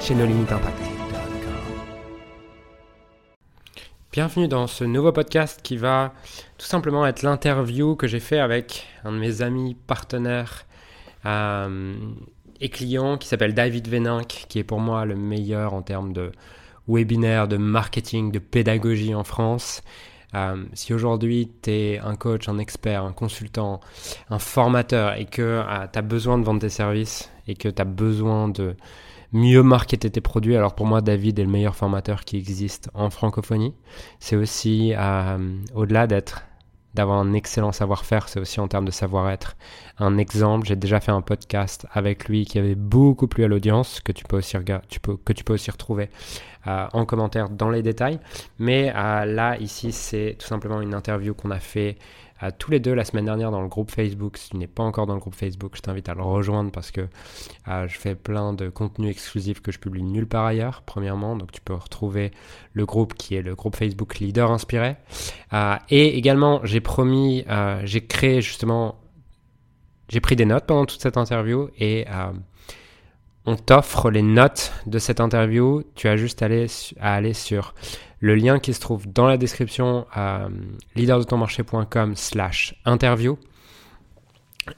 chez nos limites impact. Bienvenue dans ce nouveau podcast qui va tout simplement être l'interview que j'ai fait avec un de mes amis partenaires euh, et clients qui s'appelle David Véninck, qui est pour moi le meilleur en termes de webinaire, de marketing, de pédagogie en France. Euh, si aujourd'hui tu es un coach, un expert, un consultant, un formateur et que euh, tu as besoin de vendre tes services et que tu as besoin de mieux marketer tes produits. Alors pour moi, David est le meilleur formateur qui existe en francophonie. C'est aussi, euh, au-delà d'être d'avoir un excellent savoir-faire, c'est aussi en termes de savoir-être. Un exemple, j'ai déjà fait un podcast avec lui qui avait beaucoup plu à l'audience, que tu peux aussi retrouver euh, en commentaire dans les détails. Mais euh, là, ici, c'est tout simplement une interview qu'on a fait tous les deux la semaine dernière dans le groupe Facebook. Si tu n'es pas encore dans le groupe Facebook, je t'invite à le rejoindre parce que euh, je fais plein de contenus exclusifs que je publie nulle part ailleurs, premièrement. Donc tu peux retrouver le groupe qui est le groupe Facebook Leader Inspiré. Euh, et également, j'ai promis, euh, j'ai créé justement, j'ai pris des notes pendant toute cette interview et on t'offre les notes de cette interview. Tu as juste à aller, à aller sur le lien qui se trouve dans la description à leaderdetonmarché.com slash interview.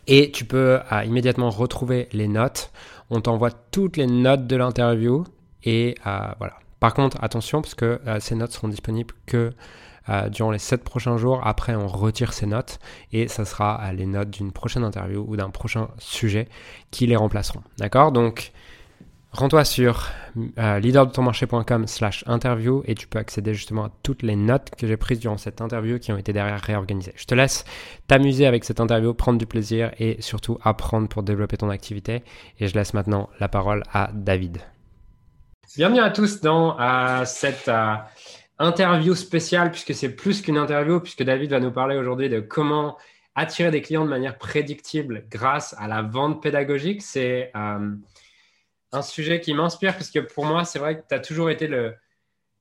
Et tu peux euh, immédiatement retrouver les notes. On t'envoie toutes les notes de l'interview. Et euh, voilà. Par contre, attention, parce que euh, ces notes seront disponibles que durant les 7 prochains jours. Après, on retire ces notes et ça sera les notes d'une prochaine interview ou d'un prochain sujet qui les remplaceront. D'accord? Donc, Rends-toi sur euh, leaderdetonmarché.com slash interview et tu peux accéder justement à toutes les notes que j'ai prises durant cette interview qui ont été derrière réorganisées. Je te laisse t'amuser avec cette interview, prendre du plaisir et surtout apprendre pour développer ton activité. Et je laisse maintenant la parole à David. Bienvenue à tous dans euh, cette euh, interview spéciale puisque c'est plus qu'une interview puisque David va nous parler aujourd'hui de comment attirer des clients de manière prédictible grâce à la vente pédagogique. C'est un sujet qui m'inspire parce que pour moi, c'est vrai que tu as toujours été le.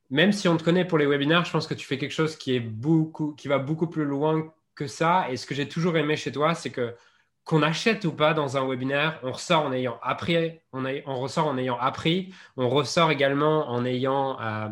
Même si on te connaît pour les webinaires, je pense que tu fais quelque chose qui, est beaucoup, qui va beaucoup plus loin que ça. Et ce que j'ai toujours aimé chez toi, c'est que qu'on achète ou pas dans un webinaire, on ressort en ayant appris, on, ressort en ayant appris, on ressort également en ayant euh,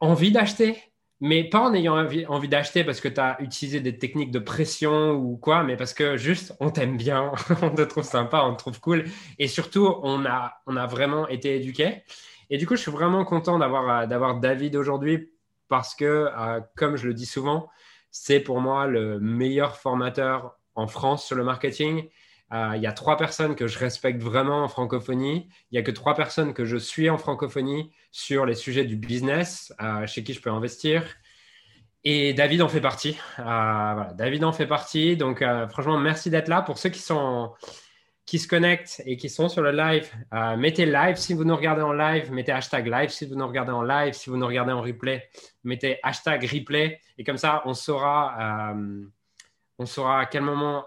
envie d'acheter, mais pas en ayant envie, d'acheter parce que tu as utilisé des techniques de pression ou quoi, mais parce que juste on t'aime bien, on te trouve sympa, on te trouve cool. Et surtout, on a, on a vraiment été éduqués. Et du coup, je suis vraiment content d'avoir, euh, d'avoir David aujourd'hui parce que, euh, comme je le dis souvent, c'est pour moi le meilleur formateur en France sur le marketing. Euh, il y a trois personnes que je respecte vraiment en francophonie. Il n'y a que trois personnes que je suis en francophonie sur les sujets du business, euh, chez qui je peux investir. Et David en fait partie. Euh, David en fait partie. Donc, franchement, merci d'être là. Pour ceux qui, sont, qui se connectent et qui sont sur le live, mettez live si vous nous regardez en live. Mettez hashtag live si vous nous regardez en live. Si vous nous regardez en replay, mettez hashtag replay. Et comme ça, on saura, on saura à quel moment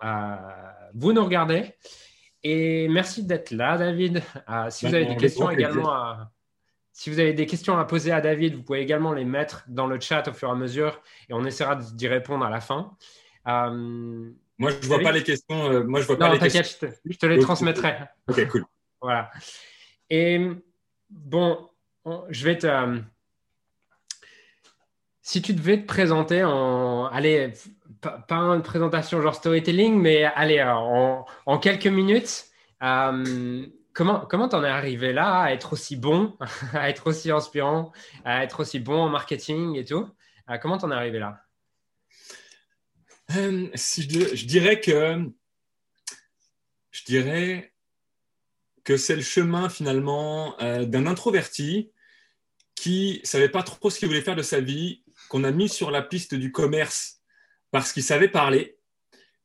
vous nous regardez. Et merci d'être là, David. Euh, si vous avez des questions également à, si vous avez des questions à poser à David, vous pouvez également les mettre dans le chat au fur et à mesure et on essaiera d'y répondre à la fin. Euh, moi, je ne vois pas les questions. Euh, moi, je vois pas les questions. Je te, je te les transmettrai. Ok, cool. voilà. Et bon, je vais te. Si tu devais te présenter en. Allez, pas, une présentation genre storytelling, mais allez, euh, en, quelques minutes, euh, comment comment t'en es arrivé là à être aussi bon, à être aussi inspirant, à être aussi bon en marketing et tout? Euh, Comment t'en es arrivé là? Si je, dirais que je dirais que c'est le chemin finalement d'un introverti qui savait pas trop ce qu'il voulait faire de sa vie, qu'on a mis sur la piste du commerce parce qu'il savait parler,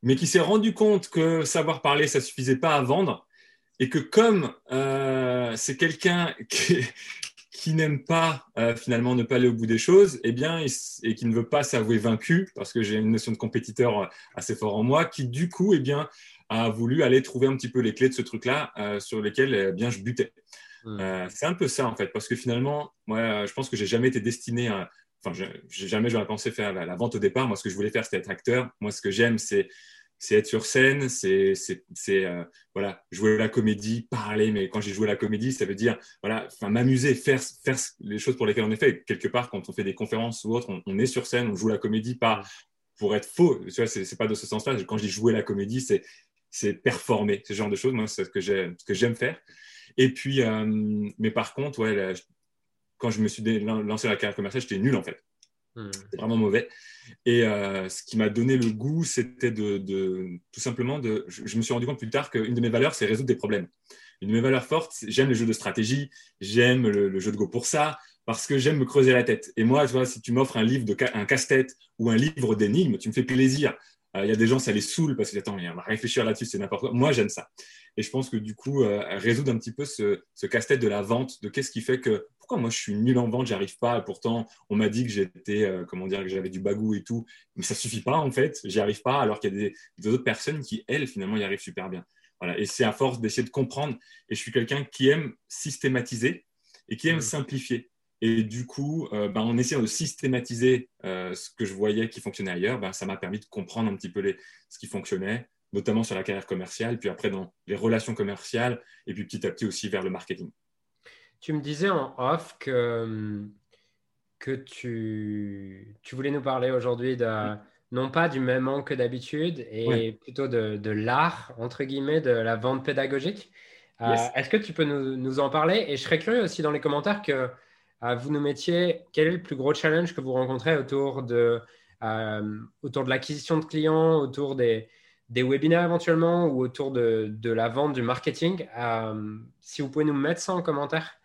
mais qui s'est rendu compte que savoir parler, ça suffisait pas à vendre, et que comme euh, c'est quelqu'un qui n'aime pas euh, finalement ne pas aller au bout des choses, eh bien, et qui ne veut pas s'avouer vaincu, parce que j'ai une notion de compétiteur euh, assez fort en moi, qui du coup, eh bien, a voulu aller trouver un petit peu les clés de ce truc-là euh, sur lesquels eh bien je butais. Hmm. c'est un peu ça en fait, parce que finalement, moi, je pense que j'ai jamais été destiné à, enfin, j'ai jamais j'aurais pensé faire la, vente au départ. Moi, ce que je voulais faire, c'était être acteur. Moi, ce que j'aime, c'est être sur scène, c'est euh, voilà, jouer la comédie, parler. Mais quand j'ai joué la comédie, ça veut dire voilà, m'amuser, faire, les choses pour lesquelles on est fait. Quelque part, quand on fait des conférences ou autre, on, est sur scène, on joue la comédie, pas pour être faux. Tu vois, c'est pas de ce sens-là. Quand j'ai joué la comédie, c'est performer, ce genre de choses. Moi, c'est ce que j'aime faire. Et puis, euh, mais par contre, ouais, quand je me suis lancé la carrière commerciale, j'étais nul en fait. Hmm. C'était vraiment mauvais. Et euh, ce qui m'a donné le goût, c'était de, tout simplement de. Je, me suis rendu compte plus tard qu'une de mes valeurs, c'est résoudre des problèmes. Une de mes valeurs fortes, j'aime le jeu de stratégie, j'aime le, jeu de go pour ça, parce que j'aime me creuser la tête. Et moi, tu vois, si tu m'offres un livre de un casse-tête ou un livre d'énigmes, tu me fais plaisir. Euh, il y a des gens, ça les saoule parce que attends, on va réfléchir là-dessus, c'est n'importe quoi. Moi, j'aime ça. Et je pense que du coup, euh, résoudre un petit peu ce, ce casse-tête de la vente, de qu'est-ce qui fait que pourquoi moi je suis nul en vente, j'arrive pas. Et pourtant, on m'a dit que j'étais, euh, comment dire, que j'avais du bagou et tout, mais ça suffit pas en fait. J'y arrive pas, alors qu'il y a des, autres personnes qui elles finalement y arrivent super bien. Voilà. Et c'est à force d'essayer de comprendre. Et je suis quelqu'un qui aime systématiser et qui aime mmh. simplifier. Et du coup, euh, ben, en essayant de systématiser euh, ce que je voyais qui fonctionnait ailleurs, ben, ça m'a permis de comprendre un petit peu les, ce qui fonctionnait, notamment sur la carrière commerciale, puis après dans les relations commerciales, et puis petit à petit aussi vers le marketing. Tu me disais en off que, que tu, tu voulais nous parler aujourd'hui de, non pas du même angle que d'habitude, et plutôt de, de l'art, entre guillemets, de la vente pédagogique. Euh, est-ce que tu peux nous, nous, en parler? Et je serais curieux aussi dans les commentaires que vous nous mettiez quel est le plus gros challenge que vous rencontrez autour de, euh, de l'acquisition de clients, autour des, webinaires éventuellement ou autour de, la vente, du marketing? si vous pouvez nous mettre ça en commentaire,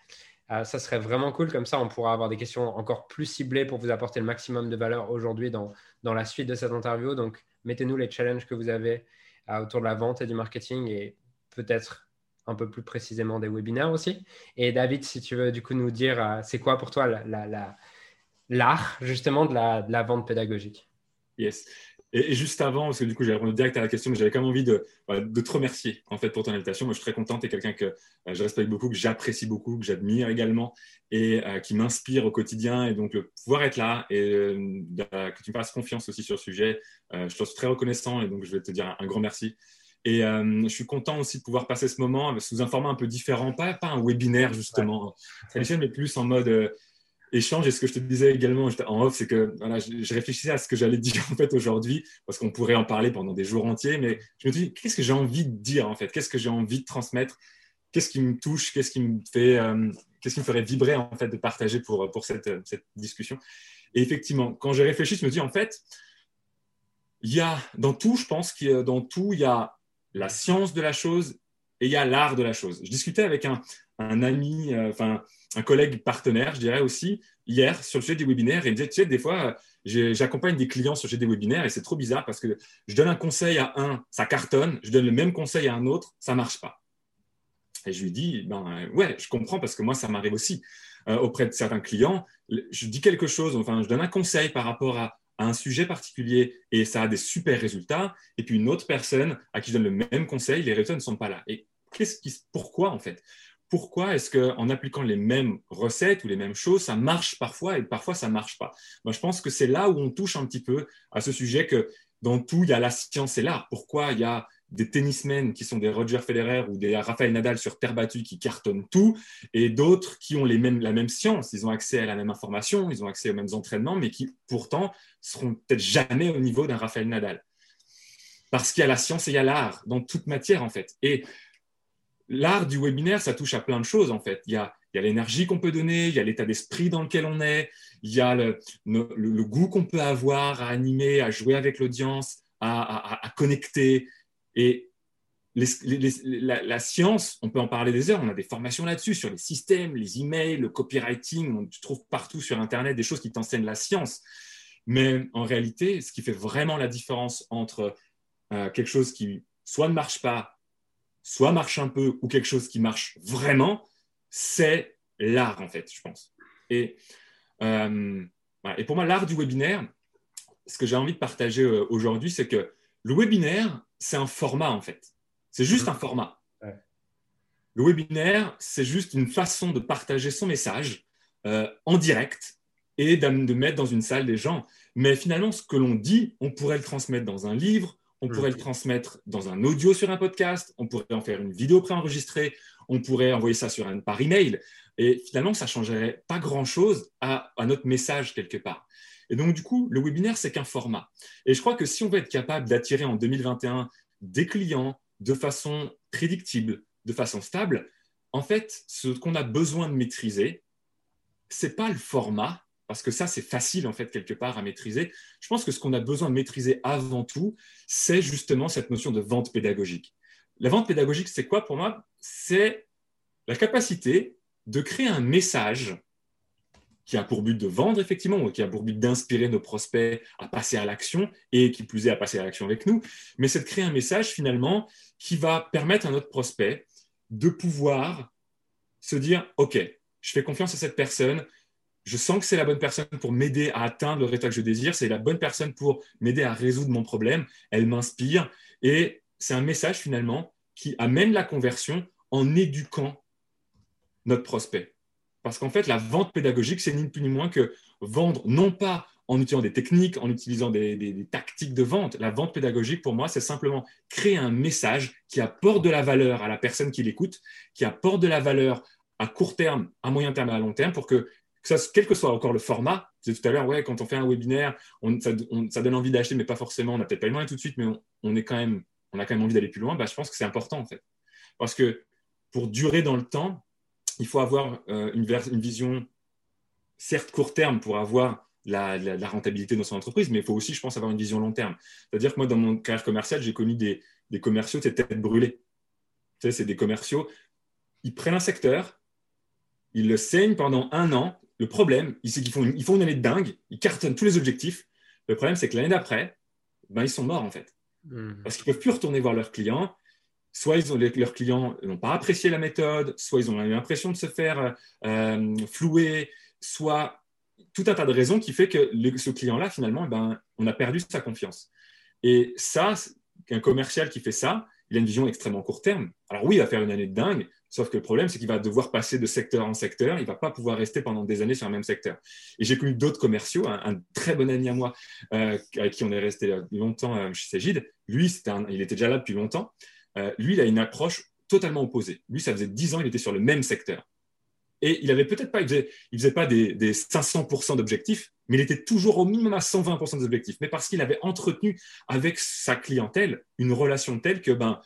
euh, ça serait vraiment cool. Comme ça, on pourra avoir des questions encore plus ciblées pour vous apporter le maximum de valeur aujourd'hui dans, dans la suite de cette interview. Donc, mettez-nous les challenges que vous avez euh, autour de la vente et du marketing et peut-être un peu plus précisément des webinaires aussi. Et David, si tu veux du coup nous dire, euh, c'est quoi pour toi l'art la, justement de la, vente pédagogique? Yes. Et, juste avant, parce que du coup, j'ai répondu direct à la question, mais j'avais quand même envie de, de, te remercier en fait pour ton invitation. Moi, je suis très content. Tu es quelqu'un que euh, je respecte beaucoup, que j'apprécie beaucoup, que j'admire également et euh, qui m'inspire au quotidien. Et donc, le pouvoir être là et euh, que tu me fasses confiance aussi sur le sujet, je te suis très reconnaissant et donc je vais te dire un, grand merci. Et je suis content aussi de pouvoir passer ce moment sous un format un peu différent, pas, pas un webinaire justement traditionnel, mais plus en mode échange. Et ce que je te disais également en off, c'est que voilà, je, réfléchissais à ce que j'allais dire en fait aujourd'hui, parce qu'on pourrait en parler pendant des jours entiers, mais je me dis, qu'est-ce que j'ai envie de dire en fait? Qu'est-ce que j'ai envie de transmettre? Qu'est-ce qui me touche? Qu'est-ce qui me fait euh, Qu'est-ce qui me ferait vibrer en fait de partager pour, pour cette, cette discussion? Et effectivement, quand j'ai réfléchi, je me dis en fait, il y a dans tout, je pense que dans tout, il y a la science de la chose et il y a l'art de la chose. Je discutais avec un, un ami, euh, enfin un collègue partenaire, je dirais aussi, hier sur le sujet des webinaires. Et il me disait, tu sais, des fois, j'accompagne des clients sur le sujet des webinaires et c'est trop bizarre parce que je donne un conseil à un, ça cartonne, je donne le même conseil à un autre, ça marche pas. Et je lui dis, ben ouais, je comprends parce que moi, ça m'arrive aussi euh, auprès de certains clients. Je dis quelque chose, enfin, je donne un conseil par rapport à, un sujet particulier et ça a des super résultats. Et puis une autre personne à qui je donne le même conseil, les résultats ne sont pas là. Et qu'est-ce qui, pourquoi en fait? Pourquoi est-ce qu'en appliquant les mêmes recettes ou les mêmes choses, ça marche parfois et parfois ça ne marche pas? Moi, Je pense que c'est là où on touche un petit peu à ce sujet que dans tout, il y a la science et l'art. Pourquoi il y a des tennismen qui sont des Roger Federer ou des Rafael Nadal sur terre battue qui cartonnent tout, et d'autres qui ont les mêmes, la même science, ils ont accès à la même information, ils ont accès aux mêmes entraînements, mais qui pourtant seront peut-être jamais au niveau d'un Rafael Nadal. Parce qu'il y a la science et il y a l'art dans toute matière en fait. Et l'art du webinaire, ça touche à plein de choses en fait. Il y a, l'énergie qu'on peut donner, il y a l'état d'esprit dans lequel on est, il y a le, goût qu'on peut avoir à animer, à jouer avec l'audience, à, connecter. Et la, science, on peut en parler des heures, on a des formations là-dessus, sur les systèmes, les emails, le copywriting, on, tu trouves partout sur Internet des choses qui t'enseignent la science. Mais en réalité, ce qui fait vraiment la différence entre euh, quelque chose qui soit ne marche pas, soit marche un peu ou quelque chose qui marche vraiment, c'est l'art, en fait, je pense. Et, euh, et pour moi, l'art du webinaire, ce que j'ai envie de partager euh, aujourd'hui, c'est que le webinaire, c'est un format, en fait. C'est juste mmh. un format. Le webinaire, c'est juste une façon de partager son message euh, en direct et de mettre dans une salle des gens. Mais finalement, ce que l'on dit, on pourrait le transmettre dans un livre, on pourrait le transmettre dans un audio sur un podcast, on pourrait en faire une vidéo préenregistrée, on pourrait envoyer ça sur un, par email. Et finalement, ça ne changerait pas grand-chose à, à, notre message quelque part. Et donc, du coup, le webinaire, c'est qu'un format. Et je crois que si on veut être capable d'attirer en 2021 des clients de façon prédictible, de façon stable, en fait, ce qu'on a besoin de maîtriser, c'est pas le format, parce que ça, c'est facile, en fait, quelque part à maîtriser. Je pense que ce qu'on a besoin de maîtriser avant tout, c'est justement cette notion de vente pédagogique. La vente pédagogique, c'est quoi pour moi? C'est la capacité de créer un message qui a pour but de vendre, effectivement, ou qui a pour but d'inspirer nos prospects à passer à l'action et qui plus est à passer à l'action avec nous, mais c'est de créer un message finalement qui va permettre à notre prospect de pouvoir se dire, OK, je fais confiance à cette personne, je sens que c'est la bonne personne pour m'aider à atteindre le résultat que je désire, c'est la bonne personne pour m'aider à résoudre mon problème, elle m'inspire, et c'est un message finalement qui amène la conversion en éduquant notre prospect. Parce qu'en fait, la vente pédagogique, c'est ni plus ni moins que vendre non pas en utilisant des techniques, en utilisant des, tactiques de vente. La vente pédagogique, pour moi, c'est simplement créer un message qui apporte de la valeur à la personne qui l'écoute, qui apporte de la valeur à court terme, à moyen terme et à long terme pour que, quel que soit encore le format, disais tout à l'heure, ouais, quand on fait un webinaire, ça, donne envie d'acheter, mais pas forcément, on n'a peut-être pas le moyen tout de suite, mais on a quand même envie d'aller plus loin, bah, je pense que c'est important en fait. Parce que pour durer dans le temps, il faut avoir euh, une, une, vision, certes court terme, pour avoir la, rentabilité dans son entreprise, mais il faut aussi, je pense, avoir une vision long terme. C'est-à-dire que moi, dans mon carrière commerciale, j'ai connu des, des commerciaux, c'est tête brûlée. Tu sais, c'est des commerciaux, ils prennent un secteur, ils le saignent pendant un an. Le problème, c'est qu'ils font, une, ils font une année de dingue, ils cartonnent tous les objectifs. Le problème, c'est que l'année d'après, ben, ils sont morts, en fait. Mmh. Parce qu'ils ne peuvent plus retourner voir leurs clients. Soit ils ont, leurs clients n'ont pas apprécié la méthode, soit ils ont eu l'impression de se faire euh, flouer, soit tout un tas de raisons qui fait que ce client-là, finalement, eh ben, on a perdu sa confiance. Et ça, un commercial qui fait ça, il a une vision extrêmement court terme. Alors oui, il va faire une année de dingue, sauf que le problème, c'est qu'il va devoir passer de secteur en secteur, il ne va pas pouvoir rester pendant des années sur un même secteur. Et j'ai connu d'autres commerciaux, un, très bon ami à moi, euh, avec qui on est resté longtemps euh, chez Sagid, lui, il était déjà là depuis longtemps, euh, lui, il a une approche totalement opposée. Lui, ça faisait 10 ans, il était sur le même secteur. Et il avait peut-être pas, il faisait, pas des, 500% d'objectifs, mais il était toujours au minimum à 120% d'objectifs. Mais parce qu'il avait entretenu avec sa clientèle une relation telle que ben,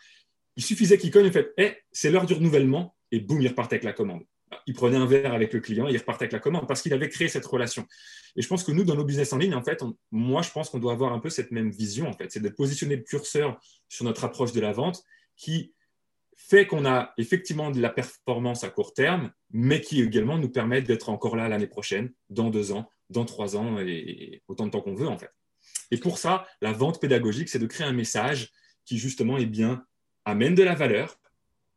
il suffisait qu'il cogne et fait hey, c'est l'heure du renouvellement, et boum, il repartait avec la commande. Il prenait un verre avec le client il repartait avec la commande parce qu'il avait créé cette relation. Et je pense que nous, dans nos business en ligne, en fait, moi, je pense qu'on doit avoir un peu cette même vision, en fait, c'est de positionner le curseur sur notre approche de la vente qui fait qu'on a effectivement de la performance à court terme, mais qui également nous permet d'être encore là l'année prochaine, dans deux ans, dans trois ans et autant de temps qu'on veut en fait. Et pour ça, la vente pédagogique, c'est de créer un message qui justement eh bien, amène de la valeur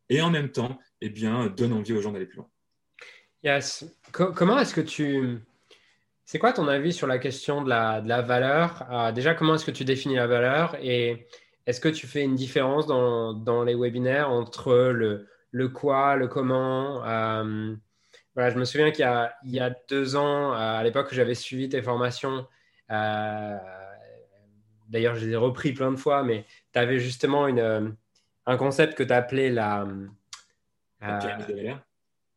et en même temps eh bien, donne envie aux gens d'aller plus loin. Yes. comment est-ce que tu... C'est quoi ton avis sur la question de la, de la valeur? Euh, Déjà, comment est-ce que tu définis la valeur et est-ce que tu fais une différence dans, dans les webinaires entre le, le, quoi, le comment? Euh, voilà, Je me souviens qu'il y, y, a deux ans, à l'époque où j'avais suivi tes formations, euh, d'ailleurs je les ai repris plein de fois, mais tu avais justement une, un concept que tu appelais la, la pyramide de valeur.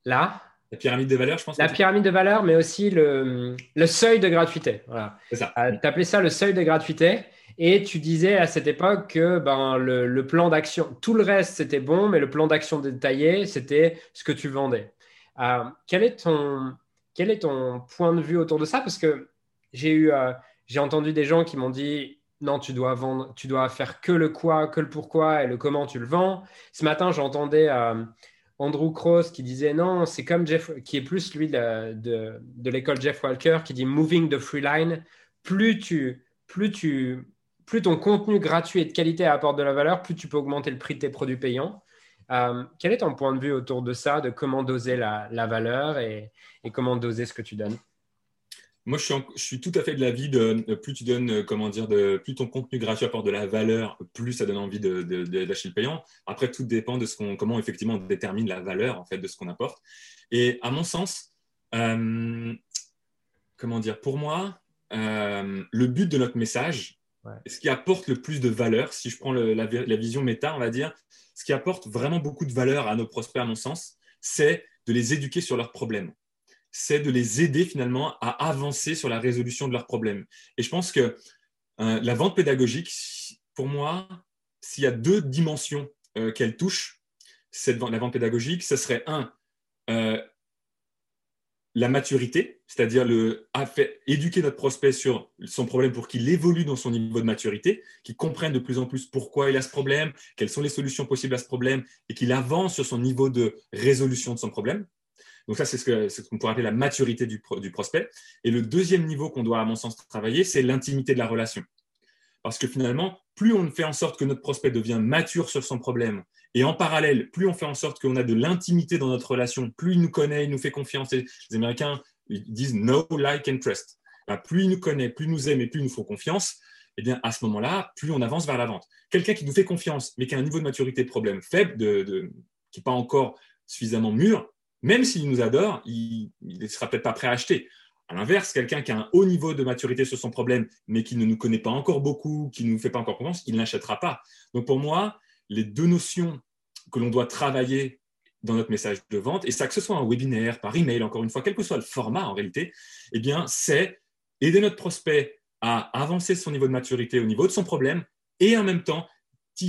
Là la pyramide de valeur, je pense. La pyramide de valeur, mais aussi le, le seuil de gratuité. Voilà. Ça. Euh, tu appelais ça le seuil de gratuité. Et tu disais à cette époque que ben, le, plan d'action, tout le reste c'était bon, mais le plan d'action détaillé, c'était ce que tu vendais. Euh, quel, est ton, quel est ton point de vue autour de ça? Parce que j'ai eu, euh, j'ai entendu des gens qui m'ont dit non, tu dois vendre, tu dois faire que le quoi, que le pourquoi et le comment tu le vends. Ce matin, j'entendais euh, Andrew Cross qui disait non, c'est comme Jeff, qui est plus lui de, de, l'école Jeff Walker, qui dit moving the free line. Plus tu, plus tu plus ton contenu gratuit et de qualité apporte de la valeur, plus tu peux augmenter le prix de tes produits payants. Euh, quel est ton point de vue autour de ça, de comment doser la, valeur et, comment doser ce que tu donnes? Moi, je suis, tout à fait de l'avis de plus tu donnes, comment dire, de, plus ton contenu gratuit apporte de la valeur, plus ça donne envie d'acheter de, de, le payant. Après, tout dépend de ce qu'on, comment effectivement on détermine la valeur en fait de ce qu'on apporte. Et à mon sens, euh, comment dire, pour moi, euh, le but de notre message, ce qui apporte le plus de valeur, si je prends la, la, vision méta, on va dire, ce qui apporte vraiment beaucoup de valeur à nos prospects, à mon sens, c'est de les éduquer sur leurs problèmes c'est de les aider finalement à avancer sur la résolution de leurs problèmes. Et je pense que euh, la vente pédagogique, pour moi, s'il y a deux dimensions euh, qu'elle touche, cette, la vente pédagogique, ce serait un, euh, la maturité, c'est-à-dire éduquer notre prospect sur son problème pour qu'il évolue dans son niveau de maturité, qu'il comprenne de plus en plus pourquoi il a ce problème, quelles sont les solutions possibles à ce problème, et qu'il avance sur son niveau de résolution de son problème. Donc ça, c'est ce qu'on pourrait appeler la maturité du, prospect. Et le deuxième niveau qu'on doit, à mon sens, travailler, c'est l'intimité de la relation. Parce que finalement, plus on fait en sorte que notre prospect devient mature sur son problème, et en parallèle, plus on fait en sorte qu'on a de l'intimité dans notre relation, plus il nous connaît, il nous fait confiance. Les Américains disent no, like and trust. Ben, plus il nous connaît, plus il nous aime et plus il nous faut confiance, eh bien, à ce moment-là, plus on avance vers la vente. Quelqu'un qui nous fait confiance, mais qui a un niveau de maturité de problème faible, qui n'est pas encore suffisamment mûr, même s'il nous adore, il ne sera peut-être pas prêt à acheter. À l'inverse, quelqu'un qui a un haut niveau de maturité sur son problème, mais qui ne nous connaît pas encore beaucoup, qui ne nous fait pas encore confiance, il n'achètera pas. Donc pour moi, les deux notions que l'on doit travailler dans notre message de vente, et ça que ce soit un webinaire, par email, encore une fois, quel que soit le format en réalité, eh bien, c'est aider notre prospect à avancer son niveau de maturité au niveau de son problème et en même temps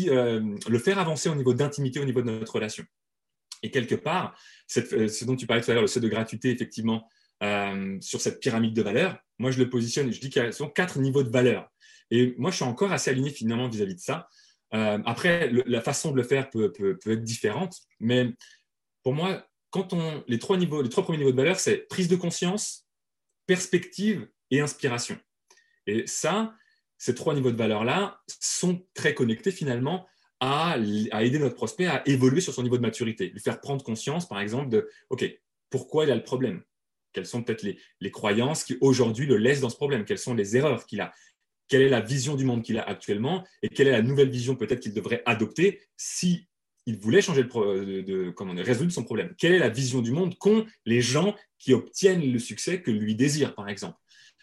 euh, le faire avancer au niveau d'intimité, au niveau de notre relation. Et quelque part, euh, ce dont tu parlais tout à l'heure, le seuil de gratuité, effectivement, euh, sur cette pyramide de valeurs, moi, je le positionne, je dis qu'il y a quatre niveaux de valeurs. Et moi, je suis encore assez aligné finalement vis-à-vis de ça. Euh, après, la façon de le faire peut, être différente, mais pour moi, quand on, les, trois niveaux, les trois premiers niveaux de valeur, c'est prise de conscience, perspective et inspiration. Et ça, ces trois niveaux de valeur-là sont très connectés finalement à, aider notre prospect à évoluer sur son niveau de maturité, lui faire prendre conscience, par exemple, de OK, pourquoi il a le problème? Quelles sont peut-être les, croyances qui aujourd'hui le laissent dans ce problème? Quelles sont les erreurs qu'il a? Quelle est la vision du monde qu'il a actuellement? Et quelle est la nouvelle vision peut-être qu'il devrait adopter si il voulait changer de, de, comment résoudre son problème? Quelle est la vision du monde qu'ont les gens qui obtiennent le succès que lui désirent, par exemple?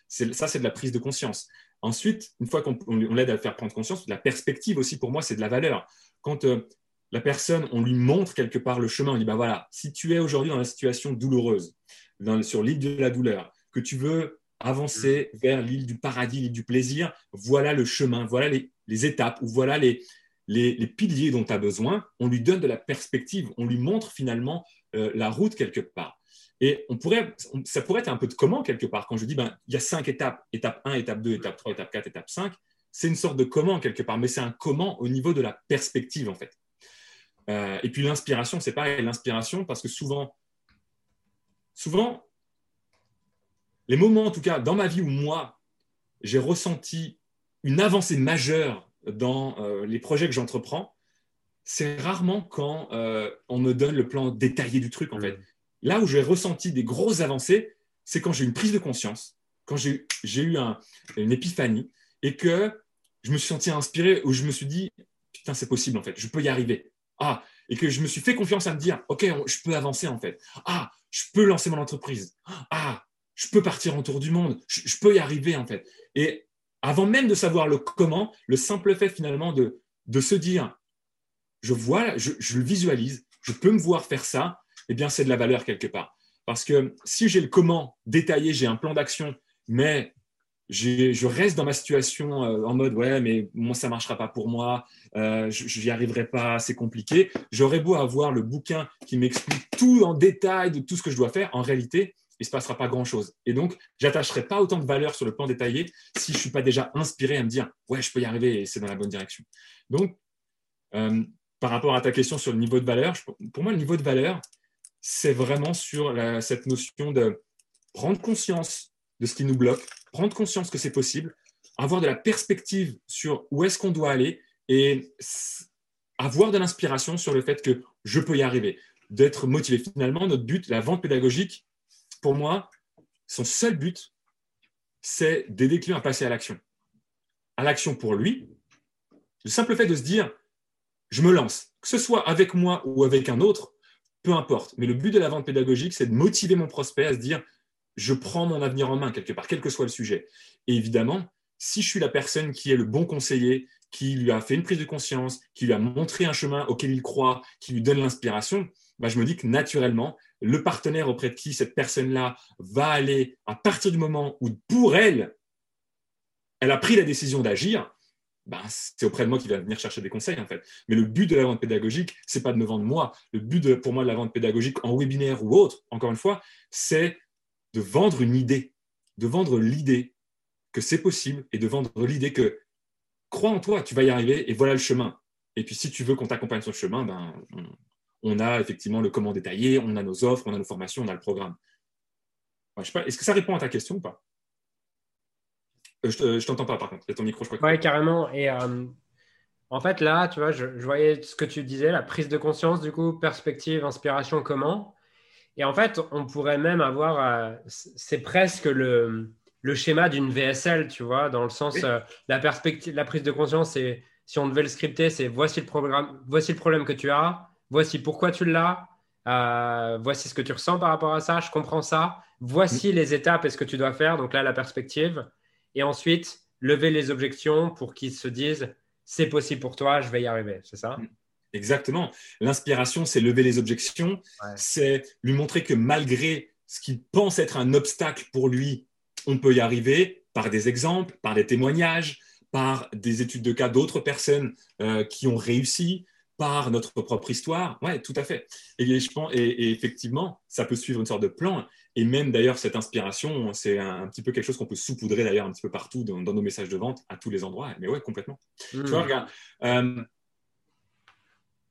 Ça, c'est de la prise de conscience. Ensuite, une fois qu'on l'aide à faire prendre conscience, la perspective aussi pour moi, c'est de la valeur. Quand euh, la personne, on lui montre quelque part le chemin, on dit bah voilà, si tu es aujourd'hui dans la situation douloureuse, sur l'île de la douleur, que tu veux avancer mm. vers l'île du paradis, l'île du plaisir, voilà le chemin, voilà les, étapes, ou voilà les, les, piliers dont tu as besoin. On lui donne de la perspective, on lui montre finalement euh, la route quelque part. Et on pourrait, ça pourrait être un peu de comment quelque part. Quand je dis, ben, il y a cinq étapes, étape 1, étape 2, étape 3, étape 4, étape 5, c'est une sorte de comment quelque part, mais c'est un comment au niveau de la perspective en fait. Euh, et puis l'inspiration, c'est pareil, l'inspiration, parce que souvent, souvent, les moments en tout cas dans ma vie où moi, j'ai ressenti une avancée majeure dans euh, les projets que j'entreprends, c'est rarement quand euh, on me donne le plan détaillé du truc en fait. Là où j'ai ressenti des grosses avancées, c'est quand j'ai eu une prise de conscience, quand j'ai eu une épiphanie et que je me suis senti inspiré, où je me suis dit, putain, c'est possible en fait, je peux y arriver. Ah, et que je me suis fait confiance à me dire, ok, je peux avancer en fait. Ah, je peux lancer mon entreprise. Ah, je peux partir en tour du monde. Je, peux y arriver en fait. Et avant même de savoir le comment, le simple fait finalement de, de se dire, je vois, je, je le visualise, je peux me voir faire ça, eh bien, c'est de la valeur quelque part. Parce que si j'ai le comment détaillé, j'ai un plan d'action, mais je reste dans ma situation euh, en mode ouais, mais moi, ça marchera pas pour moi, euh, je n'y arriverai pas, c'est compliqué. J'aurais beau avoir le bouquin qui m'explique tout en détail de tout ce que je dois faire, en réalité, il se passera pas grand-chose. Et donc, j'attacherai pas autant de valeur sur le plan détaillé si je suis pas déjà inspiré à me dire ouais, je peux y arriver et c'est dans la bonne direction. Donc, euh, par rapport à ta question sur le niveau de valeur, pour moi, le niveau de valeur, c'est vraiment sur cette notion de prendre conscience de ce qui nous bloque, prendre conscience que c'est possible, avoir de la perspective sur où est-ce qu'on doit aller et avoir de l'inspiration sur le fait que je peux y arriver. D'être motivé. Finalement, notre but, la vente pédagogique, pour moi, son seul but, c'est d'aider le client à passer à l'action. À l'action pour lui. Le simple fait de se dire, je me lance, que ce soit avec moi ou avec un autre, peu importe. Mais le but de la vente pédagogique, c'est de motiver mon prospect à se dire, je prends mon avenir en main quelque part, quel que soit le sujet. Et évidemment, si je suis la personne qui est le bon conseiller, qui lui a fait une prise de conscience, qui lui a montré un chemin auquel il croit, qui lui donne l'inspiration, bah, je me dis que naturellement, le partenaire auprès de qui cette personne-là va aller à partir du moment où pour elle, elle a pris la décision d'agir, bah, c'est auprès de moi qu'il va venir chercher des conseils en fait. Mais le but de la vente pédagogique, c'est pas de me vendre moi. Le but pour moi de la vente pédagogique en webinaire ou autre, encore une fois, c'est de vendre une idée, de vendre l'idée que c'est possible et de vendre l'idée que crois en toi, tu vas y arriver et voilà le chemin. Et puis si tu veux qu'on t'accompagne sur le chemin, ben, on, a effectivement le comment détaillé, on a nos offres, on a nos formations, on a le programme. Est-ce que ça répond à ta question ou pas? Euh, Je ne t'entends pas par contre, il y a ton micro, je crois. Oui, carrément. Et euh, en fait, là, tu vois, je, voyais ce que tu disais, la prise de conscience, du coup, perspective, inspiration, comment. Et en fait, on pourrait même avoir, euh, c'est presque le, le schéma d'une VSL, tu vois, dans le sens, la perspective, la prise de conscience, c'est, si on devait le scripter, c'est voici le, programme, voici le problème que tu as, voici pourquoi tu l'as, euh, voici ce que tu ressens par rapport à ça, je comprends ça, voici les étapes et ce que tu dois faire, donc là, la perspective, et ensuite, lever les objections pour qu'ils se disent, c'est possible pour toi, je vais y arriver, c'est ça? Exactement. L'inspiration, c'est lever les objections, c'est lui montrer que malgré ce qu'il pense être un obstacle pour lui, on peut y arriver par des exemples, par des témoignages, par des études de cas d'autres personnes euh, qui ont réussi, par notre propre histoire. Oui, tout à fait. Et, je pense, et, effectivement, ça peut suivre une sorte de plan. Et même d'ailleurs, cette inspiration, c'est un, petit peu quelque chose qu'on peut saupoudrer d'ailleurs un petit peu partout dans, nos messages de vente, à tous les endroits. Mais ouais, complètement. Tu vois, hmm. regarde.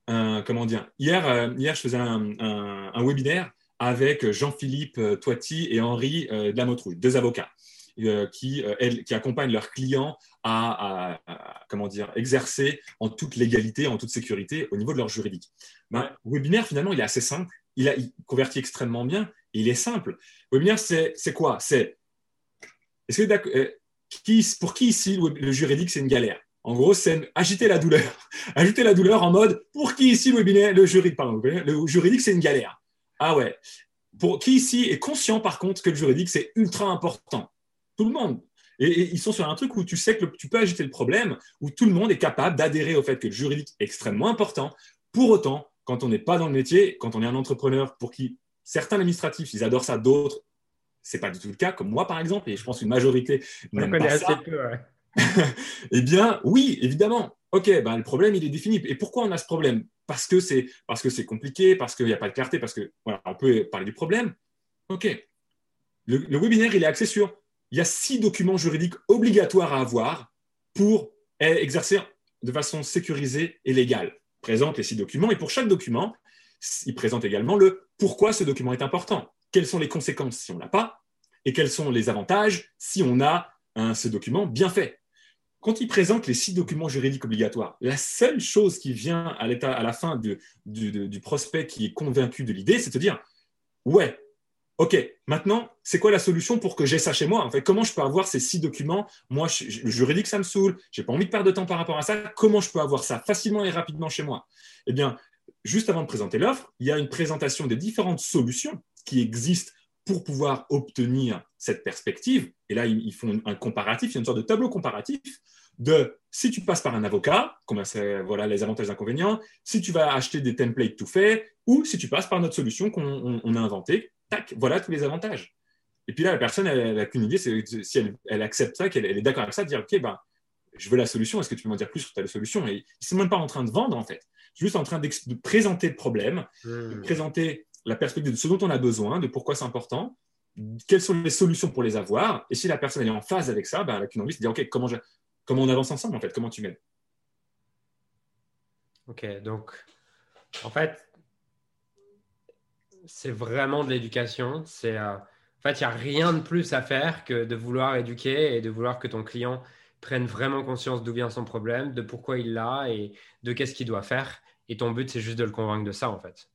Euh, comment dire? Hier, euh, hier, je faisais un webinaire avec Jean-Philippe euh, Toiti et Henri euh, Lamotrouille, deux avocats. Euh, qui, qui, accompagnent leurs clients à, comment dire, exercer en toute légalité, en toute sécurité au niveau de leur juridique. Ben, Le webinaire, finalement, il est assez simple. Il, a, convertit extrêmement bien. Il est simple. Le webinaire, c'est quoi? C'est est-ce que qui, pour qui ici le, juridique, c'est une galère? En gros, c'est agiter la douleur. Ajouter la douleur en mode pour qui ici le webinaire, le juridique, pardon, le juridique, c'est une galère? Ah ouais. Pour qui ici est conscient par contre que le juridique c'est ultra important? Tout le monde. Et, ils sont sur un truc où tu sais que tu peux agiter le problème, où tout le monde est capable d'adhérer au fait que le juridique est extrêmement important. Pour autant, quand on n'est pas dans le métier, quand on est un entrepreneur pour qui certains administratifs, ils adorent ça, d'autres, c'est pas du tout le cas, comme moi par exemple, et je pense une majorité n'aime pas ça. Peu, eh bien, oui, évidemment. Ok, ben, le problème, il est défini. Et pourquoi on a ce problème? Parce que c'est parce que c'est compliqué, parce qu'il n'y a pas de clarté, parce que voilà, on peut parler du problème. Ok. Le, webinaire, il est axé sur il y a six documents juridiques obligatoires à avoir pour exercer de façon sécurisée et légale. Il présente les six documents et pour chaque document, il présente également le pourquoi ce document est important, quelles sont les conséquences si on l'a pas? Et quels sont les avantages si on a ce document bien fait? Quand il présente les six documents juridiques obligatoires, la seule chose qui vient à, à la fin du, prospect qui est convaincu de l'idée, c'est de dire Ouais, OK, maintenant, c'est quoi la solution pour que j'ai ça chez moi? En comment je peux avoir ces six documents? Moi, le juridique, ça me saoule, j'ai pas envie de perdre de temps par rapport à ça. Comment je peux avoir ça facilement et rapidement chez moi Eh bien, juste avant de présenter l'offre, il y a une présentation des différentes solutions qui existent pour pouvoir obtenir cette perspective. Et là, ils font un comparatif, il y a une sorte de tableau comparatif de si tu passes par un avocat, comment voilà les avantages et inconvénients, si tu vas acheter des templates tout faits, ou si tu passes par notre solution qu'on a inventée, tac, voilà tous les avantages. Et puis là, la personne, elle n'a qu'une idée, c'est si elle, accepte ça, qu'elle est d'accord avec ça, de dire, OK, ben, je veux la solution, est-ce que tu peux m'en dire plus sur ta solution? Et ils ne sont même pas en train de vendre, en fait. Juste en train de présenter le problème, de hmm. présenter la perspective de ce dont on a besoin, de pourquoi c'est important, quelles sont les solutions pour les avoir. Et si la personne est en phase avec ça, ben, elle n'a qu'une envie, de dire, OK, comment je, comment on avance ensemble en fait? Comment tu m'aides? Ok, donc en fait, c'est vraiment de l'éducation. C'est euh, en fait, il n'y a rien de plus à faire que de vouloir éduquer et de vouloir que ton client prenne vraiment conscience d'où vient son problème, de pourquoi il l'a et de qu'est-ce qu'il doit faire. Et ton but, c'est juste de le convaincre de ça, en fait.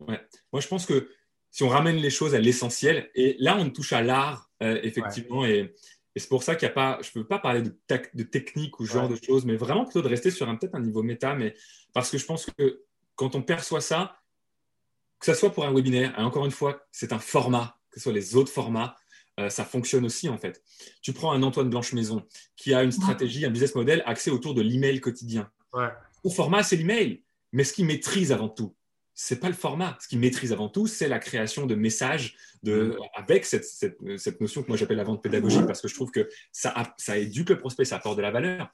Ouais. Moi, je pense que si on ramène les choses à l'essentiel, et là, on touche à l'art, euh, effectivement, et, c'est pour ça qu'il n'y a pas, je ne peux pas parler de, de technique ou ce genre de choses, mais vraiment plutôt de rester sur un, peut-être un niveau méta, mais parce que je pense que quand on perçoit ça, que ce soit pour un webinaire, et encore une fois, c'est un format, que ce soit les autres formats, euh, ça fonctionne aussi en fait. Tu prends un Antoine Blanche-Maison qui a une stratégie, un business model axé autour de l'email quotidien. Au format, c'est l'email, mais ce qu'il maîtrise avant tout, c'est pas le format. Ce qu'il maîtrise avant tout, c'est la création de messages de, avec cette, cette, notion que moi j'appelle la vente pédagogique parce que je trouve que ça, ça éduque le prospect, ça apporte de la valeur.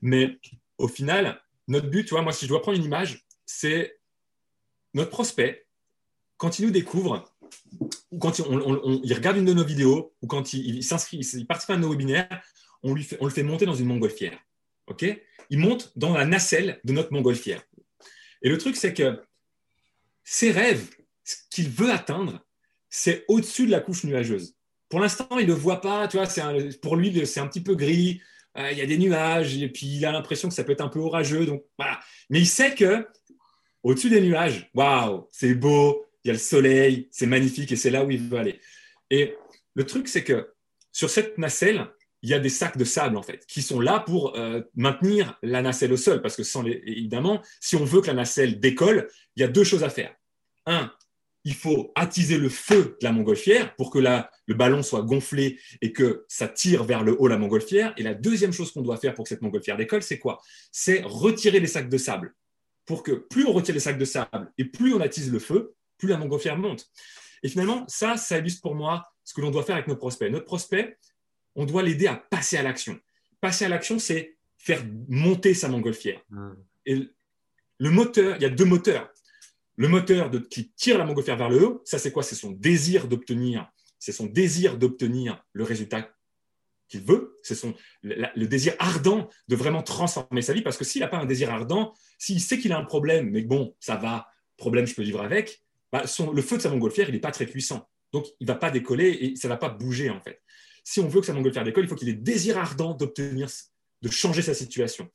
Mais au final, notre but, tu vois, moi, si je dois prendre une image, c'est notre prospect, quand il nous découvre, ou quand il, regarde une de nos vidéos, ou quand il, s'inscrit, il participe à nos webinaires, on, lui fait, on le fait monter dans une montgolfière. Ok? Il monte dans la nacelle de notre montgolfière. Et le truc, c'est que ses rêves, ce qu'il veut atteindre, c'est au-dessus de la couche nuageuse. Pour l'instant, il ne le voit pas, tu vois, pour lui, c'est un petit peu gris, euh, il y a des nuages, et puis il a l'impression que ça peut être un peu orageux. Donc. Mais il sait que au-dessus des nuages, waouh, c'est beau, il y a le soleil, c'est magnifique et c'est là où il veut aller. Et le truc, c'est que sur cette nacelle, il y a des sacs de sable en fait qui sont là pour euh, maintenir la nacelle au sol parce que sans évidemment, si on veut que la nacelle décolle, il y a deux choses à faire. Un, il faut attiser le feu de la montgolfière pour que le ballon soit gonflé et que ça tire vers le haut la montgolfière. Et la deuxième chose qu'on doit faire pour que cette montgolfière décolle, c'est quoi? C'est retirer les sacs de sable. Pour que plus on retire les sacs de sable et plus on attise le feu, plus la montgolfière monte. Et finalement, ça, ça illustre pour moi ce que l'on doit faire avec notre prospect. Notre prospect, on doit l'aider à passer à l'action. Passer à l'action, c'est faire monter sa montgolfière. Hmm. Et le moteur, il y a deux moteurs le moteur qui tire la montgolfière vers le haut, ça c'est quoi? C'est son désir d'obtenir, c'est son désir d'obtenir le résultat qu'il veut, c'est son le, désir ardent de vraiment transformer sa vie. Parce que s'il n'a pas un désir ardent, s'il sait qu'il a un problème, mais bon, ça va, problème, je peux vivre avec, bah, le feu de sa montgolfière, il n'est pas très puissant. Donc, il ne va pas décoller et ça ne va pas bouger, en fait. Si on veut que sa montgolfière décolle, il faut qu'il ait désir ardent d'obtenir, de changer sa situation.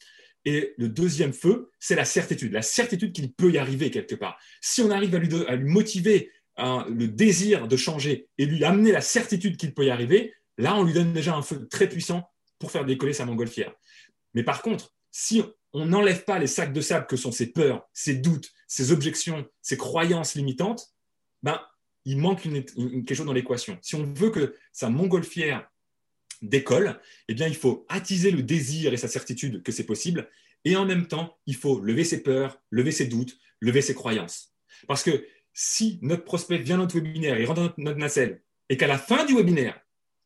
Et le deuxième feu, c'est la certitude, la certitude qu'il peut y arriver quelque part. Si on arrive à lui, motiver hein, le désir de changer et lui amener la certitude qu'il peut y arriver, là, on lui donne déjà un feu très puissant pour faire décoller sa montgolfière. Mais par contre, si on n'enlève pas les sacs de sable que sont ses peurs, ses doutes, ses objections, ses croyances limitantes, ben, il manque quelque chose dans l'équation. Si on veut que sa montgolfière décolle, eh bien, il faut attiser le désir et sa certitude que c'est possible, et en même temps, il faut lever ses peurs, lever ses doutes, lever ses croyances. Parce que si notre prospect vient dans notre webinaire, il rentre dans notre nacelle, et qu'à la fin du webinaire,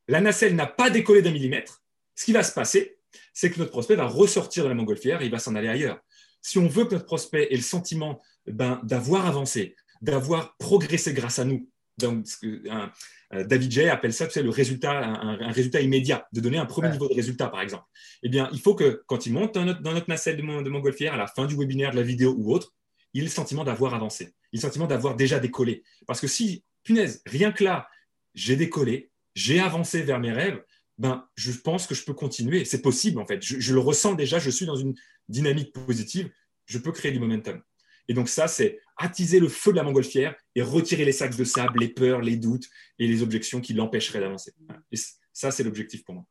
la nacelle n'a pas décollé d'un millimètre, ce qui va se passer, c'est que notre prospect va ressortir de la montgolfière et il va s'en aller ailleurs. Si on veut que notre prospect ait le sentiment ben, d'avoir avancé, d'avoir progressé grâce à nous, donc, euh, David Jay appelle ça le résultat, un, résultat immédiat, de donner un premier niveau de résultat, par exemple. Eh bien, il faut que quand il monte dans notre, nacelle de, mon, de montgolfière, à la fin du webinaire, de la vidéo ou autre, il ait le sentiment d'avoir avancé, il ait le sentiment d'avoir déjà décollé. Parce que si, punaise, rien que là, j'ai décollé, j'ai avancé vers mes rêves, ben, je pense que je peux continuer. C'est possible, en fait. je, le ressens déjà, je suis dans une dynamique positive, je peux créer du momentum. Et donc ça, c'est attiser le feu de la montgolfière et retirer les sacs de sable, les peurs, les doutes et les objections qui l'empêcheraient d'avancer. Et ça, c'est l'objectif pour moi.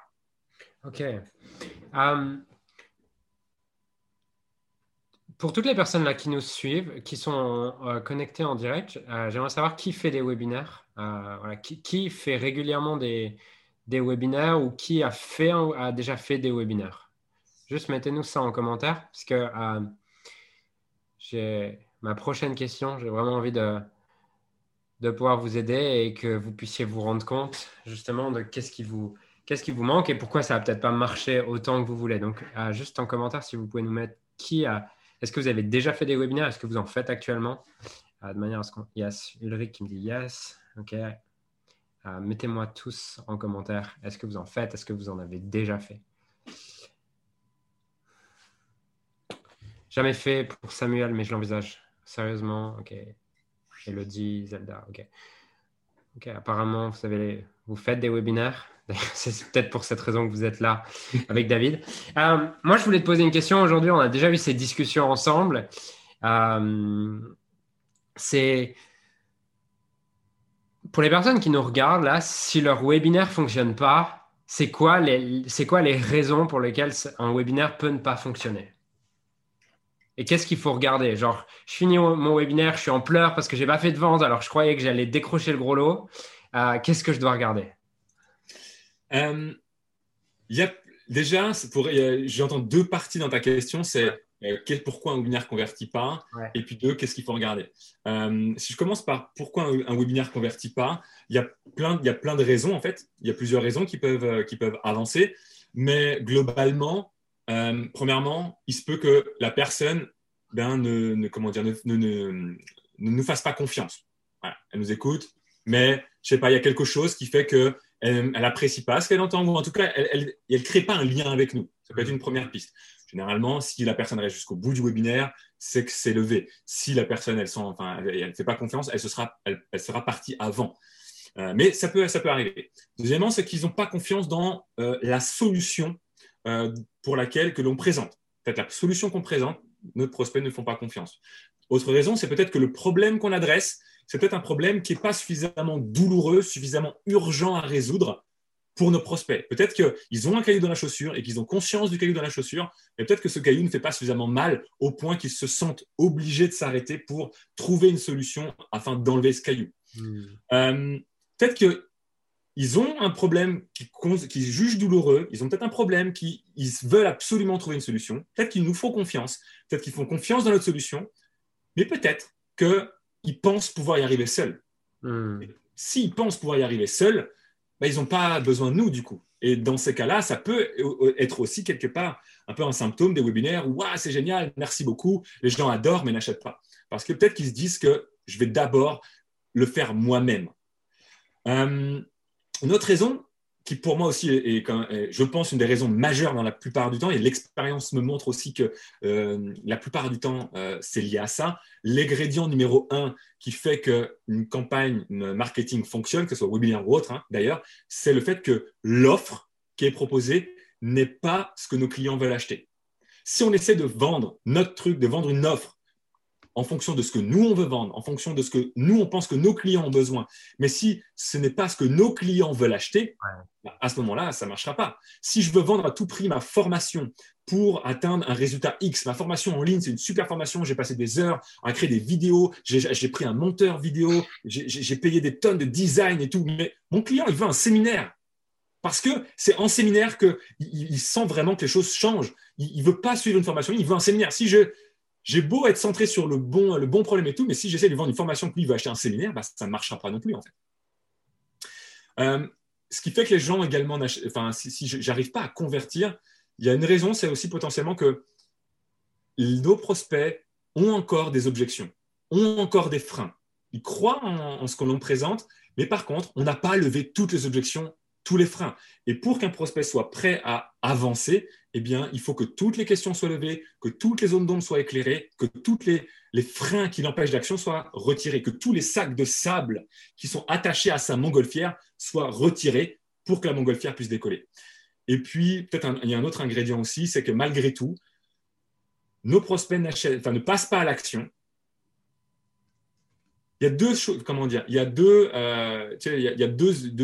OK. Um, pour toutes les personnes là qui nous suivent, qui sont euh, connectées en direct, euh, j'aimerais savoir qui fait des webinaires, euh, qui, fait régulièrement des, des, webinaires ou qui a, fait, a déjà fait des webinaires? Juste mettez-nous ça en commentaire parce que j'ai ma prochaine question. J'ai vraiment envie de, pouvoir vous aider et que vous puissiez vous rendre compte justement de qu'est-ce qui vous, manque et pourquoi ça va peut-être pas marcher autant que vous voulez. Donc, euh, juste en commentaire, si vous pouvez nous mettre qui a. Est-ce que vous avez déjà fait des webinaires? Est-ce que vous en faites actuellement? Euh, De manière à ce qu'on. Yes, Ulrich qui me dit yes. OK. Euh, mettez-moi tous en commentaire. Est-ce que vous en faites? Est-ce que vous en avez déjà fait? Jamais fait pour Samuel, mais je l'envisage. Sérieusement, ok. Elodie, Zelda, ok. Ok, apparemment, vous, savez, vous faites des webinaires. C'est peut-être pour cette raison que vous êtes là avec David. Euh, moi, je voulais te poser une question aujourd'hui. On a déjà eu ces discussions ensemble. Euh, c'est pour les personnes qui nous regardent là, si leur webinaire fonctionne pas, c'est quoi les, c'est quoi les raisons pour lesquelles un webinaire peut ne pas fonctionner? Et qu'est-ce qu'il faut regarder? Genre, je finis mon webinaire, je suis en pleurs parce que j'ai pas fait de vente, alors je croyais que j'allais décrocher le gros lot. Euh, qu'est-ce que je dois regarder? Euh, y a, Déjà, j'entends deux parties dans ta question. C'est euh, pourquoi un webinaire ne convertit pas? Et puis deux, qu'est-ce qu'il faut regarder? Euh, Si je commence par pourquoi un, webinaire ne convertit pas, il y, a plein, il y a plein de raisons en fait. Il y a plusieurs raisons qui peuvent, qui peuvent avancer. Mais globalement, premièrement, il se peut que la personne ben, ne, nous fasse pas confiance. Elle nous écoute, mais je sais pas, il y a quelque chose qui fait que elle, n'apprécie pas ce qu'elle entend, ou en tout cas, elle ne crée pas un lien avec nous. Ça peut être une première piste. Généralement, si la personne reste jusqu'au bout du webinaire, c'est que c'est levé. Si la personne, elle ne fait pas confiance, elle, se sera, partie avant. Euh, mais ça peut, ça peut arriver. Deuxièmement, c'est qu'ils n'ont pas confiance dans euh, la solution euh, pour laquelle que l'on présente. En fait, la solution qu'on présente, nos prospects ne font pas confiance. Autre raison, c'est peut-être que le problème qu'on adresse, c'est peut-être un problème qui n'est pas suffisamment douloureux, suffisamment urgent à résoudre pour nos prospects. Peut-être qu'ils ont un caillou dans la chaussure et qu'ils ont conscience du caillou dans la chaussure, mais peut-être que ce caillou ne fait pas suffisamment mal au point qu'ils se sentent obligés de s'arrêter pour trouver une solution afin d'enlever ce caillou. Hmm. Euh, peut-être qu'ils ont un problème qu'ils jugent douloureux, ils ont peut-être un problème qu'ils veulent absolument trouver une solution, peut-être qu'ils nous font confiance, peut-être qu'ils font confiance dans notre solution, mais peut-être qu'ils pensent pouvoir y arriver seuls. Hmm. S'ils pensent pouvoir y arriver seuls, bah, ils n'ont pas besoin de nous du coup. Et dans ces cas-là, ça peut être aussi quelque part un peu un symptôme des webinaires où c'est génial, merci beaucoup, les gens adorent mais n'achètent pas. Parce que peut-être qu'ils se disent que je vais d'abord le faire moi-même. Euh, une autre raison, qui pour moi aussi est, je pense, une des raisons majeures dans la plupart du temps, et l'expérience me montre aussi que euh, la plupart du temps, euh, c'est lié à ça. L'ingrédient numéro un qui fait qu'une campagne marketing fonctionne, que ce soit webinaire ou autre, hein, d'ailleurs, c'est le fait que l'offre qui est proposée n'est pas ce que nos clients veulent acheter. Si on essaie de vendre notre truc, de vendre une offre en fonction de ce que nous, on veut vendre, en fonction de ce que nous, on pense que nos clients ont besoin. Mais si ce n'est pas ce que nos clients veulent acheter, bah, à ce moment-là, ça ne marchera pas. Si je veux vendre à tout prix ma formation pour atteindre un résultat X, ma formation en ligne, c'est une super formation, j'ai passé des heures à créer des vidéos, j'ai pris un monteur vidéo, j'ai payé des tonnes de design et tout, mais mon client, il veut un séminaire. Parce que c'est en séminaire qu'il il sent vraiment que les choses changent. Il ne veut pas suivre une formation, il veut un séminaire. Si je, j'ai beau être centré sur le bon, le bon problème et tout, mais si j'essaie de vendre une formation que lui veut acheter un séminaire, bah, ça ne marchera pas non plus en fait. Euh, ce qui fait que les gens également, enfin, si, si j'arrive pas à convertir, il y a une raison, c'est aussi potentiellement que nos prospects ont encore des objections, ont encore des freins. Ils croient en, en ce qu'on leur présente, mais par contre, on n'a pas levé toutes les objections tous les freins. Et pour qu'un prospect soit prêt à avancer, eh bien, il faut que toutes les questions soient levées, que toutes les zones d'ombre soient éclairées, que tous les, freins qui l'empêchent d'action soient retirés, que tous les sacs de sable qui sont attachés à sa montgolfière soient retirés pour que la montgolfière puisse décoller. Et puis, peut-être il y a un autre ingrédient aussi, c'est que malgré tout, nos prospects ne passent pas à l'action il y a deux choses, comment dire, il y a, deux,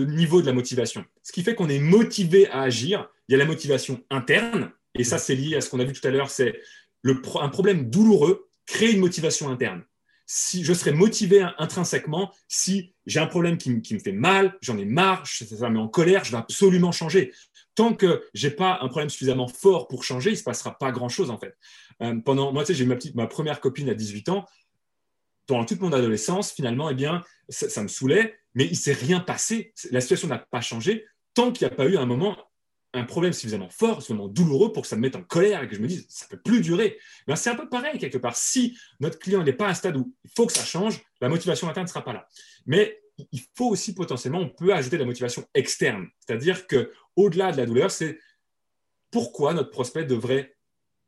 niveaux de la motivation. Ce qui fait qu'on est motivé à agir, il y a la motivation interne, et ça c'est lié à ce qu'on a vu tout à l'heure, c'est un problème douloureux crée une motivation interne. Si je serais motivé intrinsèquement, si j'ai un problème qui, me fait mal, j'en ai marre, ça me met en colère, je vais absolument changer. Tant que j'ai pas un problème suffisamment fort pour changer, il se passera pas grand chose en fait. Euh, pendant, moi, tu sais, j'ai ma petite, ma première copine à 18 ans pendant toute mon adolescence, finalement, eh bien, ça, me saoulait, mais il ne s'est rien passé. La situation n'a pas changé tant qu'il n'y a pas eu un moment, un problème suffisamment fort, suffisamment douloureux pour que ça me mette en colère et que je me dise, ça ne peut plus durer. Ben, c'est un peu pareil quelque part. Si notre client n'est pas à un stade où il faut que ça change, la motivation interne ne sera pas là. Mais il faut aussi potentiellement, on peut ajouter de la motivation externe. C'est-à-dire qu'au-delà de la douleur, c'est pourquoi notre prospect devrait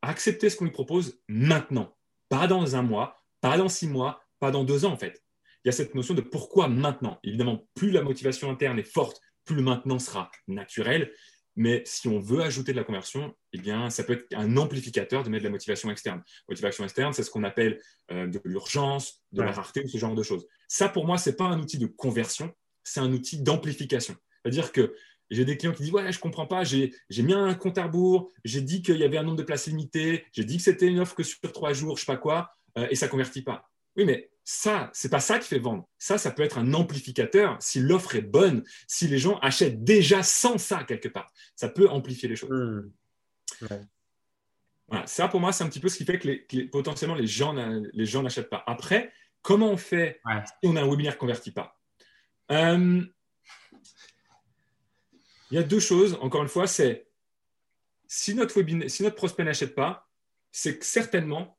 accepter ce qu'on lui propose maintenant, pas dans un mois, pas dans six mois, pas dans deux ans en fait. il y a cette notion de pourquoi maintenant. Évidemment, plus la motivation interne est forte, plus le maintenant sera naturel. Mais si on veut ajouter de la conversion, eh bien, ça peut être un amplificateur de mettre de la motivation externe. Motivation externe, c'est ce qu'on appelle euh, de l'urgence, de la rareté ou ce genre de choses. Ça, pour moi, ce n'est pas un outil de conversion, c'est un outil d'amplification. C'est-à-dire que j'ai des clients qui disent Ouais, je ne comprends pas, j'ai mis un compte à rebours, j'ai dit qu'il y avait un nombre de places limitées, j'ai dit que c'était une offre que sur trois jours, je ne sais pas quoi, euh, et ça ne convertit pas. Oui, mais ça, c'est pas ça qui fait vendre. Ça, ça peut être un amplificateur si l'offre est bonne, si les gens achètent déjà sans ça quelque part. Ça peut amplifier les choses. Hmm. Voilà, ça pour moi, c'est un petit peu ce qui fait que, potentiellement les gens, les gens n'achètent pas. Après, comment on fait si on a un webinaire convertit pas? Euh, Il y a deux choses, encore une fois, c'est si notre, si notre prospect n'achète pas, c'est que certainement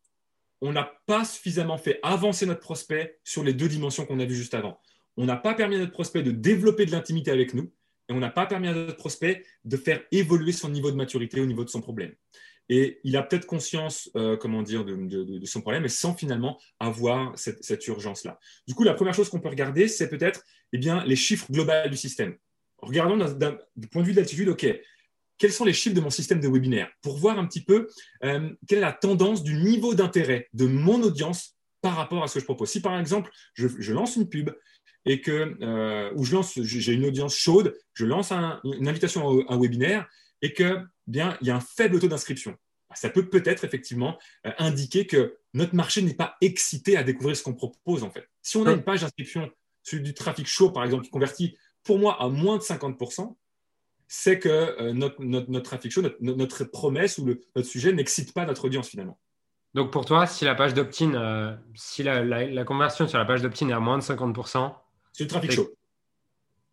on n'a pas suffisamment fait avancer notre prospect sur les deux dimensions qu'on a vues juste avant. On n'a pas permis à notre prospect de développer de l'intimité avec nous et on n'a pas permis à notre prospect de faire évoluer son niveau de maturité au niveau de son problème. Et il a peut-être conscience, euh, comment dire, de, son problème, mais sans finalement avoir cette, urgence-là. Du coup, la première chose qu'on peut regarder, c'est peut-être eh bien, les chiffres globaux du système. Regardons d'un point de vue d'altitude, OK, quels sont les chiffres de mon système de webinaire pour voir un petit peu euh, quelle est la tendance du niveau d'intérêt de mon audience par rapport à ce que je propose. Si par exemple, je, lance une pub et que, euh, ou je lance, j'ai une audience chaude, je lance une invitation à un webinaire et que, bien, il y a un faible taux d'inscription. Bah, ça peut peut-être effectivement euh, indiquer que notre marché n'est pas excité à découvrir ce qu'on propose en fait. Si on a une page d'inscription sur du trafic chaud, par exemple, qui convertit pour moi à moins de 50%, c'est que euh, notre, notre, traffic show, notre, promesse ou notre sujet n'excite pas notre audience finalement. Donc pour toi, si la page d'opt-in, euh, si la, conversion sur la page d'opt-in est à moins de 50%, c'est du trafic chaud.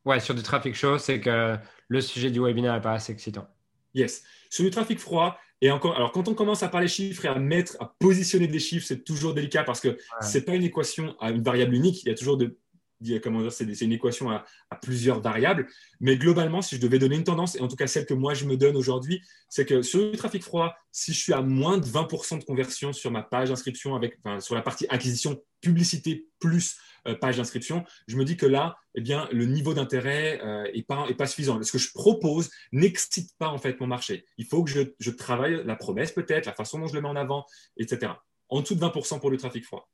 Ouais, sur du trafic chaud, c'est que le sujet du webinaire n'est pas assez excitant. Yes. Sur du trafic froid, et encore, alors quand on commence à parler chiffres et à mettre, à positionner des chiffres, c'est toujours délicat parce que ce c'est pas une équation à une variable unique. Il y a toujours de comment c'est une équation à, plusieurs variables. Mais globalement, si je devais donner une tendance, et en tout cas celle que moi je me donne aujourd'hui, c'est que sur le trafic froid, si je suis à moins de 20% de conversion sur ma page d'inscription, sur la partie acquisition, publicité plus euh, page d'inscription, je me dis que là, eh bien, le niveau d'intérêt n'est euh, pas, est pas suffisant. Ce que je propose n'excite pas en fait mon marché. Il faut que je travaille la promesse peut-être, la façon dont je le mets en avant, etc. En dessous de 20% pour le trafic froid.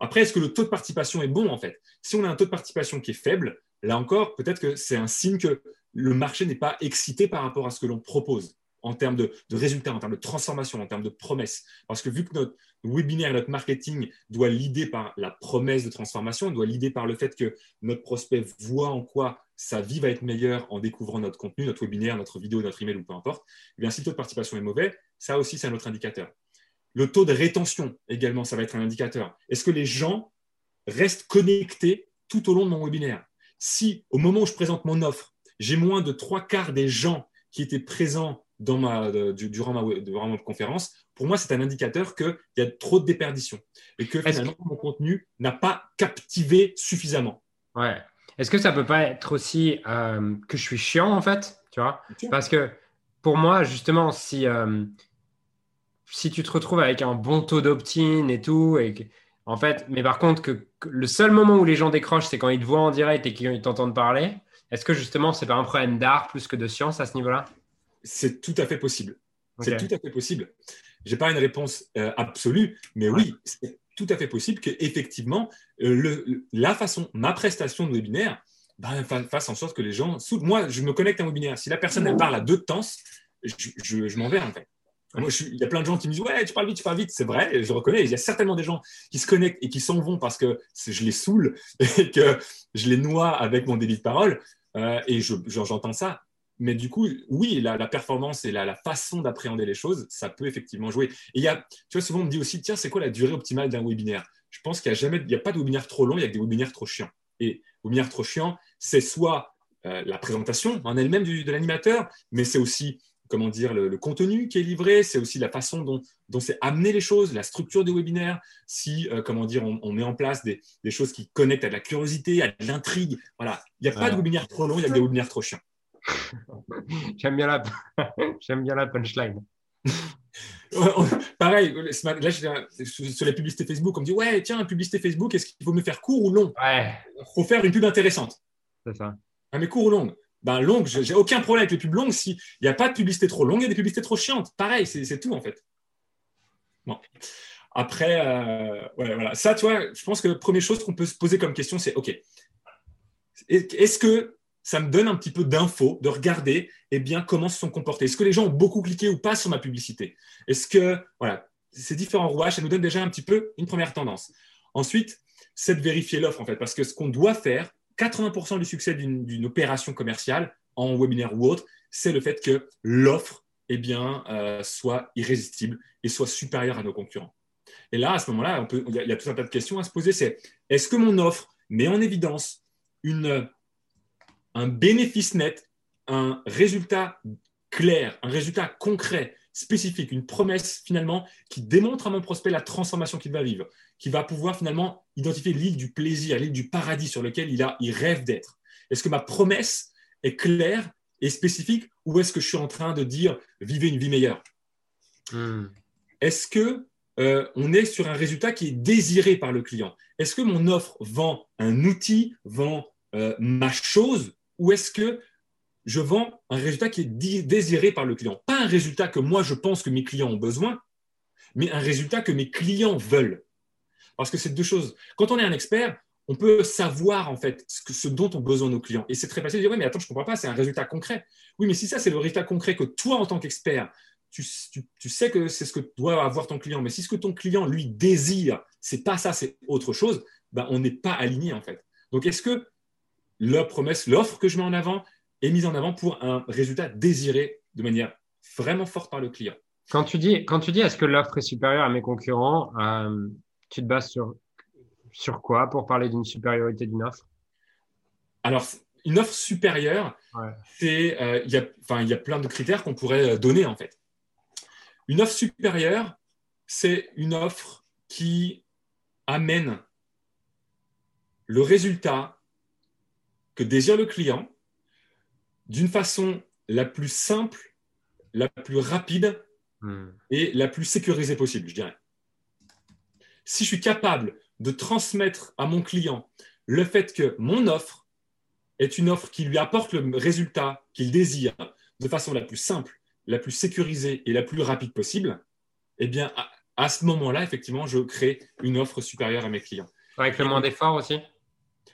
Après, est-ce que le taux de participation est bon en fait? Si on a un taux de participation qui est faible, là encore, peut-être que c'est un signe que le marché n'est pas excité par rapport à ce que l'on propose en termes de, résultats, en termes de transformation, en termes de promesses. Parce que vu que notre webinaire, notre marketing doit l'idée par la promesse de transformation, doit l'idée par le fait que notre prospect voit en quoi sa vie va être meilleure en découvrant notre contenu, notre webinaire, notre vidéo, notre email ou peu importe, eh bien si le taux de participation est mauvais, ça aussi c'est un autre indicateur. Le taux de rétention également, ça va être un indicateur. Est-ce que les gens restent connectés tout au long de mon webinaire? Si au moment où je présente mon offre, j'ai moins de trois quarts des gens qui étaient présents dans ma, durant, ma, conférence, pour moi, c'est un indicateur qu'il y a trop de déperdition et que finalement, mon contenu n'a pas captivé suffisamment. Ouais. Est-ce que ça peut pas être aussi euh, que je suis chiant en fait, tu vois? Parce que pour moi, justement, si euh, si tu te retrouves avec un bon taux d'opt-in et tout, et en fait, mais par contre, que, le seul moment où les gens décrochent, c'est quand ils te voient en direct et qu'ils t'entendent parler. Est-ce que justement, c'est pas un problème d'art plus que de science à ce niveau-là? C'est tout à fait possible. C'est tout à fait possible. J'ai pas une réponse euh, absolue, mais oui, c'est tout à fait possible qu'effectivement, euh, la façon, ma prestation de webinaire, ben, fasse en sorte que les gens. Moi, je me connecte à un webinaire. Si la personne elle parle à deux temps, je, je, je m'en vais en fait il y a plein de gens qui me disent Ouais, tu parles vite, tu parles vite. C'est vrai, je reconnais. Il y a certainement des gens qui se connectent et qui s'en vont parce que je les saoule et que je les noie avec mon débit de parole. Euh, et j'entends ça. Mais du coup, oui, la, performance et la, façon d'appréhender les choses, ça peut effectivement jouer. Il y a, tu vois, souvent on me dit aussi Tiens, c'est quoi la durée optimale d'un webinaire? Je pense qu'il n'y a jamais, a pas de webinaire trop long, il y a des webinaires trop chiants. Et webinaire trop chiant, c'est soit euh, la présentation en elle-même de l'animateur, mais c'est aussi comment dire, le, contenu qui est livré, c'est aussi la façon dont, dont c'est amené les choses, la structure du webinaire, si, euh, comment dire, on, met en place des, choses qui connectent à de la curiosité, à de l'intrigue. Voilà, il n'y a pas de webinaire trop long, il y a des webinaires trop chiants. J'aime bien la, bien la punchline. pareil, là, sur les publicités Facebook, on me dit Ouais, tiens, publicité Facebook, est-ce qu'il faut me faire court ou long? Il faut faire une pub intéressante. C'est ça. Ah, mais court ou longue? Ben, longue, j'ai aucun problème avec les pubs longues. S'il n'y a pas de publicité trop longue, il y a des publicités trop chiantes. Pareil, c'est tout en fait. Bon. Après, euh, voilà. Ça, tu vois, je pense que la première chose qu'on peut se poser comme question, c'est OK, est-ce que ça me donne un petit peu d'infos, de regarder eh bien, comment se sont comportés? Est-ce que les gens ont beaucoup cliqué ou pas sur ma publicité? Est-ce que, voilà, ces différents rouages, ça nous donne déjà un petit peu une première tendance. Ensuite, c'est de vérifier l'offre, en fait, parce que ce qu'on doit faire, 80% du succès d'une opération commerciale, en webinaire ou autre, c'est le fait que l'offre eh bien, euh, soit irrésistible et soit supérieure à nos concurrents. Et là, à ce moment-là, il y a tout un tas de questions à se poser. C'est est-ce que mon offre met en évidence un bénéfice net, un résultat clair, un résultat concret, spécifique, une promesse finalement qui démontre à mon prospect la transformation qu'il va vivre, qui va pouvoir finalement identifier l'île du plaisir, l'île du paradis sur lequel il, a, il rêve d'être. Est-ce que ma promesse est claire et spécifique ou est-ce que je suis en train de dire vivez une vie meilleure? Hmm. Est-ce que euh, on est sur un résultat qui est désiré par le client? Est-ce que mon offre vend un outil, vend euh, ma chose ou est-ce que je vends un résultat qui est désiré par le client? Pas un résultat que moi je pense que mes clients ont besoin, mais un résultat que mes clients veulent. Parce que c'est deux choses. Quand on est un expert, on peut savoir en fait ce, dont ont besoin nos clients. Et c'est très facile de dire oui, mais attends, je ne comprends pas, c'est un résultat concret. Oui, mais si ça, c'est le résultat concret que toi, en tant qu'expert, tu, sais que c'est ce que doit avoir ton client. Mais si ce que ton client, lui, désire, c'est pas ça, c'est autre chose, ben, on n'est pas aligné en fait. Donc, est-ce que la promesse, l'offre que je mets en avant est mise en avant pour un résultat désiré de manière vraiment forte par le client? Quand tu dis, quand tu dis est-ce que l'offre est supérieure à mes concurrents, euh, tu te bases sur, sur quoi pour parler d'une supériorité d'une offre? Alors, une offre supérieure, c'est euh, il y, a, y a plein de critères qu'on pourrait euh, donner en fait. Une offre supérieure, c'est une offre qui amène le résultat que désire le client d'une façon la plus simple, la plus rapide hmm. et la plus sécurisée possible, je dirais. Si je suis capable de transmettre à mon client le fait que mon offre est une offre qui lui apporte le résultat qu'il désire de façon la plus simple, la plus sécurisée et la plus rapide possible, eh bien, à, ce moment-là, effectivement, je crée une offre supérieure à mes clients. Avec le moins d'efforts aussi?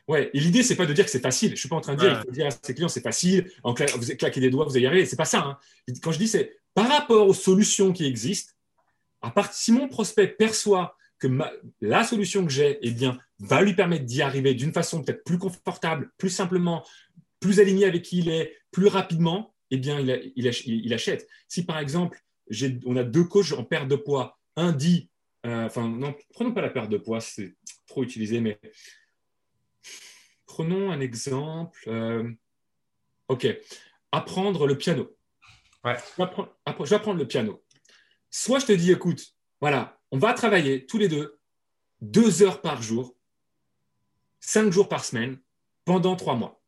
Ouais, et l'idée, c'est pas de dire que c'est facile. Je suis pas en train de dire, il faut dire à ses clients, c'est facile, en vous claquez des doigts, vous allez y arriver. C'est pas ça. Hein. Quand je dis, c'est par rapport aux solutions qui existent, à part, si mon prospect perçoit que la solution que j'ai eh bien, va lui permettre d'y arriver d'une façon peut-être plus confortable, plus simplement, plus alignée avec qui il est, plus rapidement, eh bien, il, il, achète. Si par exemple, on a deux coachs en perte de poids, un dit, euh, enfin, non, prenons pas la perte de poids, c'est trop utilisé, mais Prenons un exemple. Euh, ok, apprendre le piano. Ouais. Je, vais apprendre, le piano. Soit je te dis, écoute, voilà, on va travailler tous les deux deux heures par jour, cinq jours par semaine, pendant trois mois.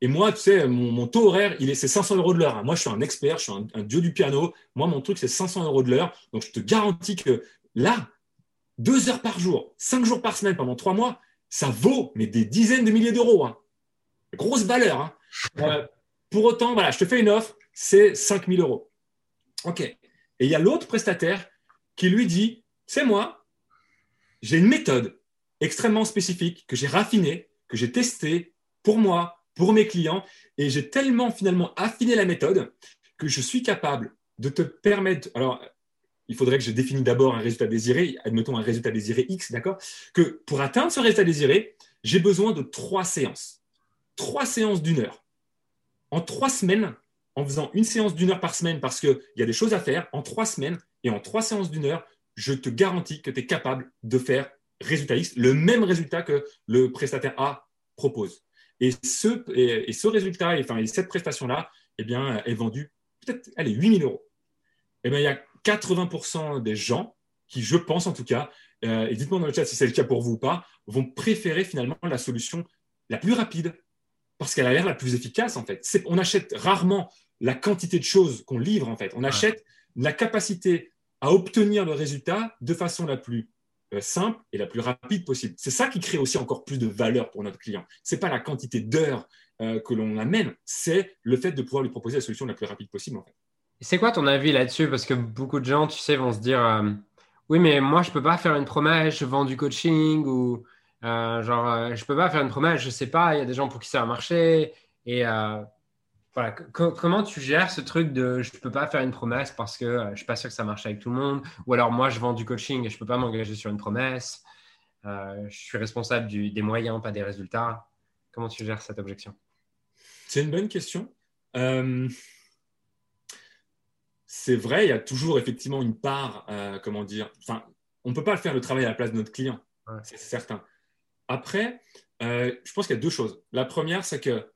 Et moi, tu sais, mon, taux horaire, il est, c'est 500 euros de l'heure. Hein. Moi, je suis un expert, je suis un, dieu du piano. Moi, mon truc, c'est 500 euros de l'heure. Donc, je te garantis que là, deux heures par jour, cinq jours par semaine pendant trois mois, ça vaut mais des dizaines de milliers d'euros. Hein. Grosse valeur. Hein. Euh, pour autant, voilà, je te fais une offre, c'est 5000 euros. OK. Et il y a l'autre prestataire qui lui dit, c'est moi, j'ai une méthode extrêmement spécifique que j'ai raffinée, que j'ai testée pour moi, pour mes clients, et j'ai tellement finalement affiné la méthode que je suis capable de te permettre, alors il faudrait que je définisse d'abord un résultat désiré, admettons un résultat désiré X, d'accord Que pour atteindre ce résultat désiré, j'ai besoin de trois séances. Trois séances d'une heure. En trois semaines, en faisant une séance d'une heure par semaine, parce qu'il y a des choses à faire, en trois semaines et en trois séances d'une heure, je te garantis que tu es capable de faire résultat X, le même résultat que le prestataire A propose. Et ce, et, ce résultat, et, enfin, cette prestation-là, eh bien, est vendue peut-être, allez, 8000 euros. Eh bien, il y a 80% des gens qui, je pense en tout cas, euh, et dites-moi dans le chat si c'est le cas pour vous ou pas, vont préférer finalement la solution la plus rapide parce qu'elle a l'air la plus efficace en fait. On achète rarement la quantité de choses qu'on livre en fait. On achète la capacité à obtenir le résultat de façon la plus euh, simple et la plus rapide possible. C'est ça qui crée aussi encore plus de valeur pour notre client. Ce n'est pas la quantité d'heures euh, que l'on amène, c'est le fait de pouvoir lui proposer la solution la plus rapide possible. C'est quoi ton avis là-dessus? Parce que beaucoup de gens, tu sais, vont se dire euh, Oui, mais moi, je ne peux pas faire une promesse, je vends du coaching ou genre, je ne peux pas faire une promesse, je ne sais pas, il y a des gens pour qui ça va marcher. Et comment tu gères ce truc de je ne peux pas faire une promesse parce que euh, je ne suis pas sûr que ça marche avec tout le monde Ou alors moi, je vends du coaching et je ne peux pas m'engager sur une promesse. Euh, je suis responsable des moyens, pas des résultats. Comment tu gères cette objection? C'est une bonne question. Euh, c'est vrai, il y a toujours effectivement une part, comment dire, enfin, on ne peut pas faire le travail à la place de notre client, c'est certain. Après, je pense qu'il y a deux choses. La première, c'est que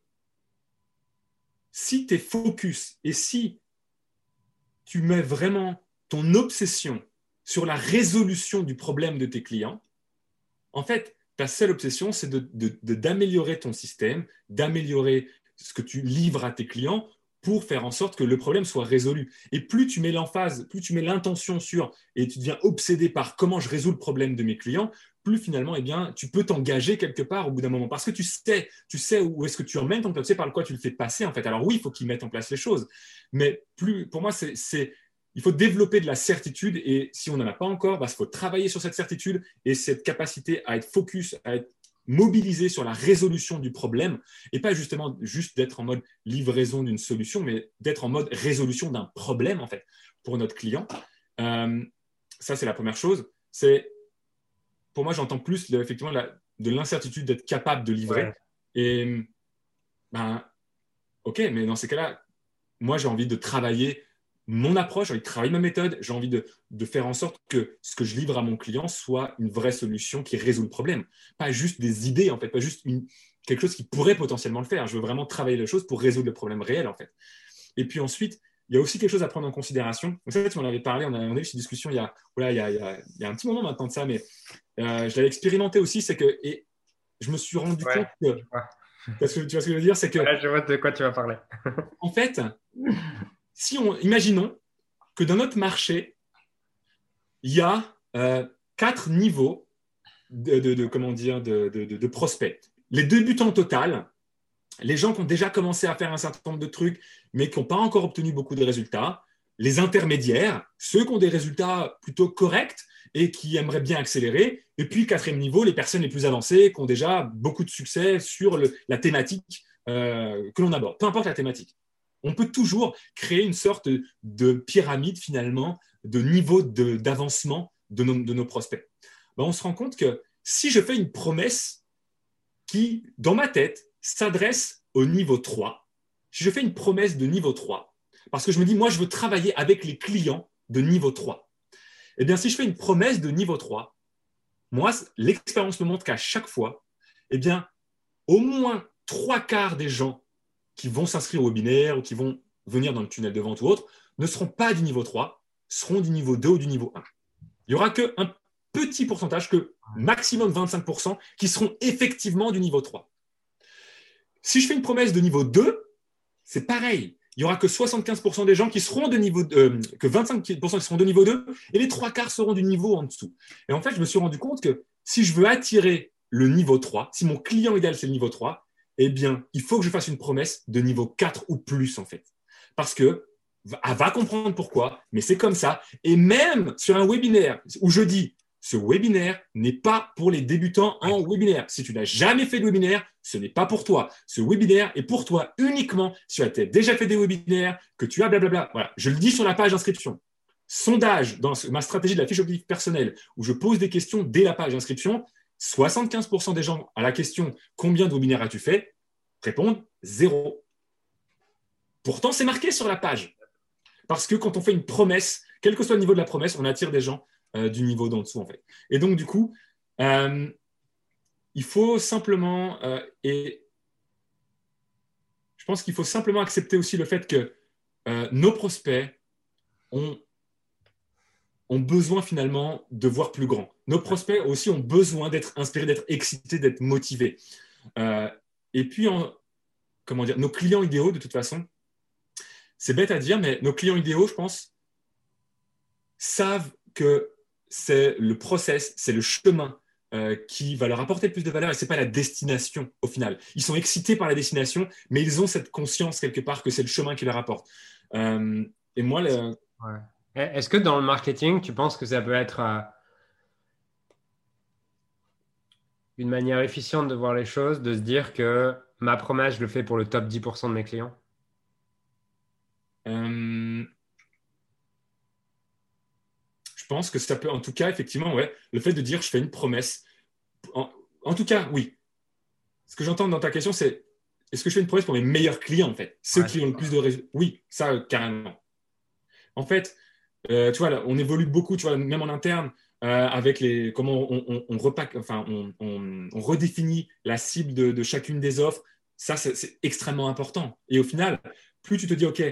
si tu es focus et si tu mets vraiment ton obsession sur la résolution du problème de tes clients, en fait, ta seule obsession, c'est d'améliorer ton système, d'améliorer ce que tu livres à tes clients pour faire en sorte que le problème soit résolu. Et plus tu mets l'emphase, plus tu mets l'intention sur et tu deviens obsédé par comment je résous le problème de mes clients, plus finalement, eh bien, tu peux t'engager quelque part au bout d'un moment. Parce que tu sais, tu sais où est-ce que tu emmènes ton tu sais par quoi tu le fais passer, en fait. Alors oui, il faut qu'ils mettent en place les choses. Mais plus, pour moi, c'est, il faut développer de la certitude. Et si on n'en a pas encore, il bah, faut travailler sur cette certitude et cette capacité à être focus, à être mobilisé sur la résolution du problème et pas justement juste d'être en mode livraison d'une solution, mais d'être en mode résolution d'un problème, en fait, pour notre client. Euh, ça, c'est la première chose. C'est pour moi, j'entends plus effectivement de l'incertitude d'être capable de livrer. Et ben, ok, mais dans ces cas-là, moi, j'ai envie de travailler mon approche, j'ai envie de travailler ma méthode, j'ai envie de, faire en sorte que ce que je livre à mon client soit une vraie solution qui résout le problème. Pas juste des idées, en fait, pas juste quelque chose qui pourrait potentiellement le faire. Je veux vraiment travailler les choses pour résoudre le problème réel, en fait. Et puis ensuite, il y a aussi quelque chose à prendre en considération. Vous savez, tu m'en avais parlé, on a, eu cette discussion il y, a, voilà, il, y a, il, y a, un petit moment maintenant de ça, mais euh, je l'avais expérimenté aussi, c'est que et je me suis rendu compte que. Parce que tu vois ce que je veux dire, c'est que. je vois de quoi tu vas parler. en fait, si on, imaginons que dans notre marché, il y a euh, quatre niveaux de, de, comment dire, de, de, prospects. Les débutants total, les gens qui ont déjà commencé à faire un certain nombre de trucs, mais qui n'ont pas encore obtenu beaucoup de résultats, les intermédiaires, ceux qui ont des résultats plutôt corrects et qui aimeraient bien accélérer, et puis quatrième niveau, les personnes les plus avancées qui ont déjà beaucoup de succès sur la thématique euh, que l'on aborde, peu importe la thématique. On peut toujours créer une sorte de pyramide finalement de niveau d'avancement de, nos, prospects. Ben, on se rend compte que si je fais une promesse qui, dans ma tête, s'adresse au niveau 3, si je fais une promesse de niveau 3, parce que je me dis, moi, je veux travailler avec les clients de niveau 3, eh bien, si je fais une promesse de niveau 3, moi, l'expérience me montre qu'à chaque fois, eh bien, au moins trois quarts des gens qui vont s'inscrire au webinaire ou qui vont venir dans le tunnel de vente ou autre ne seront pas du niveau 3, seront du niveau 2 ou du niveau 1. Il n'y aura qu'un petit pourcentage, que maximum 25%, qui seront effectivement du niveau 3. Si je fais une promesse de niveau 2, c'est pareil. Il n'y aura que 75% des gens qui seront de niveau euh, que 25% qui seront de niveau 2 et les trois quarts seront du niveau en dessous. Et en fait, je me suis rendu compte que si je veux attirer le niveau 3, si mon client idéal c'est le niveau 3, eh bien, il faut que je fasse une promesse de niveau 4 ou plus en fait. Parce que elle va comprendre pourquoi, mais c'est comme ça. Et même sur un webinaire où je dis ce webinaire n'est pas pour les débutants en webinaire. Si tu n'as jamais fait de webinaire, ce n'est pas pour toi. Ce webinaire est pour toi uniquement si tu as déjà fait des webinaires, que tu as blablabla. Voilà, je le dis sur la page d'inscription. Sondage dans ma stratégie de la fiche objectif personnelle où je pose des questions dès la page d'inscription. 75% des gens à la question combien de webinaires as-tu fait? Répondent zéro. Pourtant, c'est marqué sur la page. Parce que quand on fait une promesse, quel que soit le niveau de la promesse, on attire des gens euh, du niveau d'en dessous, en fait. Et donc, du coup, euh, il faut simplement, euh, et je pense qu'il faut simplement accepter aussi le fait que nos prospects ont, ont besoin finalement de voir plus grand. Nos prospects aussi ont besoin d'être inspirés, d'être excités, d'être motivés. et puis, comment dire, nos clients idéaux, de toute façon, c'est bête à dire, mais nos clients idéaux, je pense, savent que c'est le process, c'est le chemin euh, qui va leur apporter plus de valeur et c'est pas la destination au final. Ils sont excités par la destination, mais ils ont cette conscience quelque part que c'est le chemin qui leur apporte. Euh, et moi, est-ce que dans le marketing, tu penses que ça peut être euh, une manière efficiente de voir les choses, de se dire que ma promesse, je le fais pour le top 10% de mes clients Je pense que ça peut, en tout cas, effectivement, ouais, le fait de dire je fais une promesse. En, tout cas, oui. Ce que j'entends dans ta question, c'est est-ce que je fais une promesse pour mes meilleurs clients, en fait? Ceux qui ont le plus de résultats Oui, ça, carrément. En fait, euh, tu vois, on évolue beaucoup, tu vois, même en interne, euh, avec les comment on, on, repack, enfin, on, redéfinit la cible de, chacune des offres. Ça, c'est extrêmement important. Et au final, plus tu te dis, OK,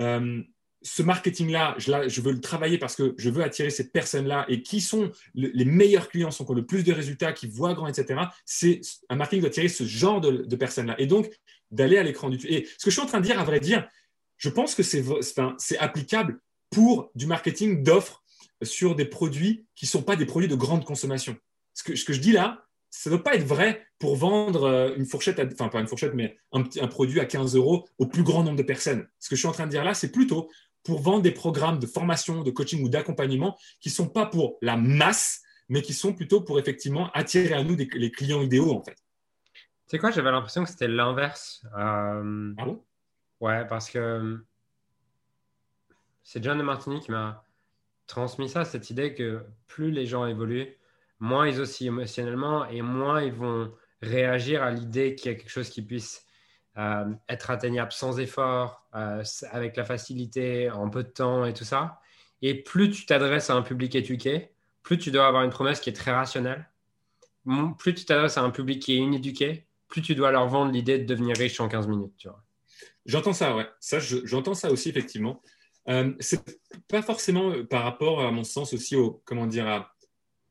euh, ce marketing-là, je, veux le travailler parce que je veux attirer cette personne-là et qui sont les meilleurs clients, sont qui ont le plus de résultats, qui voient grand, etc. C'est un marketing doit attirer ce genre de, personnes-là. Et donc, d'aller à l'écran du. Et ce que je suis en train de dire, à vrai dire, je pense que c'est applicable pour du marketing d'offres sur des produits qui ne sont pas des produits de grande consommation. Ce que, ce que je dis là, ça ne doit pas être vrai pour vendre euh, une fourchette, enfin pas une fourchette, mais un, un, produit à 15 euros au plus grand nombre de personnes. Ce que je suis en train de dire là, c'est plutôt pour vendre des programmes de formation, de coaching ou d'accompagnement qui ne sont pas pour la masse, mais qui sont plutôt pour effectivement attirer à nous les clients idéaux en fait. Tu sais quoi, j'avais l'impression que c'était l'inverse. Euh, ah bon? Ouais, parce que c'est John de Martini qui m'a transmis ça, cette idée que plus les gens évoluent, moins ils aussi émotionnellement et moins ils vont réagir à l'idée qu'il y a quelque chose qui puisse euh, être atteignable sans effort, euh, avec la facilité, en peu de temps et tout ça. Et plus tu t'adresses à un public éduqué, plus tu dois avoir une promesse qui est très rationnelle. Plus tu t'adresses à un public qui est inéduqué, plus tu dois leur vendre l'idée de devenir riche en 15 minutes. J'entends ça, ouais. Ça, j'entends ça aussi, effectivement. Euh, c'est pas forcément par rapport, à mon sens, aussi au, comment dire, à,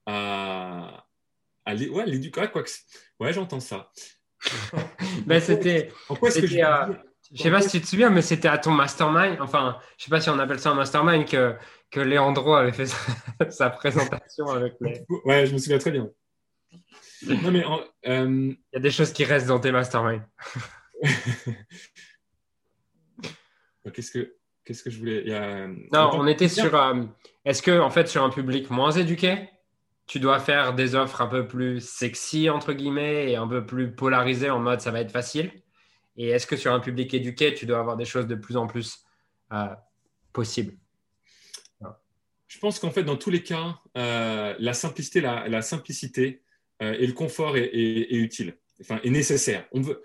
à, à l'éducation. Quoi ouais, j'entends ça. ben, c'était. Pourquoi est-ce que je. je sais pas si tu te souviens, mais c'était à ton mastermind. Enfin, je sais pas si on appelle ça un mastermind que, que Léandro avait fait sa, présentation avec les. Ouais, je me souviens très bien. Non, mais euh, il y a des choses qui restent dans tes masterminds. qu'est-ce que qu'est-ce que je voulais Non, on était sur. Euh, est-ce que en fait sur un public moins éduqué, tu dois faire des offres un peu plus sexy, entre guillemets, et un peu plus polarisées en mode ça va être facile. Et est-ce que sur un public éduqué, tu dois avoir des choses de plus en plus euh, possibles? Je pense qu'en fait, dans tous les cas, euh, la simplicité, la, simplicité euh, et le confort est, utile, enfin, est nécessaire. On veut...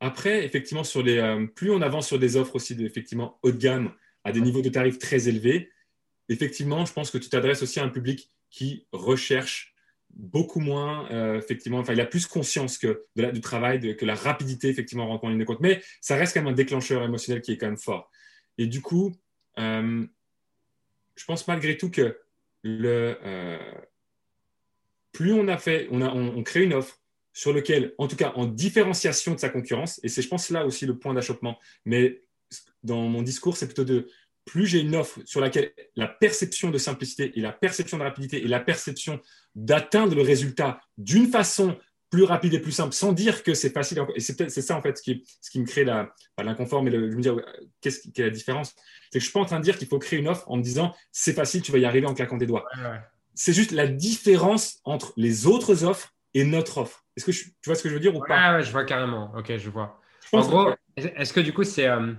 Après, effectivement, sur les, plus on avance sur des offres aussi effectivement haut de gamme, à des niveaux de tarifs très élevés, effectivement, je pense que tu t'adresses aussi à un public qui recherche beaucoup moins, euh, effectivement, enfin, il a plus conscience que de du travail, que la rapidité, effectivement, rentre en ligne de compte. Mais ça reste quand même un déclencheur émotionnel qui est quand même fort. Et du coup, euh, je pense malgré tout que le, euh, plus on a fait, on, a, on, crée une offre sur lequel, en tout cas, en différenciation de sa concurrence, et c'est, je pense, là aussi le point d'achoppement. Mais dans mon discours, c'est plutôt de plus j'ai une offre sur laquelle la perception de simplicité et la perception de rapidité et la perception d'atteindre le résultat d'une façon plus rapide et plus simple, sans dire que c'est facile. Et c'est ça, en fait, ce qui, ce qui me crée l'inconfort, mais le, je me dis, qu'est-ce qui est la différence? C'est que je suis pas en train de dire qu'il faut créer une offre en me disant, c'est facile, tu vas y arriver en claquant des doigts. C'est juste la différence entre les autres offres et notre offre. Est-ce que tu vois ce que je veux dire ou pas? je vois carrément. Ok, je vois. en gros, est-ce que du coup, c'est. Euh,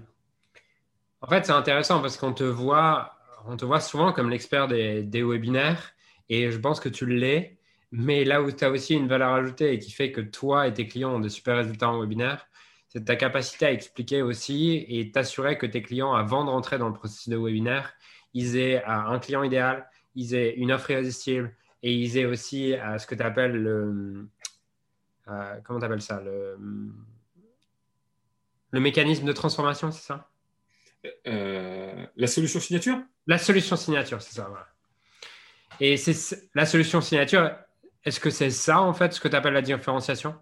en fait, c'est intéressant parce qu'on te voit, on te voit souvent comme l'expert des, webinaires et je pense que tu l'es. Mais là où tu as aussi une valeur ajoutée et qui fait que toi et tes clients ont de super résultats en webinaire, c'est ta capacité à expliquer aussi et t'assurer que tes clients, avant de rentrer dans le processus de webinaire, ils aient un client idéal, ils aient une offre irrésistible et ils aient aussi ce que tu appelles le. Euh, comment tu ça le mécanisme de transformation, c'est ça? Euh, la solution signature? La solution signature, c'est ça. Et c'est la solution signature, est-ce que c'est ça, en fait, ce que tu appelles la différenciation?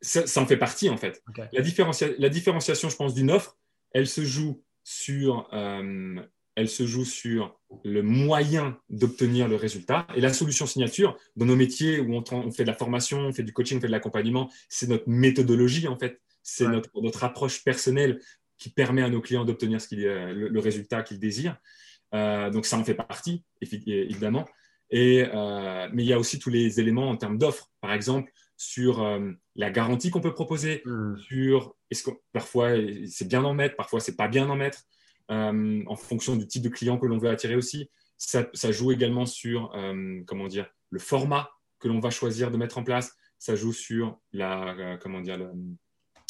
Ça, en fait partie, en fait. La, la, différenciation, je pense, d'une offre, elle se joue sur. Euh, elle se joue sur le moyen d'obtenir le résultat. Et la solution signature, dans nos métiers où on, fait de la formation, on fait du coaching, on fait de l'accompagnement, c'est notre méthodologie en fait. C'est notre, notre, approche personnelle qui permet à nos clients d'obtenir le, le, résultat qu'ils désirent. Euh, donc ça en fait partie, évidemment. Et, euh, mais il y a aussi tous les éléments en termes d'offres. Par exemple, sur euh, la garantie qu'on peut proposer, hmm. sur est-ce que parfois c'est bien d'en mettre, parfois c'est pas bien d'en mettre. Euh, en fonction du type de client que l'on veut attirer aussi. Ça, joue également sur euh, comment dire, le format que l'on va choisir de mettre en place. Ça joue sur la, euh, comment dire,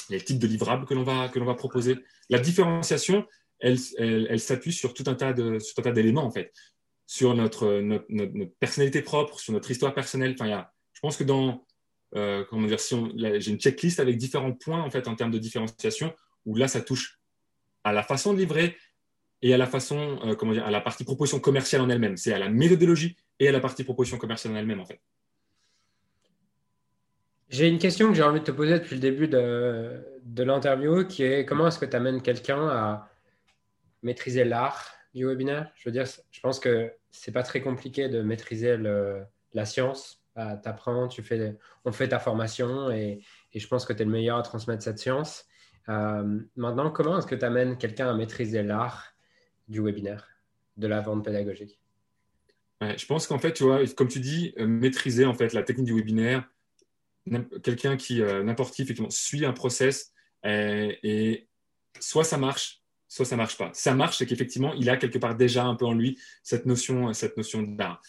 les types de livrables que l'on va, que l'on va proposer. La différenciation, elle, elle, s'appuie sur tout un tas de, sur tas d'éléments en fait, sur notre, notre, personnalité propre, sur notre histoire personnelle. Enfin, y a, je pense que dans comment dire, si j'ai une checklist avec différents points en fait en termes de différenciation où là ça touche à la façon de livrer, et à la façon, euh, comment dire, à la partie proposition commerciale en elle-même. C'est à la méthodologie et à la partie proposition commerciale en elle-même, en fait. J'ai une question que j'ai envie de te poser depuis le début de, de l'interview, qui est comment est-ce que tu amènes quelqu'un à maîtriser l'art du webinaire? Je veux dire, je pense que c'est pas très compliqué de maîtriser le, la science. Bah, tu apprends, fais, on fait ta formation et, et je pense que tu es le meilleur à transmettre cette science. Euh, maintenant, comment est-ce que tu amènes quelqu'un à maîtriser l'art du webinaire, de la vente pédagogique? Je pense qu'en fait, tu vois, comme tu dis, euh, maîtriser en fait la technique du webinaire, quelqu'un qui, euh, n'importe qui, effectivement, suit un process euh, et, soit ça marche, soit ça marche pas. Ça marche, c'est qu'effectivement, il a quelque part déjà un peu en lui cette notion, cette notion d'art.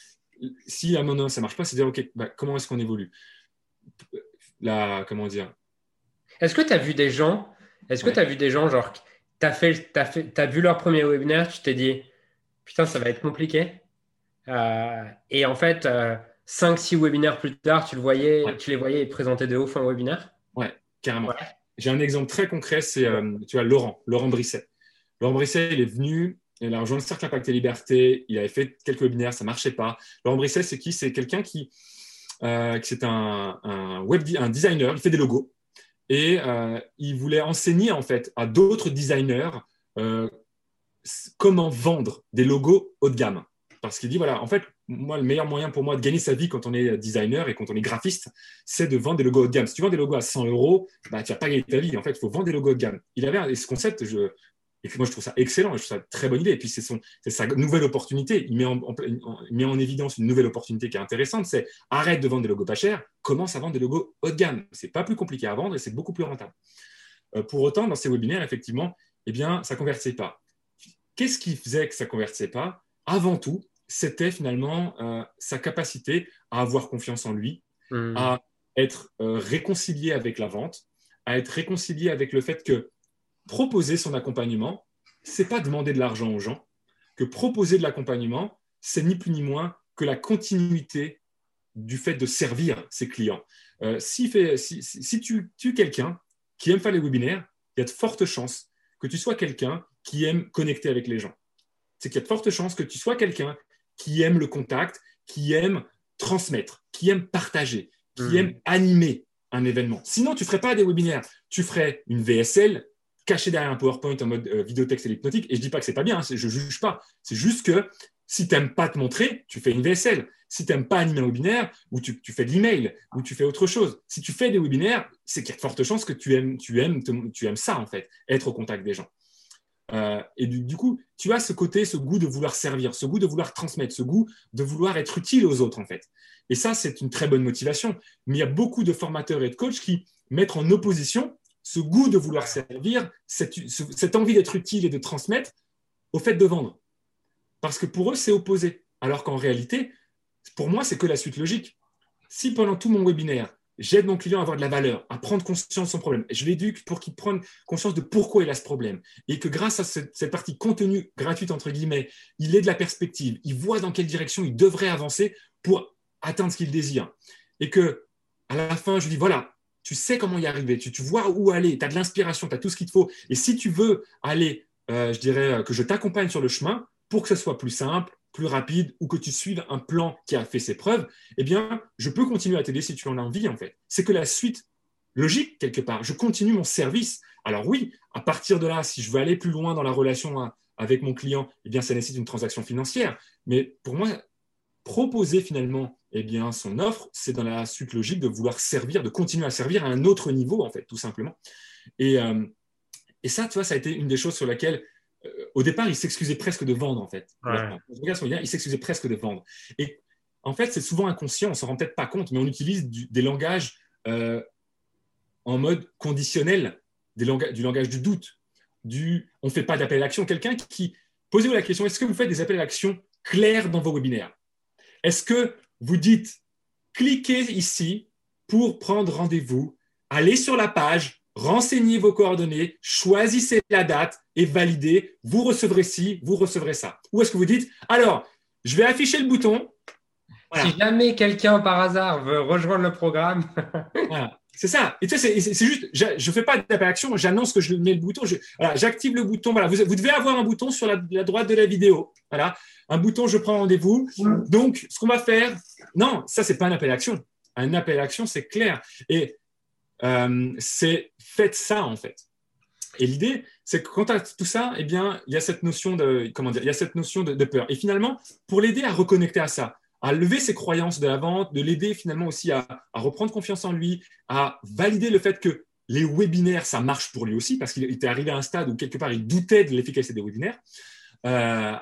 Si à un moment ça marche pas, c'est dire ok, bah, comment est-ce qu'on évolue? La, comment dire? Est-ce que tu as vu des gens Est-ce que tu as vu des gens genre tu as, fait, as, fait, as vu leur premier webinaire, tu t'es dit, putain, ça va être compliqué? Euh, et en fait, 5-6 euh, webinaires plus tard, tu, le voyais, tu les voyais présenter de ouf en webinaire? Ouais, carrément. J'ai un exemple très concret, c'est euh, tu vois, Laurent, Laurent Brisset. Laurent Brisset, il est venu, il a rejoint le Cercle Impact et Liberté, il avait fait quelques webinaires, ça ne marchait pas. Laurent Brisset, c'est qui? C'est quelqu'un qui, c'est un, un, web, un designer, il fait des logos et euh, il voulait enseigner en fait à d'autres designers euh, comment vendre des logos haut de gamme. Parce qu'il dit voilà, en fait, moi, le meilleur moyen pour moi de gagner sa vie quand on est designer et quand on est graphiste, c'est de vendre des logos haut de gamme. Si tu vends des logos à 100 euros, bah, tu vas pas gagner ta vie. En fait, il faut vendre des logos haut de gamme. Il avait ce concept, je, et moi, je trouve ça excellent, je trouve ça une très bonne idée. Et puis, c'est sa nouvelle opportunité. Il met en, met en, évidence une nouvelle opportunité qui est intéressante. C'est arrête de vendre des logos pas chers, commence à vendre des logos haut de gamme. C'est pas plus compliqué à vendre et c'est beaucoup plus rentable. Euh, pour autant, dans ces webinaires, effectivement, eh bien, ça convertissait pas. Qu'est-ce qui faisait que ça ne convertissait pas? Avant tout, c'était finalement euh, sa capacité à avoir confiance en lui, mmh. à être euh, réconcilié avec la vente, à être réconcilié avec le fait que proposer son accompagnement, c'est pas demander de l'argent aux gens, que proposer de l'accompagnement, c'est ni plus ni moins que la continuité du fait de servir ses clients. Euh, si, tu, es quelqu'un qui aime faire les webinaires, il y a de fortes chances que tu sois quelqu'un qui aime connecter avec les gens. C'est qu'il y a de fortes chances que tu sois quelqu'un qui aime le contact, qui aime transmettre, qui aime partager, qui hmm. aime animer un événement. Sinon, tu ne ferais pas des webinaires. Tu ferais une VSL, caché derrière un PowerPoint en mode euh, vidéo texte et hypnotique. Et je dis pas que c'est pas bien, hein, je juge pas. C'est juste que si tu n'aimes pas te montrer, tu fais une VSL. Si tu n'aimes pas animer un webinaire, ou tu, fais de l'email, ou tu fais autre chose. Si tu fais des webinaires, c'est qu'il y a de fortes chances que tu aimes, tu aimes, tu aimes ça, en fait, être au contact des gens. Euh, et du, coup, tu as ce côté, ce goût de vouloir servir, ce goût de vouloir transmettre, ce goût de vouloir être utile aux autres, en fait. Et ça, c'est une très bonne motivation. Mais il y a beaucoup de formateurs et de coachs qui mettent en opposition ce goût de vouloir servir, cette, envie d'être utile et de transmettre au fait de vendre. Parce que pour eux, c'est opposé. Alors qu'en réalité, pour moi, c'est que la suite logique. Si pendant tout mon webinaire, j'aide mon client à avoir de la valeur, à prendre conscience de son problème, je l'éduque pour qu'il prenne conscience de pourquoi il a ce problème, et que grâce à cette, partie contenu gratuite, entre guillemets, il ait de la perspective, il voit dans quelle direction il devrait avancer pour atteindre ce qu'il désire. Et que à la fin, je lui dis, voilà, tu sais comment y arriver, tu, vois où aller, tu as de l'inspiration, tu as tout ce qu'il te faut. Et si tu veux aller, euh, je dirais, euh, que je t'accompagne sur le chemin pour que ce soit plus simple, plus rapide ou que tu suives un plan qui a fait ses preuves, eh bien, je peux continuer à t'aider si tu en as envie, en fait. C'est que la suite logique, quelque part, je continue mon service. Alors oui, à partir de là, si je veux aller plus loin dans la relation avec mon client, eh bien, ça nécessite une transaction financière. Mais pour moi, proposer finalement eh bien, son offre, c'est dans la suite logique de vouloir servir, de continuer à servir à un autre niveau, en fait, tout simplement. Et, euh, et ça, tu vois, ça a été une des choses sur laquelle, au départ, il s'excusait presque de vendre, en fait. il s'excusait presque de vendre. Et en fait, c'est souvent inconscient, on s'en rend peut-être pas compte, mais on utilise des langages euh, en mode conditionnel, des du langage du doute, du on ne fait pas d'appel à l'action. Quelqu'un qui, posez-vous la question, est-ce que vous faites des appels à l'action clairs dans vos webinaires? Est-ce que vous dites, cliquez ici pour prendre rendez-vous, allez sur la page, renseignez vos coordonnées, choisissez la date et validez, vous recevrez ci, vous recevrez ça. Ou est-ce que vous dites, alors, je vais afficher le bouton. Si jamais quelqu'un par hasard veut rejoindre le programme. voilà. C'est ça. Et tu sais, c'est juste, je ne fais pas d'appel à action, j'annonce que je mets le bouton, j'active le bouton. Voilà, vous, vous, devez avoir un bouton sur la, droite de la vidéo. Voilà, un bouton, je prends rendez-vous. Donc, ce qu'on va faire, non, ça, c'est pas un appel à action. Un appel à action, c'est clair. Et euh, c'est faites ça, en fait. Et l'idée, c'est que quand as tout ça, eh bien, il y a cette notion de, comment dire, il y a cette notion de peur. Et finalement, pour l'aider à reconnecter à ça, à lever ses croyances de la vente, de l'aider finalement aussi à, reprendre confiance en lui, à valider le fait que les webinaires, ça marche pour lui aussi, parce qu'il était arrivé à un stade où quelque part il doutait de l'efficacité des webinaires, euh,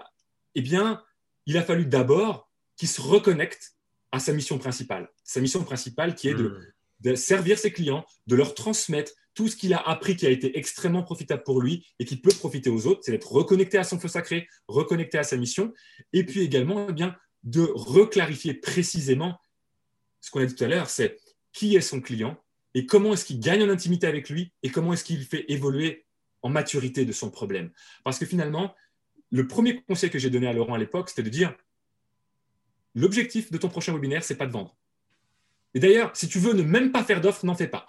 eh bien, il a fallu d'abord qu'il se reconnecte à sa mission principale. Sa mission principale qui est de, hmm. De servir ses clients, de leur transmettre tout ce qu'il a appris qui a été extrêmement profitable pour lui et qui peut profiter aux autres, c'est d'être reconnecté à son feu sacré, reconnecté à sa mission, et puis également, eh bien, de reclarifier précisément ce qu'on a dit tout à l'heure, c'est qui est son client et comment est-ce qu'il gagne en intimité avec lui et comment est-ce qu'il fait évoluer en maturité de son problème. Parce que finalement, le premier conseil que j'ai donné à Laurent à l'époque, c'était de dire l'objectif de ton prochain webinaire, c'est pas de vendre. Et d'ailleurs, si tu veux ne même pas faire d'offre, n'en fais pas.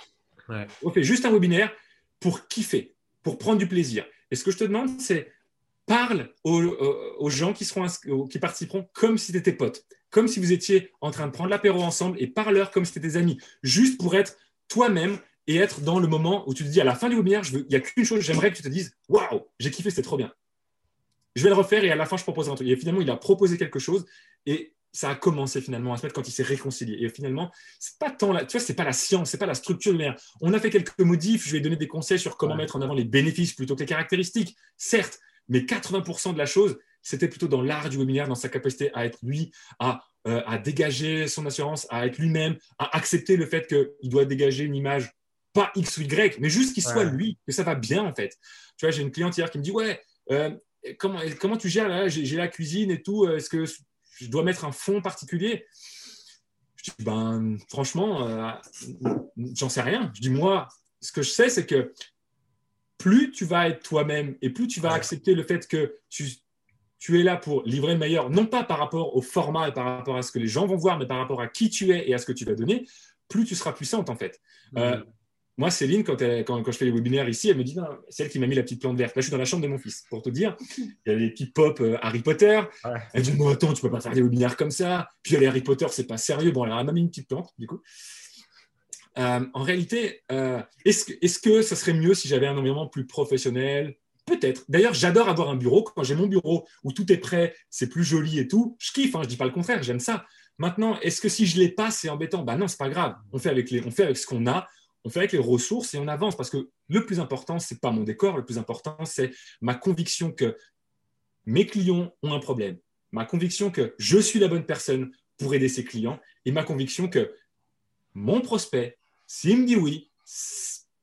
On fait juste un webinaire pour kiffer, pour prendre du plaisir. Et ce que je te demande, c'est parle aux, gens qui, seront, qui participeront comme si tu étais pote, comme si vous étiez en train de prendre l'apéro ensemble et parle-leur comme si tu étais des amis, juste pour être toi-même et être dans le moment où tu te dis à la fin du webinaire, il n'y a qu'une chose, j'aimerais que tu te dises Waouh, j'ai kiffé, c'était trop bien. Je vais le refaire et à la fin, je propose un truc. Et finalement, il a proposé quelque chose et ça a commencé finalement à se mettre quand il s'est réconcilié. Et finalement, c'est pas tant la, tu vois, c'est pas la science, c'est pas la structure de l'air. On a fait quelques modifs. Je vais donner des conseils sur comment mettre en avant les bénéfices plutôt que les caractéristiques, certes. Mais 80% de la chose, c'était plutôt dans l'art du webinaire, dans sa capacité à être lui, à, euh, à dégager son assurance, à être lui-même, à accepter le fait qu'il doit dégager une image, pas X ou Y, mais juste qu'il soit lui, que ça va bien en fait. Tu vois, j'ai une cliente hier qui me dit Ouais, euh, comment, comment tu gères là? J'ai la cuisine et tout, est-ce que je dois mettre un fond particulier Je dis Ben, franchement, euh, j'en sais rien. Je dis Moi, ce que je sais, c'est que plus tu vas être toi-même et plus tu vas accepter le fait que tu, tu es là pour livrer le meilleur, non pas par rapport au format et par rapport à ce que les gens vont voir, mais par rapport à qui tu es et à ce que tu vas donner, plus tu seras puissante en fait. Euh, mm-hmm. Moi, Céline, quand, quand, quand, je fais les webinaires ici, elle me dit, c'est elle qui m'a mis la petite plante verte. Là, je suis dans la chambre de mon fils, pour te dire. Il y a les petits pop euh, Harry Potter. Elle dit, non, attends, tu peux pas faire des webinaires comme ça. Puis les Harry Potter, c'est pas sérieux. Bon, elle m'a mis une petite plante, du coup. Euh, en réalité, euh, est-ce que, est que ça serait mieux si j'avais un environnement plus professionnel? Peut-être. D'ailleurs, j'adore avoir un bureau. Quand j'ai mon bureau où tout est prêt, c'est plus joli et tout, je kiffe. Hein, je dis pas le contraire, j'aime ça. Maintenant, est-ce que si je l'ai pas, c'est embêtant? Ben non, c'est pas grave. On fait avec les, on fait avec ce qu'on a, on fait avec les ressources et on avance. Parce que le plus important, c'est pas mon décor. Le plus important, c'est ma conviction que mes clients ont un problème. Ma conviction que je suis la bonne personne pour aider ses clients et ma conviction que mon prospect s'il me dit oui,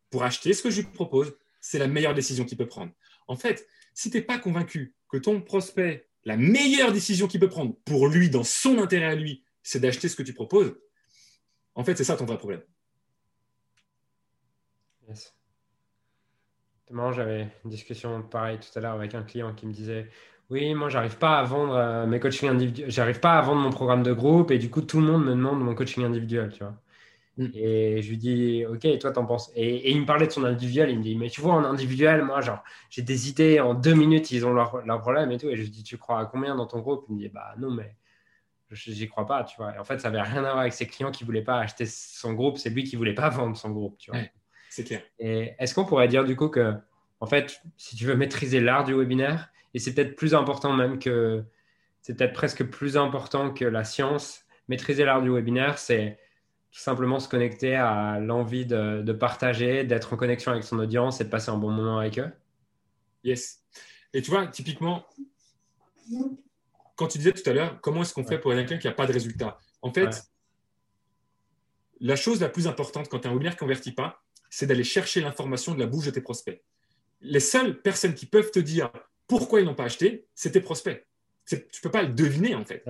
pour acheter ce que je lui propose, c'est la meilleure décision qu'il peut prendre. En fait, si tu n'es pas convaincu que ton prospect, la meilleure décision qu'il peut prendre pour lui, dans son intérêt à lui, c'est d'acheter ce que tu proposes, en fait, c'est ça ton vrai problème. Yes. j'avais une discussion pareille tout à l'heure avec un client qui me disait Oui, moi, j'arrive pas à vendre euh, mes coachings individuels, j'arrive pas à vendre mon programme de groupe et du coup, tout le monde me demande mon coaching individuel, tu vois. Mm. Et je lui dis, OK, et toi, t'en penses? Et, il me parlait de son individuel. Il me dit, mais tu vois, en individuel, moi, genre, j'ai des idées, en deux minutes, ils ont leur, leur, problème et tout. Et je lui dis, tu crois à combien dans ton groupe? Il me dit, bah non, mais j'y crois pas, tu vois. Et en fait, ça avait rien à voir avec ses clients qui voulaient pas acheter son groupe. C'est lui qui voulait pas vendre son groupe, tu vois. C'est clair. Et est-ce qu'on pourrait dire, du coup, que en fait, si tu veux maîtriser l'art du webinaire, et c'est peut-être plus important même que, c'est peut-être presque plus important que la science, maîtriser l'art du webinaire, c'est tout simplement se connecter à l'envie de, partager, d'être en connexion avec son audience et de passer un bon moment avec eux? Yes. Et tu vois, typiquement, quand tu disais tout à l'heure, comment est-ce qu'on fait pour quelqu'un qui n'a pas de résultat En fait, la chose la plus importante quand tu as un webinaire qui ne convertit pas, c'est d'aller chercher l'information de la bouche de tes prospects. Les seules personnes qui peuvent te dire pourquoi ils n'ont pas acheté, c'est tes prospects. Tu ne peux pas le deviner, en fait.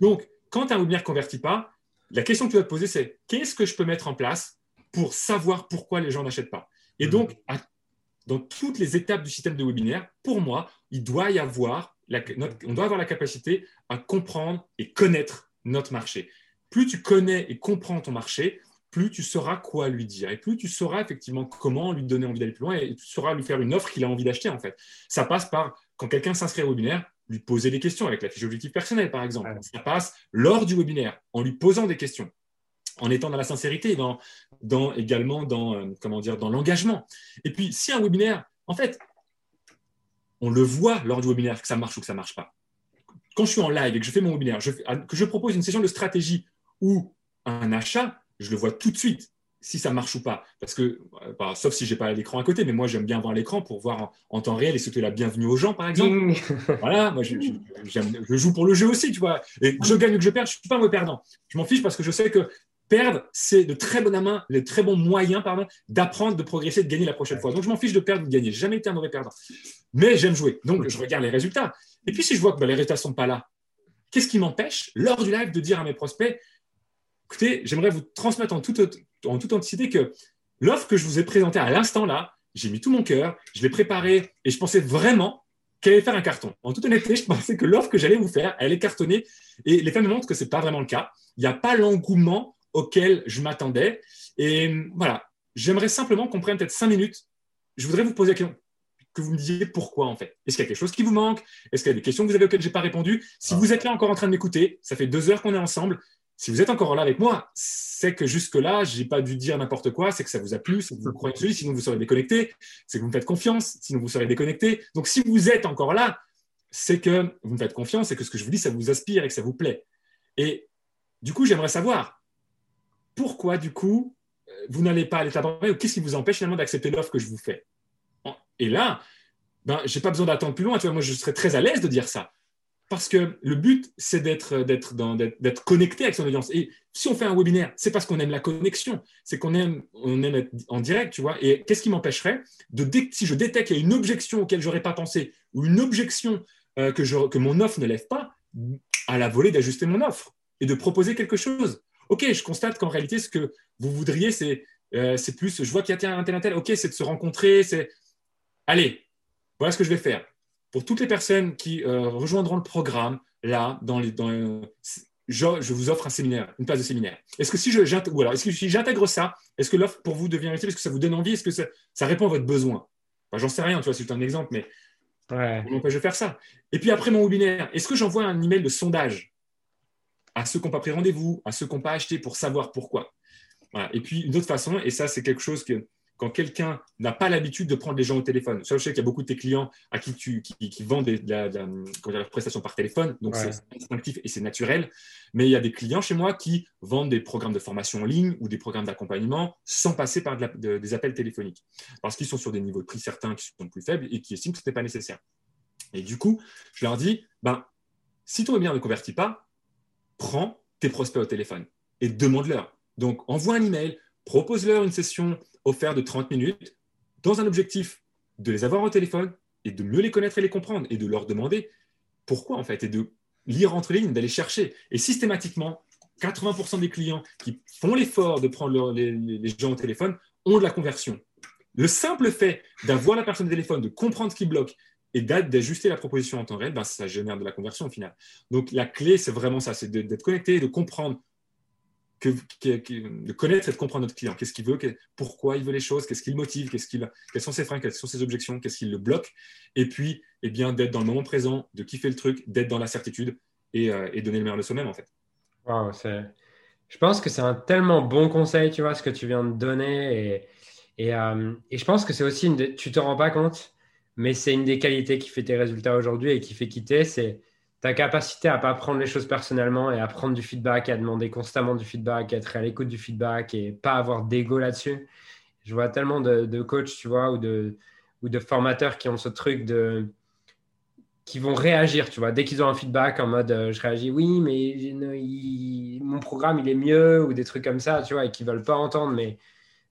Donc, quand un webinaire ne convertit pas, la question que tu dois te poser, c'est qu'est-ce que je peux mettre en place pour savoir pourquoi les gens n'achètent pas? Et mhm. donc, dans toutes les étapes du système de webinaire, pour moi, il doit y avoir, on doit avoir la capacité à comprendre et connaître notre marché. Plus tu connais et comprends ton marché, plus tu sauras quoi lui dire et plus tu sauras effectivement comment lui donner envie d'aller plus loin et tu sauras lui faire une offre qu'il a envie d'acheter en fait. Ça passe par quand quelqu'un s'inscrit au webinaire, lui poser des questions avec la fiche objectif personnel, par exemple. Ça passe lors du webinaire, en lui posant des questions, en étant dans la sincérité, dans, dans également dans, euh, comment dire, dans l'engagement. Et puis, si un webinaire, en fait, on le voit lors du webinaire que ça marche ou que ça ne marche pas. Quand je suis en live et que je fais mon webinaire, que je propose une session de stratégie ou un achat, je le vois tout de suite si ça marche ou pas. Parce que, euh, bah, sauf si j'ai pas l'écran à côté, mais moi j'aime bien voir l'écran pour voir en, temps réel et souhaiter la bienvenue aux gens, par exemple. Voilà, moi je, joue pour le jeu aussi, tu vois. Et que je gagne ou que je perds, je suis pas un mauvais perdant. Je m'en fiche parce que je sais que perdre, c'est de très bonnes main, les très bons moyens, pardon, d'apprendre, de progresser, de gagner la prochaine fois. Donc je m'en fiche de perdre ou de gagner. J'ai jamais été un mauvais perdant. Mais j'aime jouer. Donc je regarde les résultats. Et puis si je vois que bah, les résultats sont pas là, qu'est-ce qui m'empêche, lors du live, de dire à mes prospects, écoutez, j'aimerais vous transmettre en toute, en toute que l'offre que je vous ai présentée à l'instant là, j'ai mis tout mon cœur, je l'ai préparée et je pensais vraiment qu'elle allait faire un carton. En toute honnêteté, je pensais que l'offre que j'allais vous faire, elle est cartonnée et les faits me montrent que ce n'est pas vraiment le cas. Il n'y a pas l'engouement auquel je m'attendais. Et voilà, j'aimerais simplement qu'on prenne peut-être cinq minutes. Je voudrais vous poser la question que vous me disiez pourquoi en fait. Est-ce qu'il y a quelque chose qui vous manque? Est-ce qu'il y a des questions que vous avez auxquelles je n'ai pas répondu? Si ah. vous êtes là encore en train de m'écouter, ça fait deux heures qu'on est ensemble, si vous êtes encore là avec moi, c'est que jusque-là, je n'ai pas dû dire n'importe quoi, c'est que ça vous a plu, c'est que vous croyez sinon vous serez déconnecté, c'est que vous me faites confiance, sinon vous serez déconnecté. Donc si vous êtes encore là, c'est que vous me faites confiance et que ce que je vous dis, ça vous aspire et que ça vous plaît. Et du coup, j'aimerais savoir pourquoi, du coup, vous n'allez pas à l'étape ou qu'est-ce qui vous empêche finalement d'accepter l'offre que je vous fais? Et là, ben, je n'ai pas besoin d'attendre plus loin. Moi, je serais très à l'aise de dire ça. Parce que le but, c'est d'être, connecté avec son audience. Et si on fait un webinaire, c'est parce qu'on aime la connexion, c'est qu'on aime, être en direct, tu vois. Et qu'est-ce qui m'empêcherait de, si je détecte qu'il y a une objection auquel je n'aurais pas pensé, ou une objection euh, que, mon offre ne lève pas, à la volée d'ajuster mon offre et de proposer quelque chose. Ok, je constate qu'en réalité, ce que vous voudriez, c'est, euh, plus, je vois qu'il y a un tel, un tel, ok, c'est de se rencontrer, c'est, allez, voilà ce que je vais faire pour toutes les personnes qui euh, rejoindront le programme, là, dans les, dans, je, vous offre un séminaire, une place de séminaire. Est-ce que si je, j'intègre, est-ce que si j'intègre ça, est-ce que l'offre pour vous devient utile? Est-ce que ça vous donne envie? Est-ce que ça, ça, répond à votre besoin? J'en sais rien, tu vois, c'est un exemple, mais ouais. je vais faire ça. Et puis après mon webinaire, est-ce que j'envoie un email de sondage à ceux qui n'ont pas pris rendez-vous, à ceux qui n'ont pas acheté pour savoir pourquoi? Et puis une autre façon, et ça c'est quelque chose que quand quelqu'un n'a pas l'habitude de prendre les gens au téléphone. je sais qu'il y a beaucoup de tes clients à qui tu qui, vendent des, la, prestations par téléphone, donc c'est instinctif et c'est naturel. Mais il y a des clients chez moi qui vendent des programmes de formation en ligne ou des programmes d'accompagnement sans passer par des appels téléphoniques, parce qu'ils sont sur des niveaux de prix certains qui sont plus faibles et qui estiment que ce n'est pas nécessaire. Et du coup, je leur dis, ben, si ton webinaire ne convertit pas, prends tes prospects au téléphone et demande-leur. Donc, envoie un email, propose-leur une session offert de 30 minutes dans un objectif de les avoir au téléphone et de mieux les connaître et les comprendre et de leur demander pourquoi en fait et de lire entre les lignes, d'aller chercher. Et systématiquement, 80% des clients qui font l'effort de prendre les, gens au téléphone ont de la conversion. Le simple fait d'avoir la personne au téléphone, de comprendre ce qui bloque et d'ajuster la proposition en temps réel, ben, ça génère de la conversion au final. Donc la clé, c'est vraiment ça, c'est d'être connecté, de comprendre de connaître et de comprendre notre client. Qu'est-ce qu'il veut, pourquoi il veut les choses, qu'est-ce qui le motive, qu'est-ce qu'il, quels sont ses freins, quelles sont ses objections, qu'est-ce qui le bloque. Et puis, eh bien, d'être dans le moment présent, de kiffer le truc, d'être dans la certitude et, euh, donner le meilleur de soi-même, en fait. Je pense que c'est un tellement bon conseil, tu vois, ce que tu viens de donner. Et, et, euh, je pense que c'est aussi, une... tu te rends pas compte, mais c'est une des qualités qui fait tes résultats aujourd'hui et qui fait quitter, c'est ta capacité à pas prendre les choses personnellement et à prendre du feedback, à demander constamment du feedback, à être à l'écoute du feedback et pas avoir d'ego là-dessus. Je vois tellement de, coachs, tu vois, ou de, ou de formateurs qui ont ce truc de qui vont réagir, tu vois, dès qu'ils ont un feedback en mode euh, je réagis, oui, mais mon programme il est mieux ou des trucs comme ça, tu vois, et qui veulent pas entendre. Mais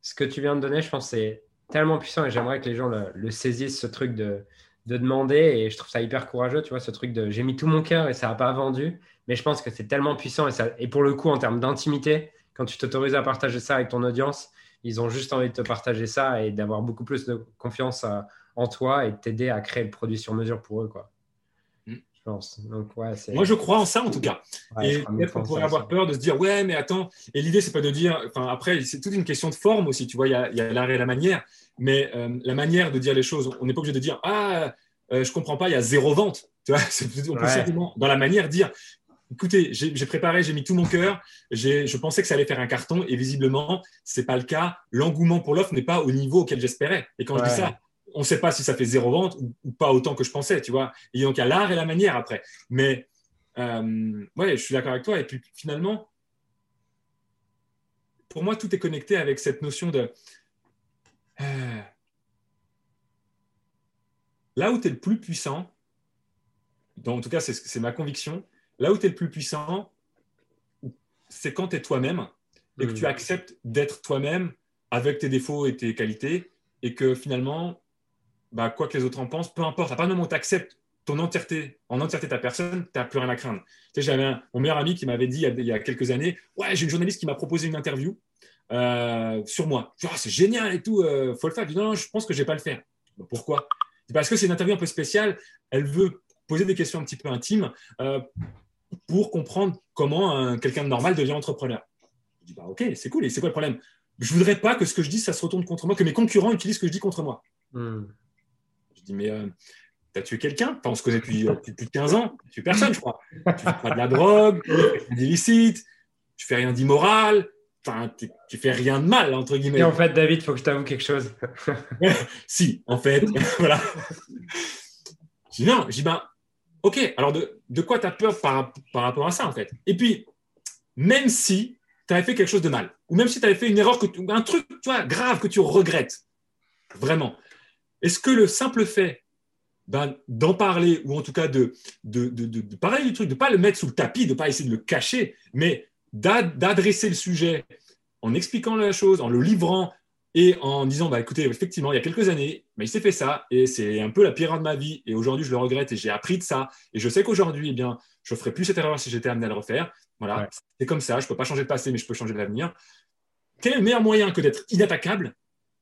ce que tu viens de donner, je pense, c'est tellement puissant et j'aimerais que les gens le, saisissent, ce truc de, de, demander. Et je trouve ça hyper courageux, tu vois, ce truc de j'ai mis tout mon cœur et ça n'a pas vendu. Mais je pense que c'est tellement puissant et, ça, et pour le coup, en termes d'intimité, quand tu t'autorises à partager ça avec ton audience, ils ont juste envie de te partager ça et d'avoir beaucoup plus de confiance euh, en toi et de t'aider à créer le produit sur mesure pour eux, quoi. Moi, je crois en ça en tout cas. et peut-être qu'on pourrait avoir peur de se dire, ouais, mais attends. Et l'idée, c'est pas de dire, enfin, après, c'est toute une question de forme aussi. Tu vois, il y a, l'art et la manière. Mais euh, la manière de dire les choses, on n'est pas obligé de dire, ah, euh, je comprends pas, il y a zéro vente. Tu vois, on peut simplement, dans la manière, dire, écoutez, j'ai préparé, j'ai mis tout mon cœur, je pensais que ça allait faire un carton et visiblement, c'est pas le cas. L'engouement pour l'offre n'est pas au niveau auquel j'espérais. Et quand je dis ça, on ne sait pas si ça fait zéro vente ou, pas autant que je pensais, tu vois. Et donc, il y a l'art et la manière après. Mais, euh, ouais, je suis d'accord avec toi. Et puis, finalement, pour moi, tout est connecté avec cette notion de. Euh, là où tu es le plus puissant, en tout cas, c'est ma conviction, là où tu es le plus puissant, c'est quand tu es toi-même et que tu mmh. acceptes d'être toi-même avec tes défauts et tes qualités et que finalement, bah, quoi que les autres en pensent, peu importe. À partir du moment où tu acceptes ton entièreté, en entièreté ta personne, tu n'as plus rien à craindre. Tu sais, j'avais mon meilleur ami qui m'avait dit il y, a, quelques années Ouais, j'ai une journaliste qui m'a proposé une interview euh, sur moi. Ah, c'est génial et tout, euh, faut le faire. Je dis, non, non, je pense que je ne vais pas le faire. pourquoi? Parce que c'est une interview un peu spéciale. Elle veut poser des questions un petit peu intimes euh, pour comprendre comment quelqu'un de normal devient entrepreneur. Je dis, bah, ok, c'est cool. Et c'est quoi le problème? Je ne voudrais pas que ce que je dis, ça se retourne contre moi, que mes concurrents utilisent ce que je dis contre moi. Hmm. Dis, mais euh, tu as tué quelqu'un On se connaît depuis, euh, plus de 15 ans. Tu tues personne, je crois. Tu fais pas de la drogue, tu fais d'illicite, tu fais rien d'immoral. Enfin, tu, fais rien de mal, entre guillemets. Et en fait, David, il faut que je t'avoue quelque chose. si, en fait, voilà. Je dis, non, je dis, ben, ok, alors de, de quoi tu as peur par, par, rapport à ça, en fait? Et puis, même si tu avais fait quelque chose de mal, ou même si tu avais fait une erreur, que un truc tu vois, grave que tu regrettes, vraiment, est-ce que le simple fait ben, d'en parler, ou en tout cas de, de, de, parler du truc, de ne pas le mettre sous le tapis, de ne pas essayer de le cacher, mais d'adresser le sujet en expliquant la chose, en le livrant et en disant bah, écoutez, effectivement, il y a quelques années, mais il s'est fait ça et c'est un peu la pire de ma vie et aujourd'hui je le regrette et j'ai appris de ça et je sais qu'aujourd'hui, eh bien, je ne ferai plus cette erreur si j'étais amené à le refaire. Voilà, c'est comme ça, je ne peux pas changer le passé, mais je peux changer l'avenir. Quel est le meilleur moyen que d'être inattaquable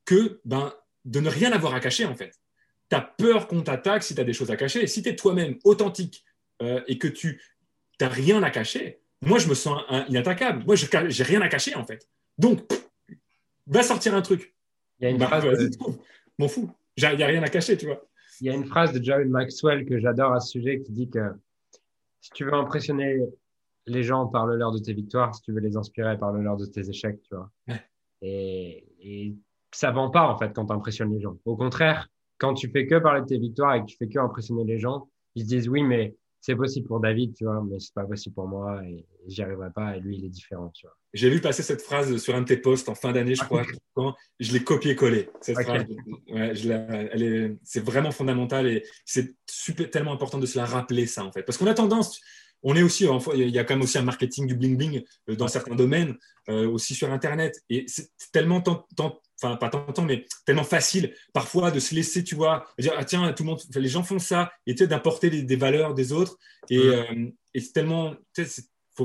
que ben, de ne rien avoir à cacher, en fait. Tu as peur qu'on t'attaque si tu as des choses à cacher. Et si tu es toi-même authentique euh, et que tu n'as rien à cacher, moi, je me sens inattaquable. Moi, je n'ai rien à cacher, en fait. Donc, va sortir un truc. Il y a une bah, phrase. De... M'en fous. Il n'y a rien à cacher, tu vois. Il y a une phrase de John Maxwell que j'adore à ce sujet qui dit que si tu veux impressionner les gens, parle-leur de tes victoires. Si tu veux les inspirer, parle-leur de tes échecs, tu vois. Et, et ça vend pas en fait quand tu impressionnes les gens. Au contraire, quand tu fais que parler de tes victoires et que tu fais que impressionner les gens, ils se disent oui, mais c'est possible pour David, tu vois, mais c'est pas possible pour moi et j'y arriverai pas et lui il est différent, tu vois. J'ai vu passer cette phrase sur un de tes posts en fin d'année, je crois. quand je l'ai copié-collé. Cette phrase, c'est vraiment fondamental et c'est tellement important de se la rappeler ça en fait, parce qu'on a tendance, on est aussi, il y a quand même aussi un marketing du bling bling euh, dans certains domaines, euh, aussi sur Internet. Et c'est tellement, enfin pas tant, mais tellement facile parfois de se laisser, tu vois, dire ah tiens, tout le monde, les gens font ça, et tu sais, d'apporter des, valeurs des autres. Et, euh, et c'est tellement, tu sais,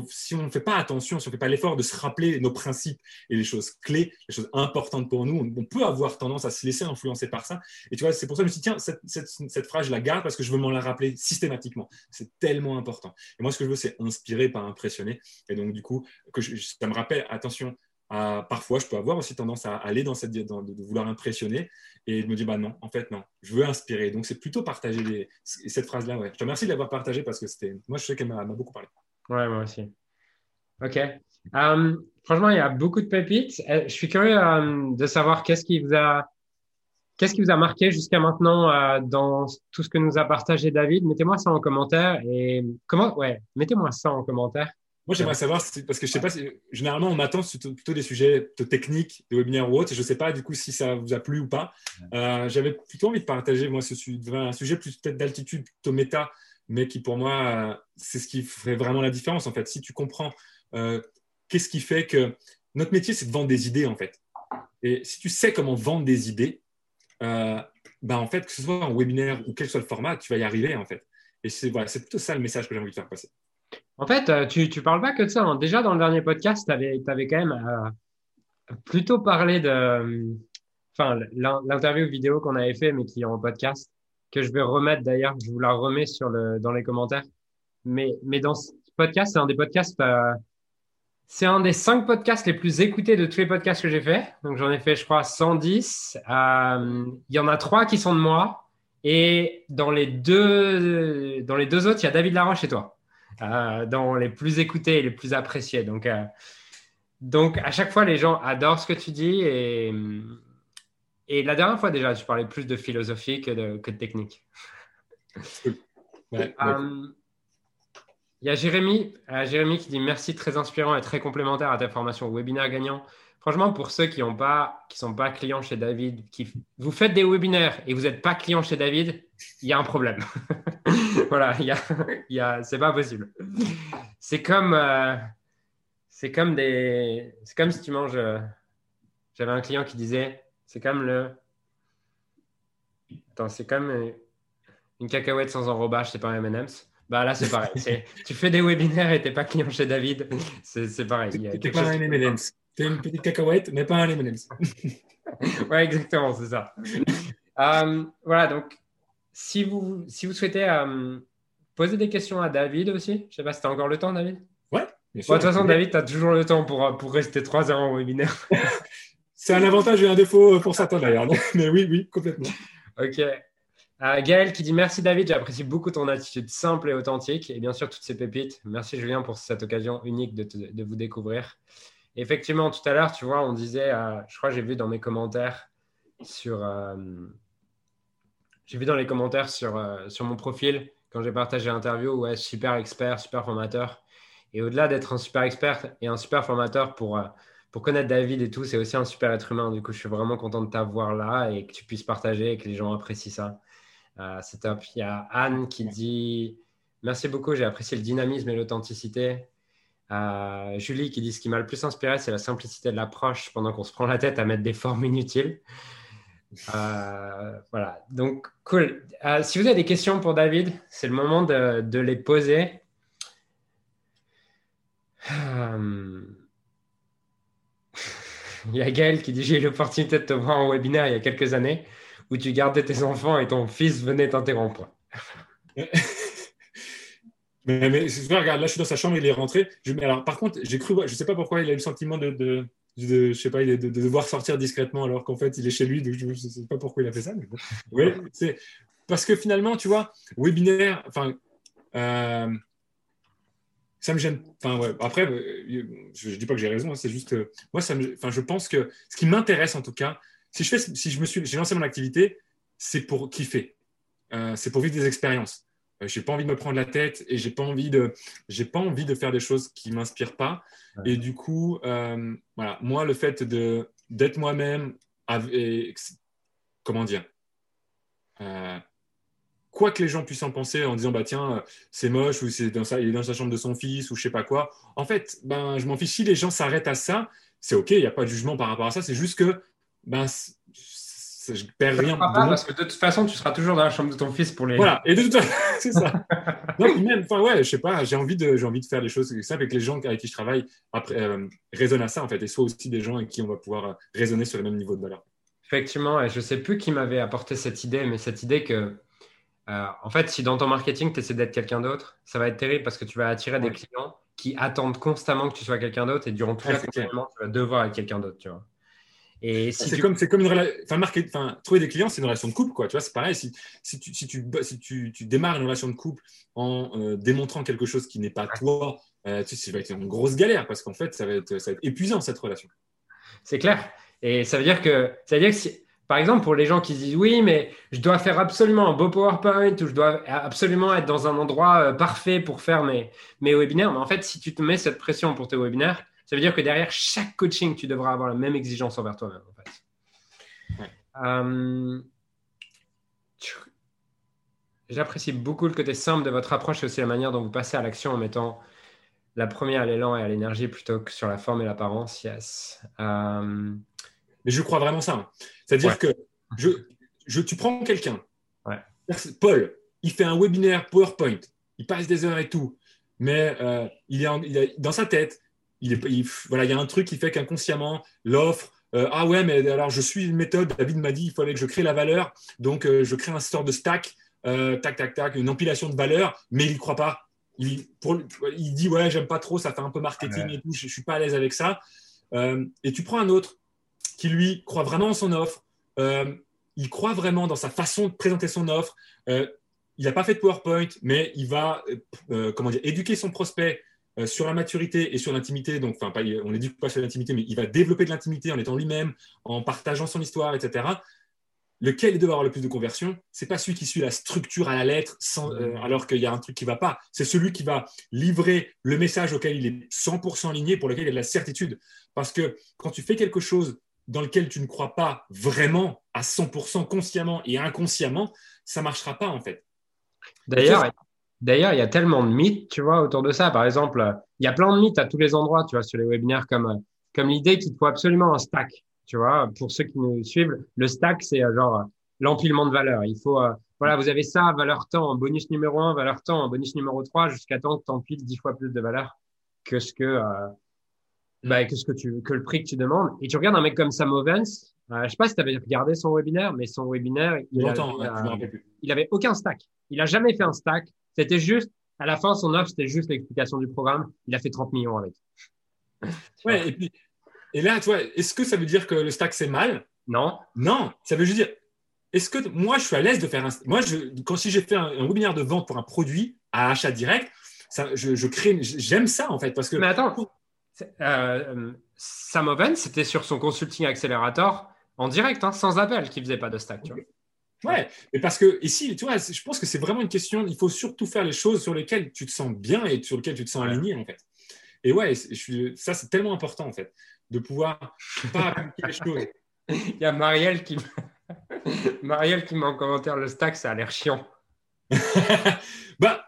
si on ne fait pas attention, si on ne fait pas l'effort de se rappeler nos principes et les choses clés, les choses importantes pour nous, on, peut avoir tendance à se laisser influencer par ça. Et tu vois, c'est pour ça que je me suis dit, tiens, cette, phrase, je la garde parce que je veux m'en la rappeler systématiquement. C'est tellement important. Et moi, ce que je veux, c'est inspirer, pas impressionner. Et donc, du coup, que ça me rappelle, attention, à, parfois, je peux avoir aussi tendance à aller dans cette de, de vouloir impressionner et de me dire bah non, en fait non, je veux inspirer. Donc c'est plutôt partager cette phrase là. Ouais. Je te remercie de l'avoir partagée parce que c'était, moi je sais qu'elle m'a beaucoup parlé. Ouais, moi aussi. OK. Um, franchement, il y a beaucoup de pépites. Euh, je suis curieux de savoir qu'est-ce qui vous a Qu'est-ce qui vous a marqué jusqu'à maintenant euh, dans tout ce que nous a partagé David Mettez-moi ça en commentaire. Et comment Ouais, mettez-moi ça en commentaire. Moi, j'aimerais savoir, parce que je sais pas, si, généralement, on m'attend plutôt des sujets techniques, de webinaire ou autre, et je ne sais pas du coup si ça vous a plu ou pas. Euh, j'avais plutôt envie de partager, moi, ce, un sujet plus peut-être d'altitude, plutôt méta, mais qui pour moi, euh, c'est ce qui ferait vraiment la différence, en fait. Si tu comprends euh, qu'est-ce qui fait que notre métier, c'est de vendre des idées, en fait. Et si tu sais comment vendre des idées, ben, en fait, que ce soit en webinaire ou quel que soit le format, tu vas y arriver, en fait. Et c'est voilà, plutôt ça le message que j'ai envie de faire passer. En fait, euh, tu ne parles pas que de ça. Hein. Déjà, dans le dernier podcast, tu avais, quand même euh, plutôt parlé de. Enfin, l'interview vidéo qu'on avait fait, mais qui est en podcast, que je vais remettre d'ailleurs. Je vous la remets sur le, dans les commentaires. Mais, mais dans ce podcast, c'est un des podcasts. Euh, c'est un des cinq podcasts les plus écoutés de tous les podcasts que j'ai fait. Donc, j'en ai fait, je crois, 110. Il y en a trois qui sont de moi. Et dans les deux, dans les deux autres, il y a David Laroche et toi. Euh, dans les plus écoutés et les plus appréciés. Donc, euh, donc, à chaque fois, les gens adorent ce que tu dis. Et, et la dernière fois, déjà, tu parlais plus de philosophie que de, que de technique. Euh, il y a Jérémy, Jérémy qui dit merci, très inspirant et très complémentaire à ta formation webinaire gagnant. Franchement, pour ceux qui ne pas, qui sont pas clients chez David, qui vous faites des webinaires et vous n'êtes pas client chez David, il y a un problème. voilà, il y a, y a c'est pas possible. C'est comme, euh, c'est comme des, c'est comme si tu manges. Euh, j'avais un client qui disait, c'est comme le, attends, c'est comme euh, une cacahuète sans enrobage, c'est pas un M&M's. Bah là, c'est pareil. tu fais des webinaires et t'es pas client chez David, c'est pareil. T'es pas un M&M's. T'es une petite cacahuète, mais pas un M&M's. ouais, exactement, c'est ça. voilà, donc si vous, si vous souhaitez euh, poser des questions à David aussi, je ne sais pas si tu as encore le temps, David. Ouais. de toute façon, David, tu as toujours le temps pour, euh, pour rester trois heures en webinaire. C'est un avantage et un défaut pour certains d'ailleurs. Mais oui, oui, complètement. Ok. Euh, Gaël qui dit merci David, j'apprécie beaucoup ton attitude simple et authentique et bien sûr toutes ces pépites. Merci Julien pour cette occasion unique de, de vous découvrir. effectivement, tout à l'heure, tu vois, on disait, je crois que j'ai vu dans mes commentaires sur, j'ai vu dans les commentaires sur, euh, sur mon profil, quand j'ai partagé l'interview, ouais, super expert, super formateur. Et au-delà d'être un super expert et un super formateur pour, euh, pour connaître David et tout, c'est aussi un super être humain. Du coup, je suis vraiment content de t'avoir là et que tu puisses partager et que les gens apprécient ça. Euh, c'est top. Il y a Anne qui dit Merci beaucoup, j'ai apprécié le dynamisme et l'authenticité. Julie qui dit Ce qui m'a le plus inspiré, c'est la simplicité de l'approche pendant qu'on se prend la tête à mettre des formes inutiles. Euh, voilà, donc cool. Euh, si vous avez des questions pour David, c'est le moment de, les poser. Euh, il y a Gaël qui dit J'ai eu l'opportunité de te voir en webinaire il y a quelques années où tu gardais tes enfants et ton fils venait t'interrompre. mais, mais regarde, là je suis dans sa chambre, il est rentré. Alors, par contre, j'ai cru, je ne sais pas pourquoi il a eu le sentiment de, je sais pas, de, devoir sortir discrètement alors qu'en fait il est chez lui, donc je ne sais pas pourquoi il a fait ça. Mais c'est parce que finalement, tu vois, webinaire, enfin, euh, ça me gêne. Enfin, ouais. Après, euh, je, ne dis pas que j'ai raison, hein, c'est juste, euh, moi, ça me, enfin, je pense que ce qui m'intéresse en tout cas, si je fais, si je me suis, j'ai lancé mon activité, c'est pour kiffer, c'est pour vivre des expériences. Euh, j'ai pas envie de me prendre la tête et j'ai pas envie de j'ai pas envie de faire des choses qui m'inspirent pas. Et du coup euh, voilà. Moi le fait de d'être moi-même comment dire euh, quoi que les gens puissent en penser en disant bah tiens c'est moche ou c'est dans il est dans sa chambre de son fils ou je sais pas quoi. En fait ben je m'en fiche. Si les gens s'arrêtent à ça c'est ok il n'y a pas de jugement par rapport à ça. C'est juste que ben je perds rien. parce que de toute façon, tu seras toujours dans la chambre de ton fils pour les. Voilà, et de toute façon, c'est ça. non, même, enfin, ouais, je sais pas, j'ai envie, de, j'ai envie de faire des choses simples et que les gens avec qui je travaille après, euh, raisonnent à ça, en fait, et soit aussi des gens avec qui on va pouvoir euh, raisonner sur le même niveau de valeur. Effectivement, et je sais plus qui m'avait apporté cette idée, mais cette idée que, euh, en fait, si dans ton marketing, tu essaies d'être quelqu'un d'autre, ça va être terrible parce que tu vas attirer des clients qui attendent constamment que tu sois quelqu'un d'autre et durant tout l'accompagnement, tu vas devoir être quelqu'un d'autre, tu vois c'est comme, c'est comme une relation. Enfin, trouver des clients, c'est une relation de couple, quoi. Tu vois, c'est pareil. Si, si, tu, si, tu, si tu, tu, démarres une relation de couple en euh, démontrant quelque chose qui n'est pas toi, euh, tu sais, ça va être une grosse galère parce qu'en fait, ça va, être, ça va être épuisant cette relation. C'est clair. Et ça veut dire que, ça veut dire que si, par exemple, pour les gens qui disent oui, mais je dois faire absolument un beau PowerPoint ou je dois absolument être dans un endroit euh, parfait pour faire mes, mes webinaires. Mais en fait, si tu te mets cette pression pour tes webinaires, ça veut dire que derrière chaque coaching, tu devras avoir la même exigence envers toi-même. Euh, j'apprécie beaucoup le côté simple de votre approche et aussi la manière dont vous passez à l'action en mettant la première à l'élan et à l'énergie plutôt que sur la forme et l'apparence. Yes. Euh, mais je crois vraiment ça. C'est-à-dire que je, je, tu prends quelqu'un, Paul, il fait un webinaire PowerPoint, il passe des heures et tout, mais euh, il, est dans sa tête, il, est, voilà, il y a un truc qui fait qu'inconsciemment, l'offre, euh, ah ouais, mais alors je suis une méthode, David m'a dit, il fallait que je crée la valeur, donc je crée un sort de stack, tac, tac, tac, une empilation de valeur, mais il n'y croit pas. Il, pour, il dit ouais j'aime pas trop ça fait un peu marketing et tout je, ne suis pas à l'aise avec ça euh, et tu prends un autre qui lui croit vraiment en son offre euh, il croit vraiment dans sa façon de présenter son offre euh, il n'a pas fait de PowerPoint mais il va comment dire éduquer son prospect sur la maturité et sur l'intimité donc enfin on n'éduque pas sur l'intimité mais il va développer de l'intimité en étant lui-même en partageant son histoire etc lequel doit avoir le plus de conversion C'est pas celui qui suit la structure à la lettre sans, euh, alors qu'il y a un truc qui va pas. C'est celui qui va livrer le message auquel il est 100% aligné, pour lequel il a de la certitude. Parce que quand tu fais quelque chose dans lequel tu ne crois pas vraiment à 100% consciemment et inconsciemment, ça marchera pas en fait. D'ailleurs, D'ailleurs, il y a tellement de mythes, tu vois, autour de ça. Par exemple, il y a plein de mythes à tous les endroits, tu vois, sur les webinaires, comme, comme l'idée qu'il faut absolument un stack. Tu vois, pour ceux qui nous suivent, le stack, c'est euh, genre euh, l'empilement de valeur. Il faut, euh, voilà, vous avez ça, valeur temps, bonus numéro 1, valeur temps, bonus numéro 3, jusqu'à temps que tu empiles 10 fois plus de valeur que ce que, euh, bah, que ce que tu, que le prix que tu demandes. Et tu regardes un mec comme Sam Ovens, euh, je sais pas si tu avais regardé son webinaire, mais son webinaire, il, avait, il avait aucun stack. Il a jamais fait un stack. C'était juste, à la fin, son offre, c'était juste l'explication du programme. Il a fait 30 millions avec. Ouais, et puis, et là, tu vois, est-ce que ça veut dire que le stack, c'est mal? Non. Non, ça veut juste dire, est-ce que moi, je suis à l'aise de faire un. Moi, je, quand si j'ai fait un, webinaire de vente pour un produit à achat direct, ça, je, crée, j'aime ça en fait. Parce que... Mais attends, euh, Sam Oven, c'était sur son consulting accelerator en direct, hein, sans appel, qui faisait pas de stack. Tu vois. Ouais, mais parce que ici, tu vois, je pense que c'est vraiment une question. Il faut surtout faire les choses sur lesquelles tu te sens bien et sur lesquelles tu te sens aligné, en fait. Et ouais, je ça, c'est tellement important, en fait de pouvoir pas appliquer les choses. Il y a Marielle qui, Marielle qui met en commentaire le stack, ça a l'air chiant. bah,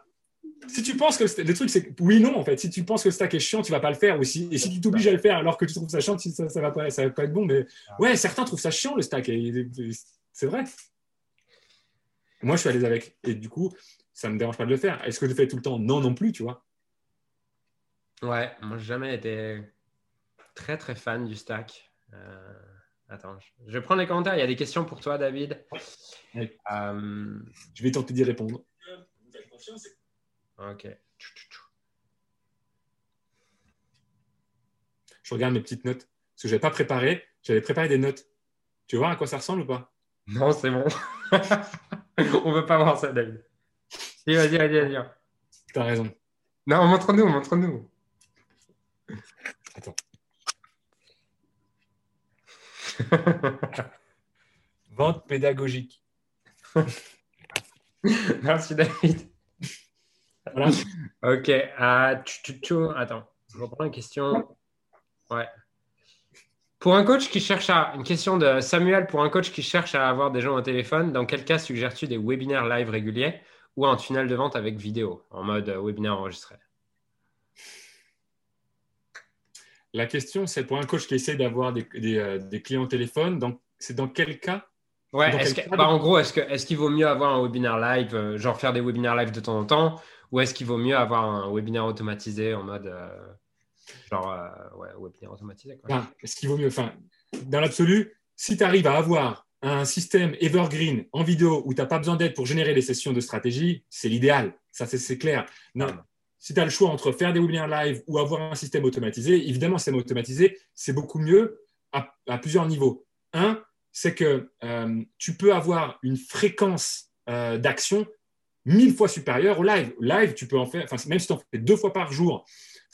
si tu penses que le truc, c'est oui, non, en fait. Si tu penses que le stack est chiant, tu vas pas le faire. aussi. et si tu t'obliges à le faire alors que tu trouves ça chiant, ça, ça, va pas, ça va pas être bon. Mais ouais, certains trouvent ça chiant, le stack. c'est vrai. Moi, je suis à l'aise avec. Et du coup, ça me dérange pas de le faire. Est-ce que je le fais tout le temps? Non, non plus, tu vois. Ouais, moi, j'ai jamais été très très fan du stack. Euh, attends, je vais prendre les commentaires. Il y a des questions pour toi, David. Euh, je vais tenter d'y répondre. Ok. Je regarde mes petites notes. Parce que je n'avais pas préparé. J'avais préparé des notes. Tu vois à quoi ça ressemble ou pas? Non, c'est bon. On ne veut pas voir ça, David. Vas-y, vas-y, vas-y. T'as raison. Non, montre-nous, montre-nous. Attends. Vente pédagogique. Merci David. Voilà. Ok. Euh, Attends, je reprends une question. Ouais. Pour un coach qui cherche à. Une question de Samuel. Pour un coach qui cherche à avoir des gens au téléphone, dans quel cas suggères-tu des webinaires live réguliers ou un tunnel de vente avec vidéo en mode webinaire enregistré? La question, c'est pour un coach qui essaie d'avoir des, euh, clients au téléphone, c'est dans quel cas? Ouais, bah, en gros, est-ce est qu'il vaut mieux avoir un webinaire live, euh, genre faire des webinaires live de temps en temps, ou est-ce qu'il vaut mieux avoir un webinaire automatisé en mode euh, genre ouais, webinaire automatisé Est-ce qu'il vaut mieux Enfin, dans l'absolu, si tu arrives à avoir un système evergreen en vidéo où tu n'as pas besoin d'aide pour générer des sessions de stratégie, c'est l'idéal. Ça, c'est clair. Non, si tu as le choix entre faire des webinaires live ou avoir un système automatisé, évidemment, un système automatisé, c'est beaucoup mieux à, plusieurs niveaux. Un, c'est que euh, tu peux avoir une fréquence euh, d'action mille fois supérieure au live. Live, tu peux en faire, même si tu en fais deux fois par jour,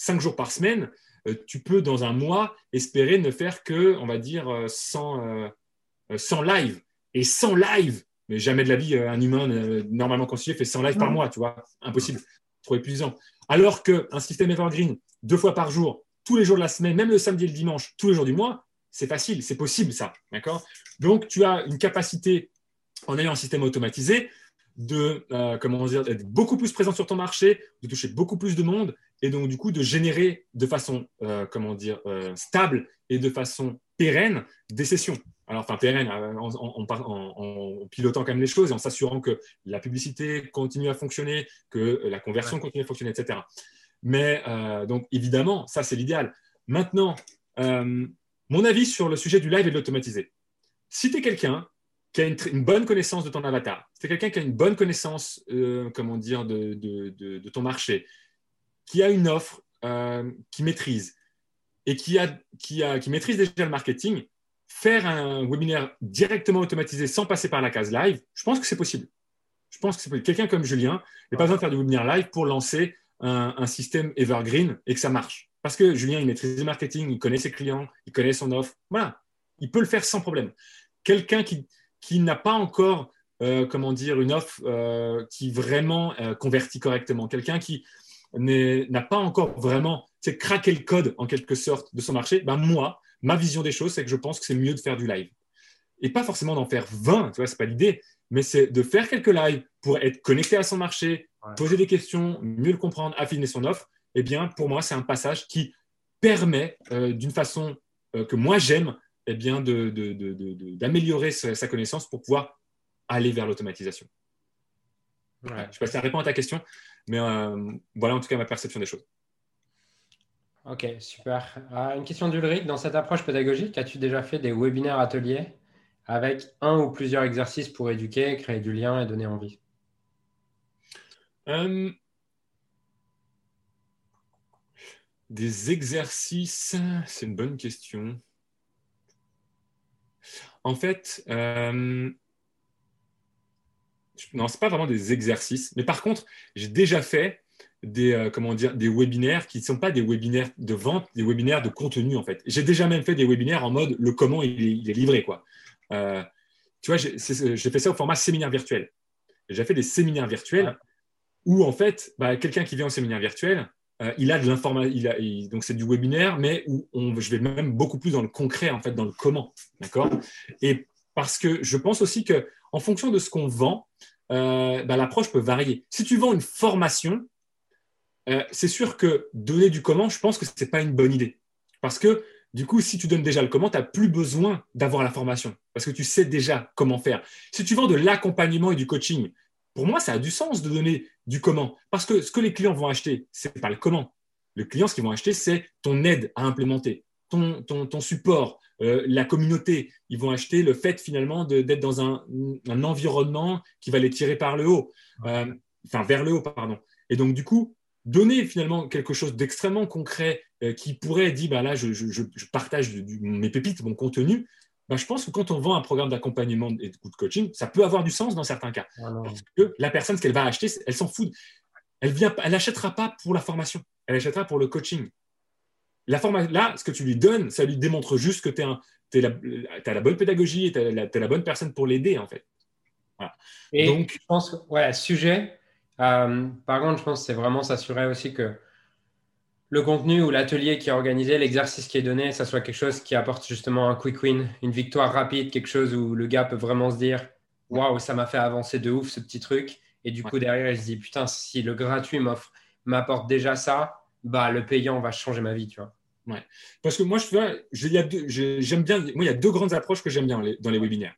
cinq jours par semaine, euh, tu peux dans un mois espérer ne faire que, on va dire, 100, sans live. Et sans live, mais jamais de la vie, un humain normalement constitué fait 100 live par mois, tu vois, impossible, trop épuisant. Alors qu'un système evergreen, deux fois par jour, tous les jours de la semaine, même le samedi et le dimanche, tous les jours du mois, c'est facile, c'est possible ça. D'accord? Donc, tu as une capacité, en ayant un système automatisé, de euh, comment dire, d'être beaucoup plus présent sur ton marché, de toucher beaucoup plus de monde, et donc du coup de générer de façon euh, comment dire euh, stable et de façon pérenne des sessions. Alors, enfin pérenne, en, en, pilotant quand même les choses et en s'assurant que la publicité continue à fonctionner, que la conversion continue à fonctionner, etc. Mais donc évidemment, ça c'est l'idéal. Maintenant, mon avis sur le sujet du live et de l'automatiser. Si tu es quelqu'un qui a une, bonne connaissance de ton avatar, si tu es quelqu'un qui a une bonne connaissance euh, comment dire, de, ton marché, qui a une offre euh, qui maîtrise et qui, a, qui, a, qui maîtrise déjà le marketing, faire un webinaire directement automatisé sans passer par la case live, je pense que c'est possible. Je pense que. Quelqu'un comme Julien n'a pas besoin de faire du webinaire live pour lancer un, système evergreen et que ça marche. Parce que Julien, il maîtrise le marketing, il connaît ses clients, il connaît son offre. Voilà, il peut le faire sans problème. Quelqu'un qui, qui n'a pas encore, euh, comment dire, une offre euh, qui vraiment convertit correctement, quelqu'un qui n'a pas encore vraiment craqué le code en quelque sorte de son marché, ben moi, ma vision des choses, c'est que je pense que c'est mieux de faire du live. Et pas forcément d'en faire 20, tu vois, c'est pas l'idée, mais c'est de faire quelques lives pour être connecté à son marché, poser des questions, mieux le comprendre, affiner son offre eh bien, pour moi, c'est un passage qui permet, euh, d'une façon euh, que moi j'aime, eh bien, d'améliorer sa, connaissance pour pouvoir aller vers l'automatisation. Je ne sais pas si ça répond à ta question, mais euh, voilà en tout cas ma perception des choses. Ok, super. une question d'Ulrich. Dans cette approche pédagogique, as-tu déjà fait des webinaires ateliers avec un ou plusieurs exercices pour éduquer, créer du lien et donner envie? Des exercices, c'est une bonne question. En fait, euh, non, ce n'est pas vraiment des exercices, mais par contre, j'ai déjà fait des, euh, comment dire, des webinaires qui ne sont pas des webinaires de vente, des webinaires de contenu en fait. J'ai déjà même fait des webinaires en mode le comment il est, livré. Quoi. Euh, tu vois, j'ai fait ça au format séminaire virtuel. J'ai fait des séminaires virtuels où en fait, bah, quelqu'un qui vient au séminaire virtuel, euh, il a de l'information, donc c'est du webinaire, mais où on, je vais même beaucoup plus dans le concret, en fait, dans le comment, d'accord? Et parce que je pense aussi que en fonction de ce qu'on vend, euh, bah, l'approche peut varier. Si tu vends une formation, euh, c'est sûr que donner du comment, je pense que ce n'est pas une bonne idée. Parce que du coup, si tu donnes déjà le comment, tu n'as plus besoin d'avoir la formation, parce que tu sais déjà comment faire. Si tu vends de l'accompagnement et du coaching, pour moi, ça a du sens de donner du comment. Parce que ce que les clients vont acheter, ce n'est pas le comment. Le client, ce qu'ils vont acheter, c'est ton aide à implémenter, ton, ton, support, euh, la communauté. Ils vont acheter le fait finalement d'être dans un, environnement qui va les tirer par le haut, euh, enfin vers le haut, pardon. Et donc, du coup, donner finalement quelque chose d'extrêmement concret euh, qui pourrait dire, bah là, je, partage mes pépites, mon contenu, ben, je pense que quand on vend un programme d'accompagnement et de coaching, ça peut avoir du sens dans certains cas. Ah Parce que la personne, ce qu'elle va acheter, elle s'en fout. Elle vient, elle n'achètera pas pour la formation, elle achètera pour le coaching. La là, ce que tu lui donnes, ça lui démontre juste que tu as la bonne pédagogie et tu es, la bonne personne pour l'aider, en fait. Et Donc, je pense, ouais, sujet, euh, par contre, je pense que c'est vraiment s'assurer aussi que le contenu ou l'atelier qui est organisé, l'exercice qui est donné, ça soit quelque chose qui apporte justement un quick win, une victoire rapide, quelque chose où le gars peut vraiment se dire waouh, ça m'a fait avancer de ouf ce petit truc. Et du coup, derrière, il se dit putain, si le gratuit m'offre, m'apporte déjà ça, bah le payant va changer ma vie, tu vois. Ouais. Parce que moi, je j'aime bien. Moi, il y a deux grandes approches que j'aime bien dans les webinaires.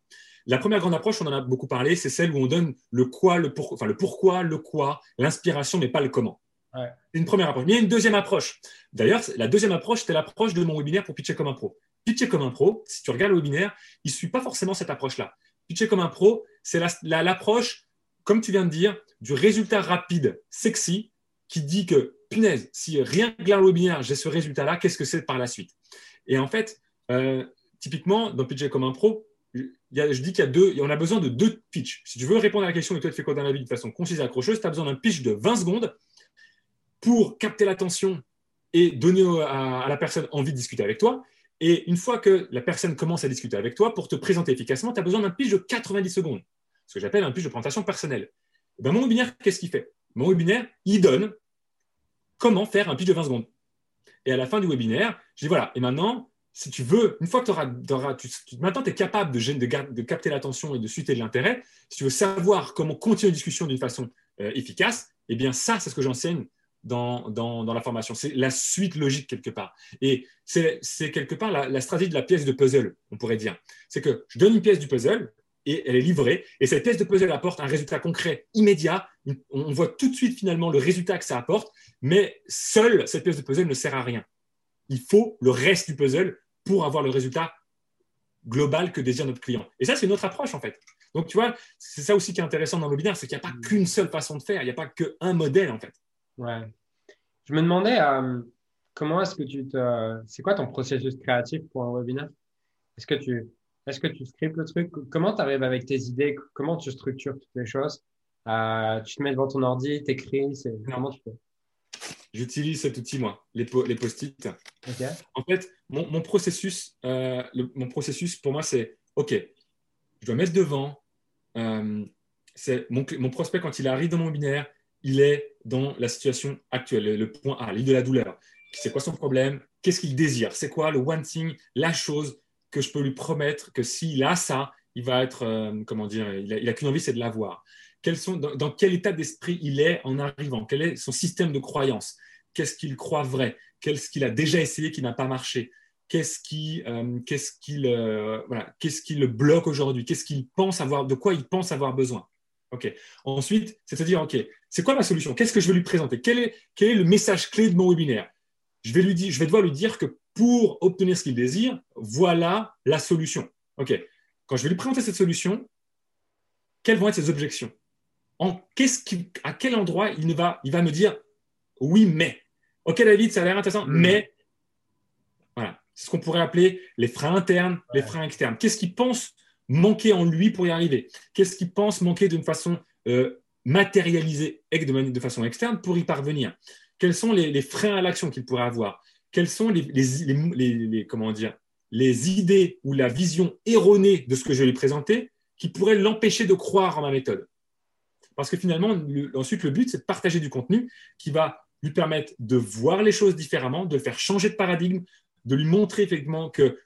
La première grande approche, on en a beaucoup parlé, c'est celle où on donne le quoi, le pour, enfin le pourquoi, le quoi, l'inspiration, mais pas le comment. Une première approche. Mais il y a une deuxième approche. D'ailleurs, la deuxième approche, c'était l'approche de mon webinaire pour pitcher comme un pro. Pitcher comme un pro, si tu regardes le webinaire, il ne suit pas forcément cette approche-là. Pitcher comme un pro, c'est l'approche, comme tu viens de dire, du résultat rapide, sexy, qui dit que, punaise, si rien que le webinaire, j'ai ce résultat-là, qu'est-ce que c'est par la suite? Et en fait, euh, typiquement, dans Pitcher comme un pro, je dis qu'il y a deux, on a besoin de deux pitchs. Si tu veux répondre à la question et toi tu fais quoi dans la vie de façon concise et accrocheuse, tu as besoin d'un pitch de 20 secondes pour capter l'attention et donner à, la personne envie de discuter avec toi. Et une fois que la personne commence à discuter avec toi, pour te présenter efficacement, tu as besoin d'un pitch de 90 secondes, ce que j'appelle un pitch de présentation personnelle. Eh ben, mon webinaire, qu'est-ce qu'il fait? Mon webinaire, il donne comment faire un pitch de 20 secondes. Et à la fin du webinaire, je dis voilà, et maintenant, si tu veux, une fois que tu auras, tu, maintenant tu es capable de, de, capter l'attention et de susciter de l'intérêt, si tu veux savoir comment continuer une discussion d'une façon euh, efficace, eh bien ça, c'est ce que j'enseigne dans, dans, la formation. C'est la suite logique quelque part. Et c'est quelque part la, stratégie de la pièce de puzzle, on pourrait dire. C'est que je donne une pièce du puzzle et elle est livrée, et cette pièce de puzzle apporte un résultat concret, immédiat. On voit tout de suite finalement le résultat que ça apporte, mais seule cette pièce de puzzle ne sert à rien. Il faut le reste du puzzle pour avoir le résultat global que désire notre client. Et ça, c'est notre approche en fait. Donc, tu vois, c'est ça aussi qui est intéressant dans le webinaire, c'est qu'il n'y a pas mm. qu'une seule façon de faire, il n'y a pas qu'un modèle en fait. Ouais. Je me demandais euh, comment est-ce que tu te. C'est quoi ton processus créatif pour un webinaire? Est-ce que tu. Est-ce que tu scriptes le truc? Comment tu arrives avec tes idées? Comment tu structures toutes les choses? Euh, Tu te mets devant ton ordi, tu écris Comment tu fais J'utilise cet outil, moi, les, les post-it. En fait, mon, processus, euh, mon processus, pour moi, c'est OK, je dois mettre devant. c'est mon, mon, prospect, quand il arrive dans mon webinaire, il est dans la situation actuelle, le point A, l'île de la douleur. C'est quoi son problème? Qu'est-ce qu'il désire? C'est quoi le one thing, la chose que je peux lui promettre que s'il a ça, il va être, euh, comment dire, il n'a qu'une envie, c'est de l'avoir. Sont, dans, quel état d'esprit il est en arrivant? Quel est son système de croyance? Qu'est-ce qu'il croit vrai? Qu'est-ce qu'il a déjà essayé qui n'a pas marché? Qu'est-ce qui, euh, qu'est-ce qu'il, euh, voilà, qu'est-ce qui le bloque aujourd'hui? Qu'est-ce qu'il pense avoir De quoi il pense avoir besoin? Ok. Ensuite, c'est à dire, ok, c'est quoi ma solution? Qu'est-ce que je vais lui présenter? Quel est, quel est, le message clé de mon webinaire? Je vais, lui dire, je vais devoir lui dire que pour obtenir ce qu'il désire, voilà la solution. OK. Quand je vais lui présenter cette solution, quelles vont être ses objections? En, À quel endroit il, va, il va me dire oui, mais? OK, David, ça a l'air intéressant, mm. mais. Voilà. C'est ce qu'on pourrait appeler les freins internes, les freins externes. Qu'est-ce qu'il pense manquer en lui pour y arriver? Qu'est-ce qu'il pense manquer d'une façon euh, matérialiser de, façon externe pour y parvenir? Quels sont les, freins à l'action qu'il pourrait avoir? Quelles sont les, les idées ou la vision erronée de ce que je lui présenter qui pourrait l'empêcher de croire en ma méthode? Parce que finalement, ensuite, le but, c'est de partager du contenu qui va lui permettre de voir les choses différemment, de faire changer de paradigme, de lui montrer effectivement que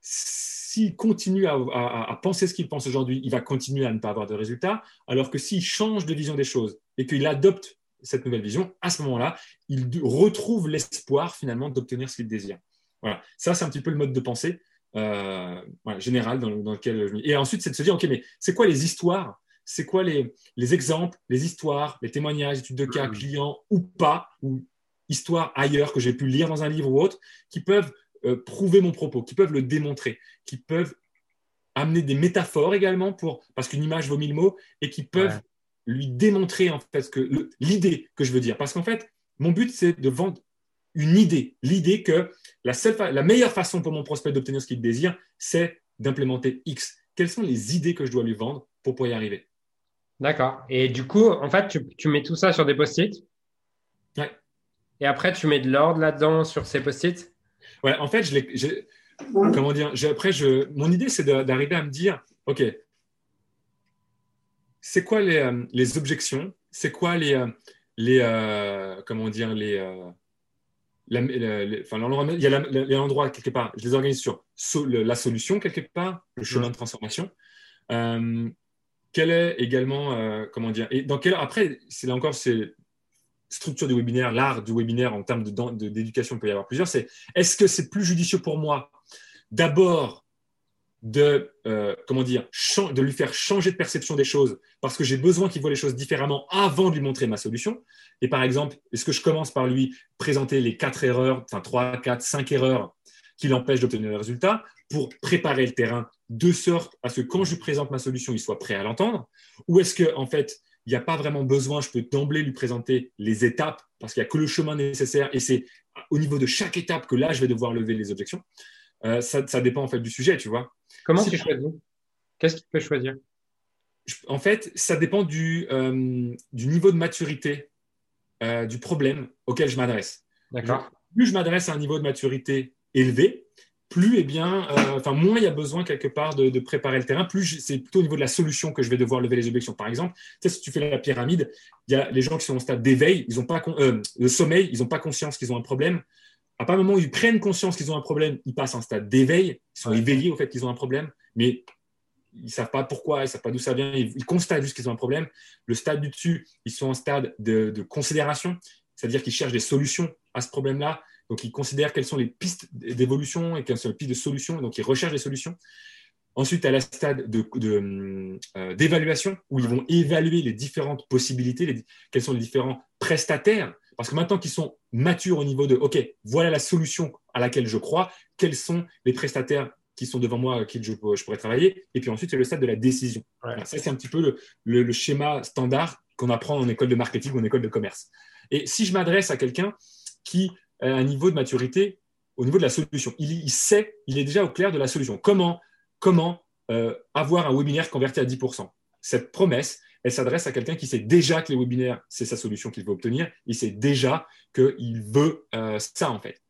s'il continue à, penser ce qu'il pense aujourd'hui, il va continuer à ne pas avoir de résultats, alors que s'il change de vision des choses et qu'il adopte cette nouvelle vision, à ce moment-là, il retrouve l'espoir finalement d'obtenir ce qu'il désire. Voilà, ça c'est un petit peu le mode de pensée euh, général dans, lequel je... Et ensuite, c'est de se dire, ok, mais c'est quoi les histoires? C'est quoi les, les, exemples, les histoires, les témoignages, études de cas, clients ou pas, ou histoires ailleurs que j'ai pu lire dans un livre ou autre, qui peuvent euh, prouver mon propos, qui peuvent le démontrer, qui peuvent amener des métaphores également, pour, parce qu'une image vaut mille mots, et qui peuvent lui démontrer en fait que l'idée que je veux dire. Parce qu'en fait, mon but, c'est de vendre une idée, l'idée que la, seule, la meilleure façon pour mon prospect d'obtenir ce qu'il désire, c'est d'implémenter X. Quelles sont les idées que je dois lui vendre pour pouvoir y arriver? D'accord. Et du coup, en fait, tu, tu mets tout ça sur des post-it? Ouais. Et après, tu mets de l'ordre là-dedans sur ces post-it? Ouais, en fait, je comment dire, après, je, mon idée, c'est d'arriver à me dire, OK, c'est quoi les, euh, les objections? C'est quoi les, euh, les euh, comment dire, les, enfin, il y a les endroits quelque part, je les organise sur la solution quelque part, le chemin de transformation. quel est également, comment dire, et dans quel, après, c'est là encore, c'est structure du webinaire, l'art du webinaire en termes d'éducation, il peut y avoir plusieurs, c'est est-ce que c'est plus judicieux pour moi? D'abord de, euh, comment dire, de lui faire changer de perception des choses parce que j'ai besoin qu'il voit les choses différemment avant de lui montrer ma solution. Et par exemple, est-ce que je commence par lui présenter les quatre erreurs, enfin trois, quatre, cinq erreurs qui l'empêchent d'obtenir le résultat pour préparer le terrain de sorte à ce que quand je lui présente ma solution, il soit prêt à l'entendre? Ou est-ce que, en fait, il n'y a pas vraiment besoin, je peux d'emblée lui présenter les étapes, parce qu'il n'y a que le chemin nécessaire, et c'est au niveau de chaque étape que là, je vais devoir lever les objections. Euh, ça, dépend en fait du sujet, tu vois. Comment tu choisis? Qu'est-ce que tu peux choisir? En fait, ça dépend du, euh, du niveau de maturité euh, du problème auquel je m'adresse. D'accord. Plus je m'adresse à un niveau de maturité élevé, plus, eh bien, euh, enfin, moins il y a besoin quelque part de, préparer le terrain, plus c'est plutôt au niveau de la solution que je vais devoir lever les objections. Par exemple, si tu fais la pyramide, il y a les gens qui sont au stade d'éveil, ils ont pas le sommeil, ils n'ont pas conscience qu'ils ont un problème. À partir du moment où ils prennent conscience qu'ils ont un problème, ils passent en stade d'éveil, ils sont éveillés au fait qu'ils ont un problème, mais ils ne savent pas pourquoi, ils ne savent pas d'où ça vient, ils, constatent juste qu'ils ont un problème. Le stade du dessus, ils sont en stade de, de considération, c'est-à-dire qu'ils cherchent des solutions à ce problème-là. Donc, ils considèrent quelles sont les pistes d'évolution et quelles sont les pistes de solution. Donc, ils recherchent des solutions. Ensuite, à la stade euh, d'évaluation, de, où ils vont évaluer les différentes possibilités, quels sont les différents prestataires. Parce que maintenant qu'ils sont matures au niveau de, OK, voilà la solution à laquelle je crois, quels sont les prestataires qui sont devant moi, qui je, je pourrais travailler. Et puis ensuite, c'est le stade de la décision. ça, c'est un petit peu le, le schéma standard qu'on apprend en école de marketing ou en école de commerce. Et si je m'adresse à quelqu'un qui un niveau de maturité au niveau de la solution. Il, sait, il est déjà au clair de la solution. Comment, comment euh, avoir un webinaire converti à 10% Cette promesse, elle s'adresse à quelqu'un qui sait déjà que les webinaires, c'est sa solution qu'il veut obtenir. Il sait déjà qu'il veut euh, ça, en fait.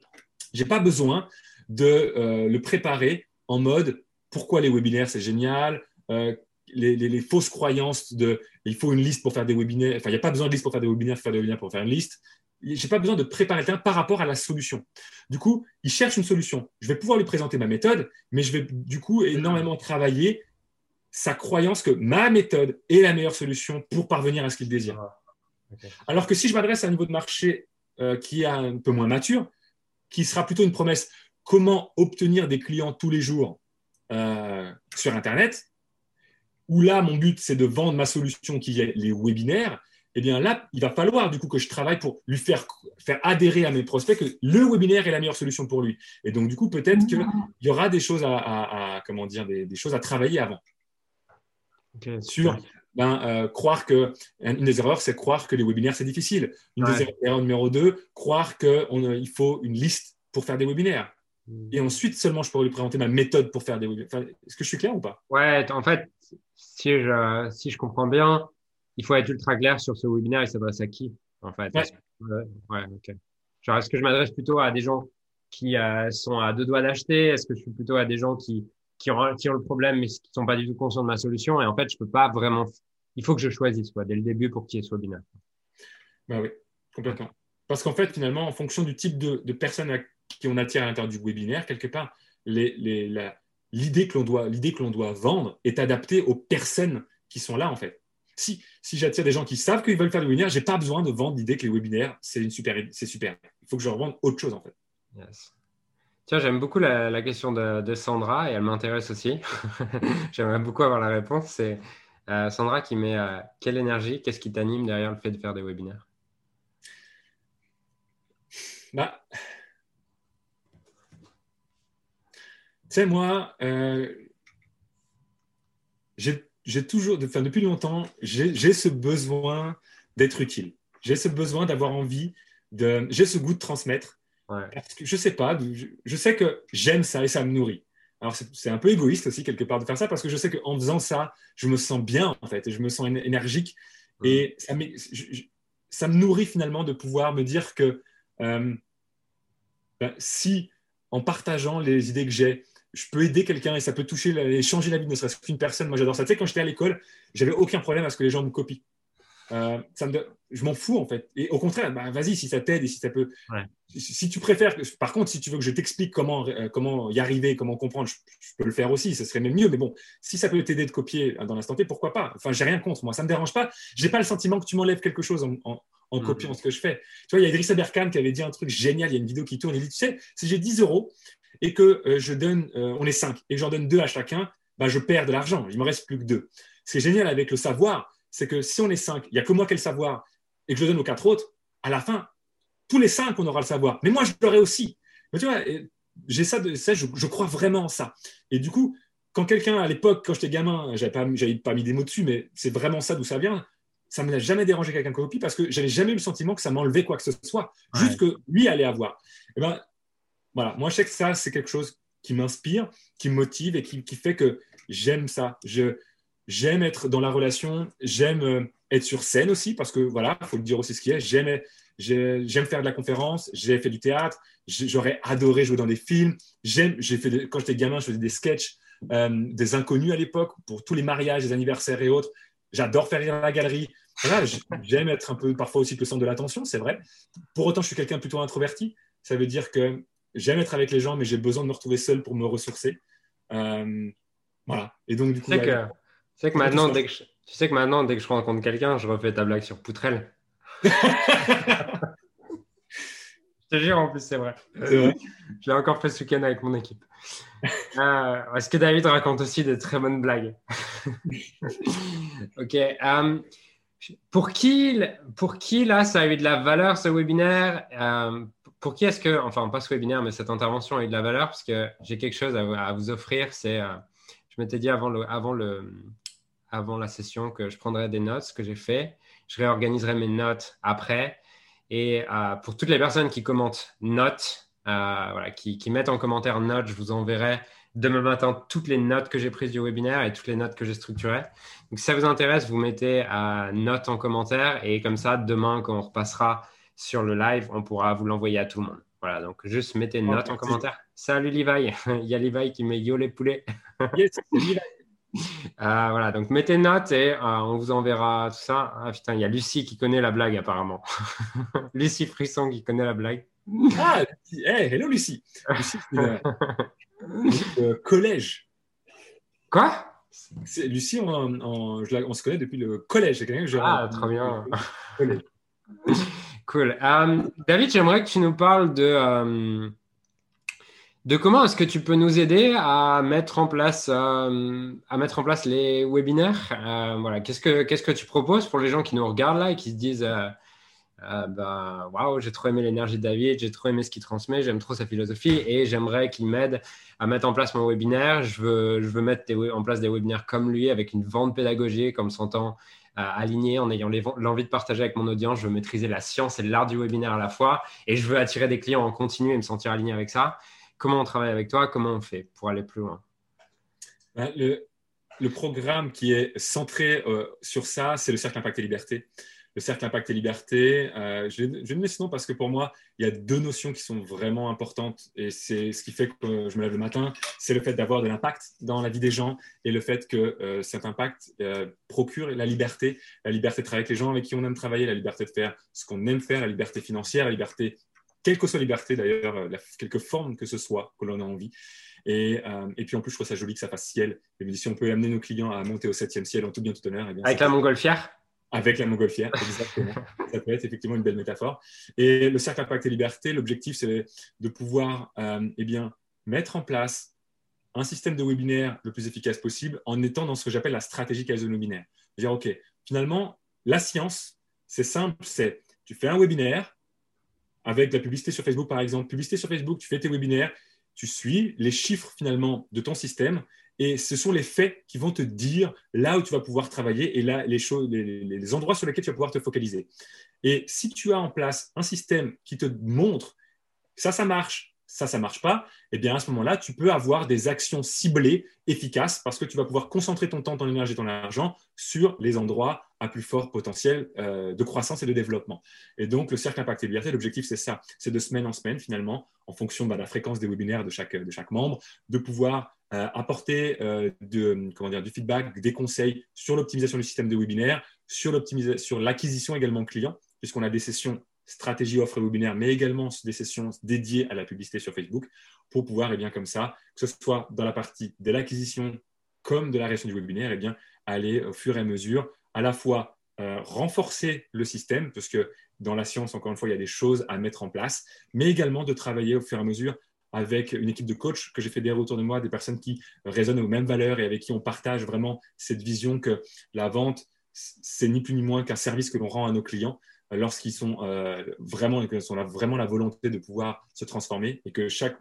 Je n'ai pas besoin de euh, le préparer en mode pourquoi les webinaires, c'est génial, les, les, fausses croyances de il faut une liste pour faire des webinaires. Enfin, il n'y a pas besoin de liste pour faire des webinaires, faire des webinaires pour faire une liste j'ai pas besoin de préparer le terrain par rapport à la solution. Du coup, il cherche une solution. Je vais pouvoir lui présenter ma méthode, mais je vais du coup énormément travailler sa croyance que ma méthode est la meilleure solution pour parvenir à ce qu'il désire. Ah, Alors que si je m'adresse à un niveau de marché euh, qui est un peu moins mature, qui sera plutôt une promesse, comment obtenir des clients tous les jours euh, sur Internet, où là, mon but, c'est de vendre ma solution qui est les webinaires, eh bien là, il va falloir du coup que je travaille pour lui faire, faire adhérer à mes prospects que le webinaire est la meilleure solution pour lui. Et donc du coup, peut-être qu'il y aura des choses à, comment dire, des, choses à travailler avant. Sur ben, euh, croire que une des erreurs, c'est croire que les webinaires c'est difficile. Une des erreurs numéro deux, croire qu'il faut une liste pour faire des webinaires. Hmm. Et ensuite seulement je pourrais lui présenter ma méthode pour faire des webinaires. Est-ce que je suis clair ou pas? Ouais, en fait, si je, si je comprends bien, il faut être ultra clair sur ce webinaire, il s'adresse à qui, en fait. Ouais. ok. Genre, est-ce que je m'adresse plutôt à des gens qui euh, sont à deux doigts d'acheter? Est-ce que je suis plutôt à des gens qui, qui, ont, qui ont le problème mais qui sont pas du tout conscients de ma solution Et en fait, je peux pas vraiment. Il faut que je choisisse quoi, dès le début pour qu'il y ait ce webinaire. Bah oui, complètement. Parce qu'en fait, finalement, en fonction du type de, de personnes à qui on attire à l'intérieur du webinaire, quelque part, les, les, l'idée que l'on doit, l'idée que l'on doit vendre est adaptée aux personnes qui sont là, en fait si, si j'attire des gens qui savent qu'ils veulent faire des webinaires, je n'ai pas besoin de vendre l'idée que les webinaires, c'est super, c'est super. Il faut que je leur vende autre chose en fait. Tiens, j'aime beaucoup la, question de, Sandra et elle m'intéresse aussi. J'aimerais beaucoup avoir la réponse. C'est euh, Sandra qui met euh, quelle énergie, qu'est-ce qui t'anime derrière le fait de faire des webinaires? Bah, Tu sais, moi, euh, j'ai toujours, enfin, depuis longtemps, j'ai ce besoin d'être utile. J'ai ce besoin d'avoir envie, j'ai ce goût de transmettre. Parce que je sais pas, je, sais que j'aime ça et ça me nourrit. Alors c'est un peu égoïste aussi quelque part de faire ça parce que je sais qu'en faisant ça, je me sens bien en fait et je me sens énergique et ça, ça, me nourrit finalement de pouvoir me dire que euh, ben, si en partageant les idées que j'ai, je peux aider quelqu'un et ça peut toucher et changer la vie de ne serait-ce qu'une personne. Moi, j'adore ça. Tu sais, quand j'étais à l'école, j'avais aucun problème à ce que les gens me copient. Euh, ça me, je m'en fous en fait. Et au contraire, bah, vas-y si ça t'aide et si ça peut. Si, tu préfères, par contre, si tu veux que je t'explique comment euh, comment y arriver, comment comprendre, je, peux le faire aussi. Ce serait même mieux. Mais bon, si ça peut t'aider de copier dans l'instant T, pourquoi pas? Enfin, j'ai rien contre moi. Ça me dérange pas. J'ai pas le sentiment que tu m'enlèves quelque chose en, en, mm. copiant ce que je fais. Tu vois, il y a Idriss Aberkan qui avait dit un truc génial. Il y a une vidéo qui tourne. Il dit, tu sais, si j'ai 10 euros et que euh, je donne, euh, on est cinq, et que j'en donne deux à chacun, bah, je perds de l'argent. Il me reste plus que deux. Ce qui est génial avec le savoir, c'est que si on est cinq, il n'y a que moi qui ai le savoir, et que je le donne aux quatre autres, à la fin, tous les cinq, on aura le savoir. Mais moi, je l'aurai aussi. Mais tu vois, j'ai ça, de, ça je, crois vraiment en ça. Et du coup, quand quelqu'un, à l'époque, quand j'étais gamin, j'avais pas, pas mis des mots dessus, mais c'est vraiment ça d'où ça vient. Ça ne m'a jamais dérangé quelqu'un copie parce que j'avais jamais eu le sentiment que ça m'enlevait quoi que ce soit, juste que lui allait avoir. Et eh ben, voilà, moi je sais que ça, c'est quelque chose qui m'inspire, qui me motive et qui, fait que j'aime ça. Je, j'aime être dans la relation, j'aime euh, être sur scène aussi, parce que voilà, il faut le dire aussi ce qui est. J'aime, j'aime faire de la conférence, j'ai fait du théâtre, j'aurais adoré jouer dans des films. J'aime, j'ai fait quand j'étais gamin, je faisais des sketchs, euh, des inconnus à l'époque, pour tous les mariages, les anniversaires et autres. J'adore faire rire la galerie. Voilà, j'aime être un peu parfois aussi le centre de l'attention, c'est vrai. Pour autant, je suis quelqu'un plutôt introverti. Ça veut dire que j'aime être avec les gens, mais j'ai besoin de me retrouver seul pour me ressourcer. Euh, voilà. Et donc, du coup, tu sais que maintenant, dès que je, tu sais que maintenant, dès que je rencontre quelqu'un, je refais ta blague sur Poutrelle. je te jure, en plus, c'est vrai. vrai. Je l'ai encore fait ce week-end avec mon équipe. Euh, est-ce que David raconte aussi de très bonnes blagues? Ok. Euh, pour, qui, pour qui, là, ça a eu de la valeur, ce webinaire? Euh, Pour qui est-ce que, enfin, pas ce webinaire, mais cette intervention a eu de la valeur? Parce que j'ai quelque chose à, vous offrir. C'est, je m'étais dit avant le, avant le, avant la session que je prendrai des notes, ce que j'ai fait. Je réorganiserai mes notes après. Et euh, pour toutes les personnes qui commentent notes, euh, voilà, qui, mettent en commentaire notes, je vous enverrai demain matin toutes les notes que j'ai prises du webinaire et toutes les notes que j'ai structurées. Donc, si ça vous intéresse, vous mettez euh, notes en commentaire et comme ça, demain, quand on repassera sur le live, on pourra vous l'envoyer à tout le monde. Voilà, donc juste mettez notes en commentaire. Salut Levi, il y a Levi qui met yo les poulets. yes, Levi. Euh, voilà, donc mettez note et euh, on vous enverra tout ça. Ah putain, il y a Lucie qui connaît la blague apparemment. Lucie Frisson qui connaît la blague. Ah, hello Lucie. Lucie, euh, collège. Quoi? Lucie, on, on, se connaît depuis le collège. ah, très bien. cool. David, j'aimerais que tu nous parles de de comment est-ce que tu peux nous aider à mettre en place, euh, à mettre en place les webinaires euh, voilà, qu'est-ce que que tu proposes pour les gens qui nous regardent là et qui se disent euh, bah, waouh, j'ai trop aimé l'énergie de David, j'ai trop aimé ce qu'il transmet, j'aime trop sa philosophie et j'aimerais qu'il m'aide à mettre en place mon webinaire. Je veux, je veux mettre en place des webinaires comme lui avec une vente pédagogique, comme s'entend aligné en ayant l'envie de partager avec mon audience. Je veux maîtriser la science et l'art du webinaire à la fois et je veux attirer des clients en continu et me sentir aligné avec ça comment on travaille avec toi, comment on fait pour aller plus loin ben, le, programme qui est centré euh, sur ça, c'est le Cercle Impact et Liberté. Le Cercle Impact et Liberté, euh, je, le mets ce nom parce que pour moi, il y a deux notions qui sont vraiment importantes et c'est ce qui fait que je me lève le matin, c'est le fait d'avoir de l'impact dans la vie des gens et le fait que euh, cet impact procure la liberté, la liberté de travailler avec les gens avec qui on aime travailler, la liberté de faire ce qu'on aime faire, la liberté financière, la liberté quelle que soit la liberté d'ailleurs, euh, quelque forme que ce soit que l'on a envie. Et, euh, et, puis en plus, je trouve ça joli que ça fasse ciel. Et dis, si on peut amener nos clients à monter au septième ciel en tout bien, tout honneur. Eh bien, avec la montgolfière? Avec la montgolfière, exactement. ça peut être effectivement une belle métaphore. Et le cercle Impact et Liberté, l'objectif, c'est de pouvoir euh, eh bien, mettre en place un système de webinaire le plus efficace possible en étant dans ce que j'appelle la stratégie Kaizen webinaire. Dire, OK, finalement, la science, c'est simple, c'est tu fais un webinaire, avec la publicité sur Facebook, par exemple. Publicité sur Facebook, tu fais tes webinaires, tu suis les chiffres finalement de ton système et ce sont les faits qui vont te dire là où tu vas pouvoir travailler et là les, choses, les, endroits sur lesquels tu vas pouvoir te focaliser. Et si tu as en place un système qui te montre ça, ça marche, ça, ça marche pas, eh bien à ce moment-là, tu peux avoir des actions ciblées, efficaces, parce que tu vas pouvoir concentrer ton temps, ton énergie, ton argent sur les endroits à plus fort potentiel euh, de croissance et de développement. Et donc, le cercle Impact et Liberté, l'objectif, c'est ça. C'est de semaine en semaine, finalement, en fonction bah, de la fréquence des webinaires de chaque, de chaque membre, de pouvoir euh, apporter euh, de, comment dire, du feedback, des conseils sur l'optimisation du système de webinaire, sur l'acquisition également client, puisqu'on a des sessions stratégie offre et webinaire, mais également des sessions dédiées à la publicité sur Facebook pour pouvoir, et eh bien, comme ça, que ce soit dans la partie de l'acquisition comme de la réaction du webinaire, et eh bien, aller au fur et à mesure à la fois euh, renforcer le système, parce que dans la science, encore une fois, il y a des choses à mettre en place, mais également de travailler au fur et à mesure avec une équipe de coachs que j'ai fait des autour de moi, des personnes qui résonnent aux mêmes valeurs et avec qui on partage vraiment cette vision que la vente, c'est ni plus ni moins qu'un service que l'on rend à nos clients lorsqu'ils sont euh, vraiment, sont vraiment la volonté de pouvoir se transformer et que chaque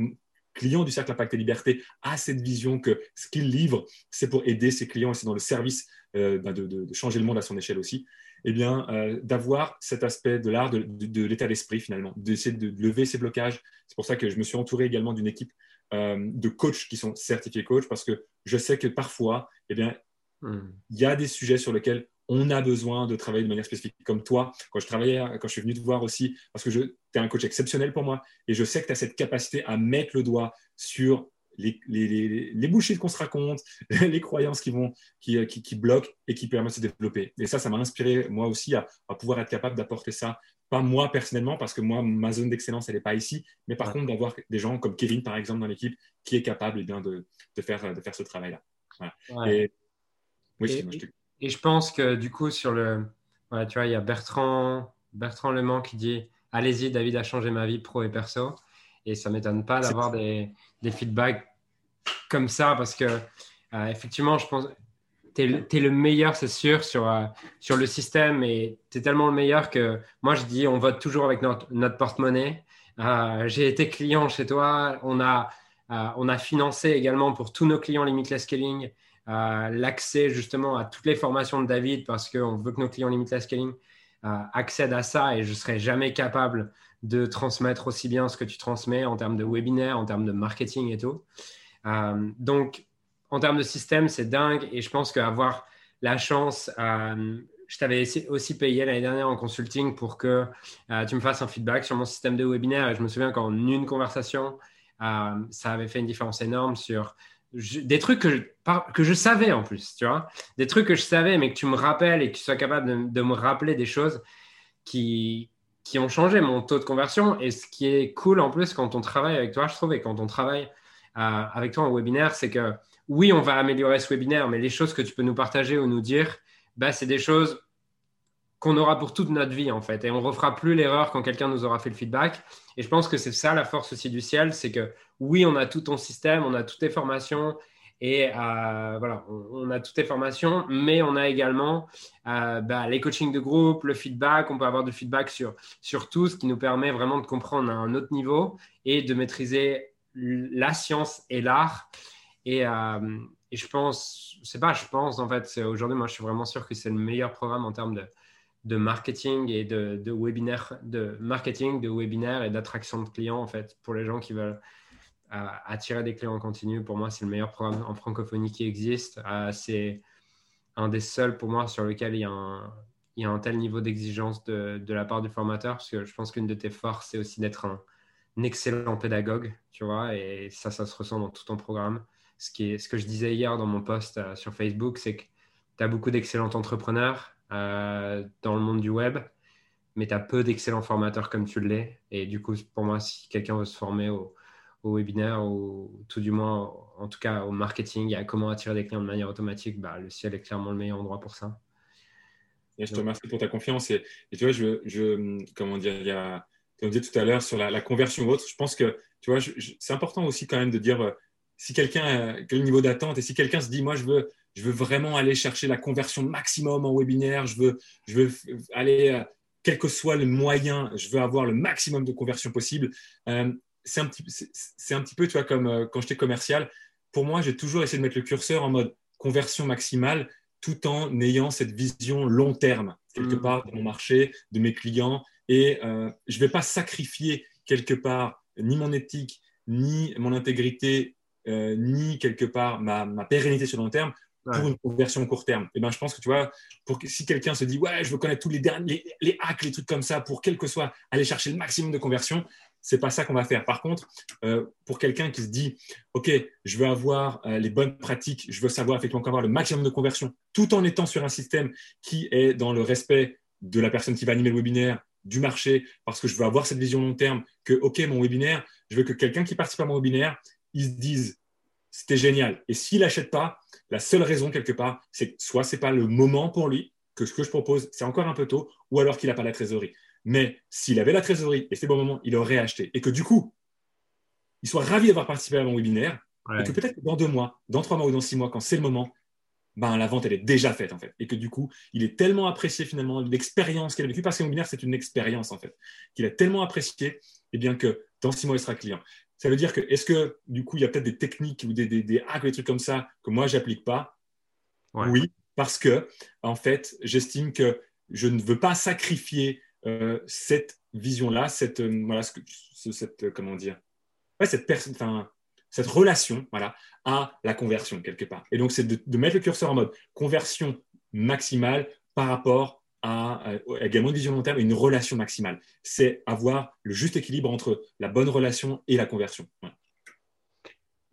client du cercle Impact et Liberté a cette vision que ce qu'il livre, c'est pour aider ses clients et c'est dans le service euh, bah, de, changer le monde à son échelle aussi, eh bien, euh, d'avoir cet aspect de l'art, de, l'état d'esprit finalement, d'essayer de lever ces blocages. C'est pour ça que je me suis entouré également d'une équipe euh, de coachs qui sont certifiés coachs parce que je sais que parfois, eh bien, hmm. il y a des sujets sur lesquels on a besoin de travailler de manière spécifique. Comme toi, quand je travaillais, quand je suis venu te voir aussi, parce que tu es un coach exceptionnel pour moi, et je sais que tu as cette capacité à mettre le doigt sur les, les, les, bullshit qu'on se raconte, les croyances qui, vont, qui, qui, bloquent et qui permettent de se développer. Et ça, ça m'a inspiré, moi aussi, à, pouvoir être capable d'apporter ça. Pas moi personnellement, parce que moi, ma zone d'excellence, elle n'est pas ici, mais par contre, d'avoir des gens comme Kevin, par exemple, dans l'équipe, qui est capable eh bien, de, de, faire, de faire ce travail-là. Et, oui, je et je pense que du coup, sur le. tu vois, il y a Bertrand, Bertrand Lemans qui dit Allez-y, David a changé ma vie pro et perso. Et ça ne m'étonne pas d'avoir des, des, feedbacks comme ça parce que, euh, effectivement, je pense. Tu es, le meilleur, c'est sûr, sur, euh, sur le système et tu es tellement le meilleur que moi, je dis on vote toujours avec notre, notre porte-monnaie. Euh, j'ai été client chez toi. On a, on a financé également pour tous nos clients Limitless Scaling l'accès justement à toutes les formations de David parce qu'on veut que nos clients Limitless Scaling euh, accèdent à ça et je ne serai jamais capable de transmettre aussi bien ce que tu transmets en termes de webinaire, en termes de marketing et tout. Euh, donc, en termes de système, c'est dingue et je pense qu'avoir la chance, euh, je t'avais aussi payé l'année dernière en consulting pour que tu me fasses un feedback sur mon système de webinaire et je me souviens qu'en une conversation, ça avait fait une différence énorme sur des trucs que je, que je savais en plus, tu vois. Des trucs que je savais, mais que tu me rappelles et que tu sois capable de, me rappeler des choses qui, qui ont changé mon taux de conversion. Et ce qui est cool en plus quand on travaille avec toi, je trouve, et quand on travaille euh, avec toi en webinaire, c'est que oui, on va améliorer ce webinaire, mais les choses que tu peux nous partager ou nous dire, bah, c'est des choses qu'on aura pour toute notre vie en fait. Et on refera plus l'erreur quand quelqu'un nous aura fait le feedback. Et je pense que c'est ça la force aussi du ciel, c'est que oui, on a tout ton système, on a toutes tes formations. Et euh, voilà, on, a toutes tes formations, mais on a également euh, bah, les coachings de groupe, le feedback. On peut avoir du feedback sur, sur tout, ce qui nous permet vraiment de comprendre à un autre niveau et de maîtriser la science et l'art. Et, euh, et, je pense, c'est pas, je pense en fait, aujourd'hui, moi je suis vraiment sûr que c'est le meilleur programme en termes de, de marketing et de, webinaire, de marketing, de webinaire et d'attraction de clients en fait pour les gens qui veulent euh, attirer des clients en continu. Pour moi, c'est le meilleur programme en francophonie qui existe. Euh, c'est un des seuls pour moi sur lequel il y a un, tel niveau d'exigence de, de, la part du formateur parce que je pense qu'une de tes forces, c'est aussi d'être un, excellent pédagogue, tu vois, et ça, ça se ressent dans tout ton programme. Ce, qui ce que je disais hier dans mon post euh, sur Facebook, c'est que tu as beaucoup d'excellents entrepreneurs, euh, dans le monde du web, mais tu as peu d'excellents formateurs comme tu l'es. Et du coup, pour moi, si quelqu'un veut se former au, webinaire ou tout du moins, en tout cas au marketing et à comment attirer des clients de manière automatique, bah, le ciel est clairement le meilleur endroit pour ça. Et je te remercie pour ta confiance. Et, tu vois, je, je, comment dire, il y a, comme tu disais tout à l'heure sur la, conversion ou autre, je pense que tu vois, c'est important aussi quand même de dire euh, si quelqu'un, quel niveau d'attente, et si quelqu'un se dit, moi, je veux, je veux vraiment aller chercher la conversion maximum en webinaire, je veux, je veux aller, euh, quel que soit le moyen, je veux avoir le maximum de conversion possible. Euh, c'est un, petit, c'est un petit peu, tu vois, comme euh, quand j'étais commercial, pour moi, j'ai toujours essayé de mettre le curseur en mode conversion maximale tout en ayant cette vision long terme, quelque mmh. part, de mon marché, de mes clients. Et je ne vais pas sacrifier quelque part ni mon éthique, ni mon intégrité, ni quelque part ma, ma, pérennité sur le long terme pour une conversion court terme. Et ben, je pense que tu vois, pour si quelqu'un se dit ouais, je veux connaître tous les, derniers, les, hacks, les trucs comme ça, pour quel que soit aller chercher le maximum de conversion, c'est pas ça qu'on va faire. Par contre, euh, pour quelqu'un qui se dit ok, je veux avoir euh, les bonnes pratiques, je veux savoir effectivement avoir le maximum de conversion, tout en étant sur un système qui est dans le respect de la personne qui va animer le webinaire, du marché, parce que je veux avoir cette vision long terme, que ok, mon webinaire, je veux que quelqu'un qui participe à mon webinaire, il se dise c'était génial. Et s'il n'achète pas, la seule raison quelque part, c'est que soit c'est pas le moment pour lui, que ce que je propose, c'est encore un peu tôt, ou alors qu'il n'a pas la trésorerie. Mais s'il avait la trésorerie et c'est bon moment, il aurait acheté. Et que du coup, il soit ravi d'avoir participé à mon webinaire, et que peut-être dans deux mois, dans trois mois ou dans six mois, quand c'est le moment, ben, la vente, elle est déjà faite, en fait. Et que du coup, il est tellement apprécié, finalement, l'expérience qu'il a vécue, parce qu'un webinaire, c'est une expérience, en fait, qu'il a tellement apprécié, et eh bien que dans six mois, il sera client. Ça veut dire que, est-ce que, du coup, il y a peut-être des techniques ou des, des, hacks ou des trucs comme ça que moi, j'applique pas? Oui, parce que, en fait, j'estime que je ne veux pas sacrifier euh, cette vision-là, cette, euh, voilà, ce cette, euh, comment dire, ouais, cette personne, enfin, cette relation voilà, à la conversion quelque part. Et donc, c'est de, mettre le curseur en mode conversion maximale par rapport à, également une vision long terme et une relation maximale. C'est avoir le juste équilibre entre la bonne relation et la conversion.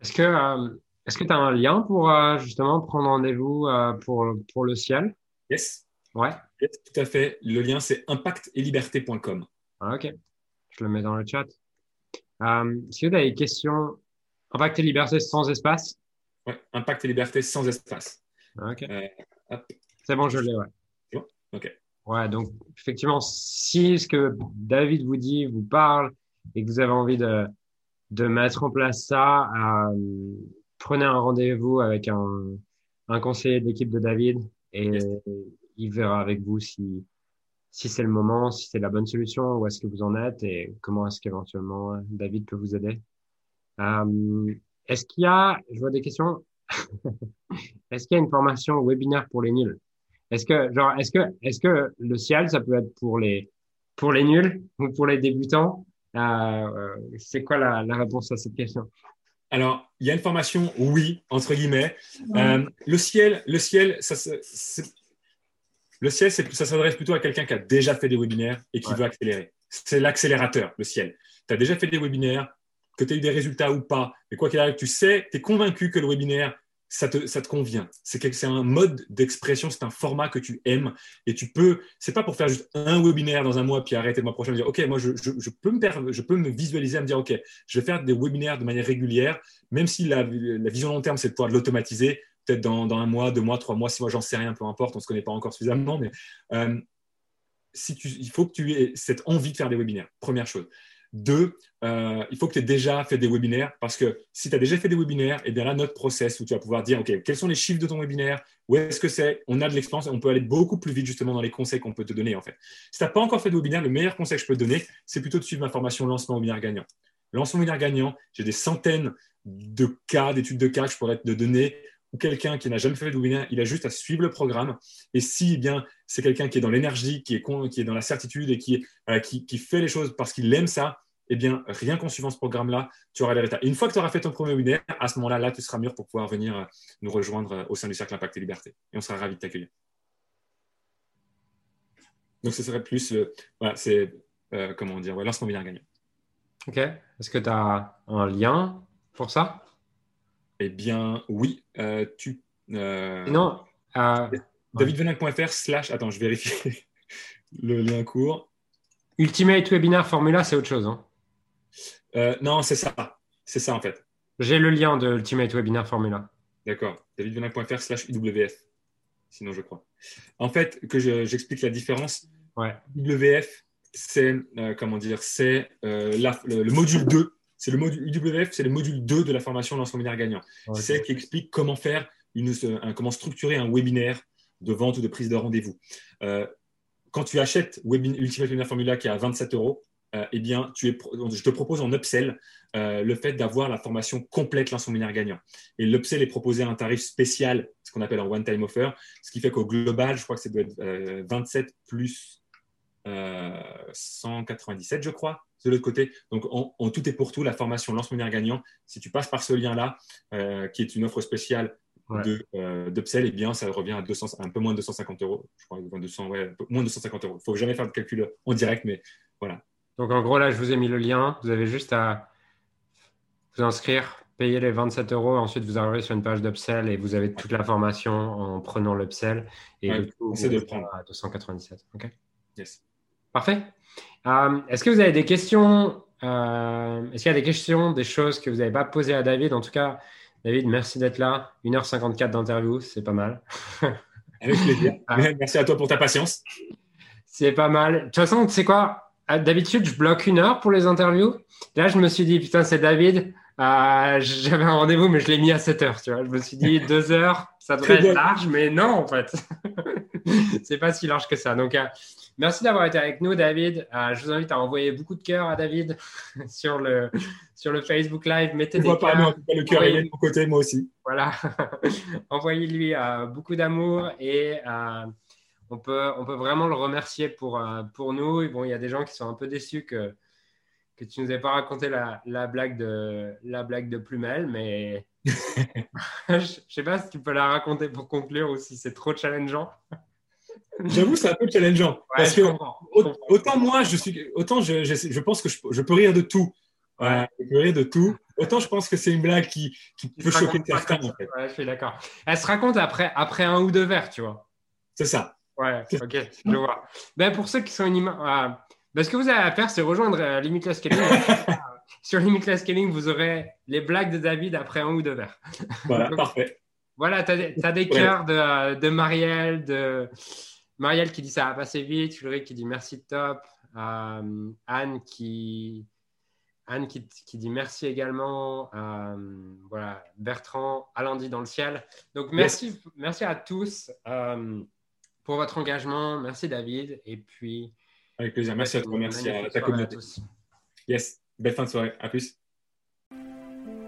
Est-ce que euh, est-ce que tu as un lien pour euh, justement prendre rendez-vous euh, pour, pour le ciel? Yes. Ouais. tout à fait. Le lien, c'est impactetliberté.com. Ah, ok. Je le mets dans le chat. Euh, que tu as des questions? Impact et liberté sans espace? Oui, impact et liberté sans espace. Ah, ok. c'est bon, je l'ai, ouais. Ok. Ouais, donc effectivement, si ce que David vous dit vous parle et que vous avez envie de, de mettre en place ça, euh, prenez un rendez-vous avec un, un conseiller de l'équipe de David et il verra avec vous si, si c'est le moment, si c'est la bonne solution, où est-ce que vous en êtes et comment est-ce qu'éventuellement euh, David peut vous aider. Euh, est-ce qu'il y a, je vois des questions, est-ce qu'il y a une formation webinaire pour les nuls Est-ce que, genre, est-ce que, est-ce que le ciel, ça peut être pour les, pour les nuls ou pour les débutants? Euh, euh C'est quoi la, la réponse à cette question? Alors, il y a une formation, oui, entre guillemets. Euh, le ciel, le ciel, ça, le ciel, ça s'adresse plutôt à quelqu'un qui a déjà fait des webinaires et qui veut accélérer. C'est l'accélérateur, le ciel. Tu as déjà fait des webinaires, que tu as eu des résultats ou pas, mais quoi qu'il arrive, tu sais, tu es convaincu que le webinaire, ça te, convient. C'est un mode d'expression, c'est un format que tu aimes et tu peux, c'est pas pour faire juste un webinaire dans un mois puis arrêter le mois prochain et dire, OK, moi, je, peux me je peux me visualiser me dire, OK, je vais faire des webinaires de manière régulière, même si la, la vision long terme, c'est de pouvoir l'automatiser, peut-être dans, un mois, deux mois, trois mois, six mois, j'en sais rien, peu importe, on se connaît pas encore suffisamment, mais euh, si tu, il faut que tu aies cette envie de faire des webinaires, première chose. Deux, euh, il faut que tu aies déjà fait des webinaires parce que si tu as déjà fait des webinaires, et eh bien là, notre process où tu vas pouvoir dire, OK, quels sont les chiffres de ton webinaire? Où est-ce que c'est? On a de l'expérience, on peut aller beaucoup plus vite justement dans les conseils qu'on peut te donner en fait. Si tu n'as pas encore fait de webinaire, le meilleur conseil que je peux te donner, c'est plutôt de suivre ma formation lancement webinaire gagnant. Lancement webinaire gagnant, j'ai des centaines de cas, d'études de cas que je pourrais te donner ou quelqu'un qui n'a jamais fait de webinaire, il a juste à suivre le programme. Et si eh bien c'est quelqu'un qui est dans l'énergie, qui est, dans la certitude et qui, euh, qui, fait les choses parce qu'il aime ça, eh bien, rien qu'en suivant ce programme-là, tu auras les résultats. Une fois que tu auras fait ton premier webinaire, à ce moment-là, là, tu seras mûr pour pouvoir venir euh, nous rejoindre euh, au sein du Cercle Impact et Liberté. Et on sera ravis de t'accueillir. Donc, ce serait plus, voilà, c'est, comment dire, ouais, lancement webinaire gagnant. OK. Est-ce que tu as un lien pour ça? Eh bien, oui. Euh, tu, euh, non. Euh, davidvenin.fr slash. Attends, je vérifie le lien court. Ultimate Webinar Formula, c'est autre chose. Hein. Euh, non, c'est ça. C'est ça, en fait. J'ai le lien de Ultimate Webinar Formula. D'accord. davidvenin.fr slash UWF. Sinon, je crois. En fait, que j'explique la différence. Ouais. UWF, c'est, comment dire, c'est le module 2 c'est le module UWF, c'est le module 2 de la formation lancement webinaire gagnant. C'est celle qui explique comment faire une, comment structurer un webinaire de vente ou de prise de rendez-vous. Euh, quand tu achètes Ultimate Webinar Formula qui est à 27 euros, euh, eh bien, tu es, je te propose en upsell euh, le fait d'avoir la formation complète lancement webinaire gagnant. Et l'upsell est proposé à un tarif spécial, ce qu'on appelle un one-time offer, ce qui fait qu'au global, je crois que ça doit être 27 plus 197, je crois de l'autre côté. Donc, en, tout et pour tout, la formation Lance Monnaie Gagnant, si tu passes par ce lien-là, euh, qui est une offre spéciale de euh, d'upsell, eh bien, ça revient à 200, un peu moins de 250 euros. Je crois, 200, ouais, moins de 250 euros. Il ne faut jamais faire de calcul en direct, mais voilà. Donc, en gros, là, je vous ai mis le lien. Vous avez juste à vous inscrire, payer les 27 euros. Ensuite, vous arrivez sur une page d'upsell et vous avez toute la formation en prenant l'upsell. Et le tout, c'est de prendre. à 297. OK? Yes. Parfait. Euh, est-ce que vous avez des questions euh, Est-ce qu'il y a des questions, des choses que vous n'avez pas posées à David? En tout cas, David, merci d'être là. 1h54 d'interview, c'est pas mal. Avec plaisir. Ah. Merci à toi pour ta patience. C'est pas mal. De toute façon, tu sais quoi? D'habitude, je bloque une heure pour les interviews. Là, je me suis dit, putain, c'est David. Euh, j'avais un rendez-vous, mais je l'ai mis à 7 heures. Tu vois. Je me suis dit, deux heures, ça devrait être large, mais non, en fait. c'est pas si large que ça. Donc, Merci d'avoir été avec nous, David. Euh, je vous invite à envoyer beaucoup de cœur à David sur le, sur le Facebook Live. Mettez des cœurs. le cœur est de mon côté, moi aussi. Voilà. Envoyez-lui euh, beaucoup d'amour et euh, on, peut, on peut vraiment le remercier pour, pour nous. bon, il y a des gens qui sont un peu déçus que que tu nous aies pas raconté la, la, blague de la blague de Plumel, mais je sais pas si tu peux la raconter pour conclure ou si c'est trop challengeant. J'avoue, c'est un peu challengeant. parce que autant moi, je suis, autant je, je, pense que je, peux rire de tout. Je peux rire de tout. Autant je pense que c'est une blague qui, qui peut choquer certains. En fait. Ouais, je suis d'accord. Elle se raconte après, après un ou deux verres, tu vois. C'est ça. Ouais, ok, je vois. Ben, pour ceux qui sont une euh, ben, ce que vous avez à faire, c'est rejoindre euh, Limitless Scaling. Sur Limitless Scaling, vous aurez les blagues de David après un ou deux verres. Voilà, parfait. Voilà, tu as, des cœurs de, de Marielle, de Marielle qui dit ça va passer vite, Ulrich qui dit merci top, euh, Anne qui Anne qui, dit merci également, euh, voilà Bertrand, à lundi dans le ciel. Donc merci, merci à tous euh, pour votre engagement, merci David. Et puis avec plaisir, merci à toi, merci à ta communauté. Yes, belle fin de soirée, à plus.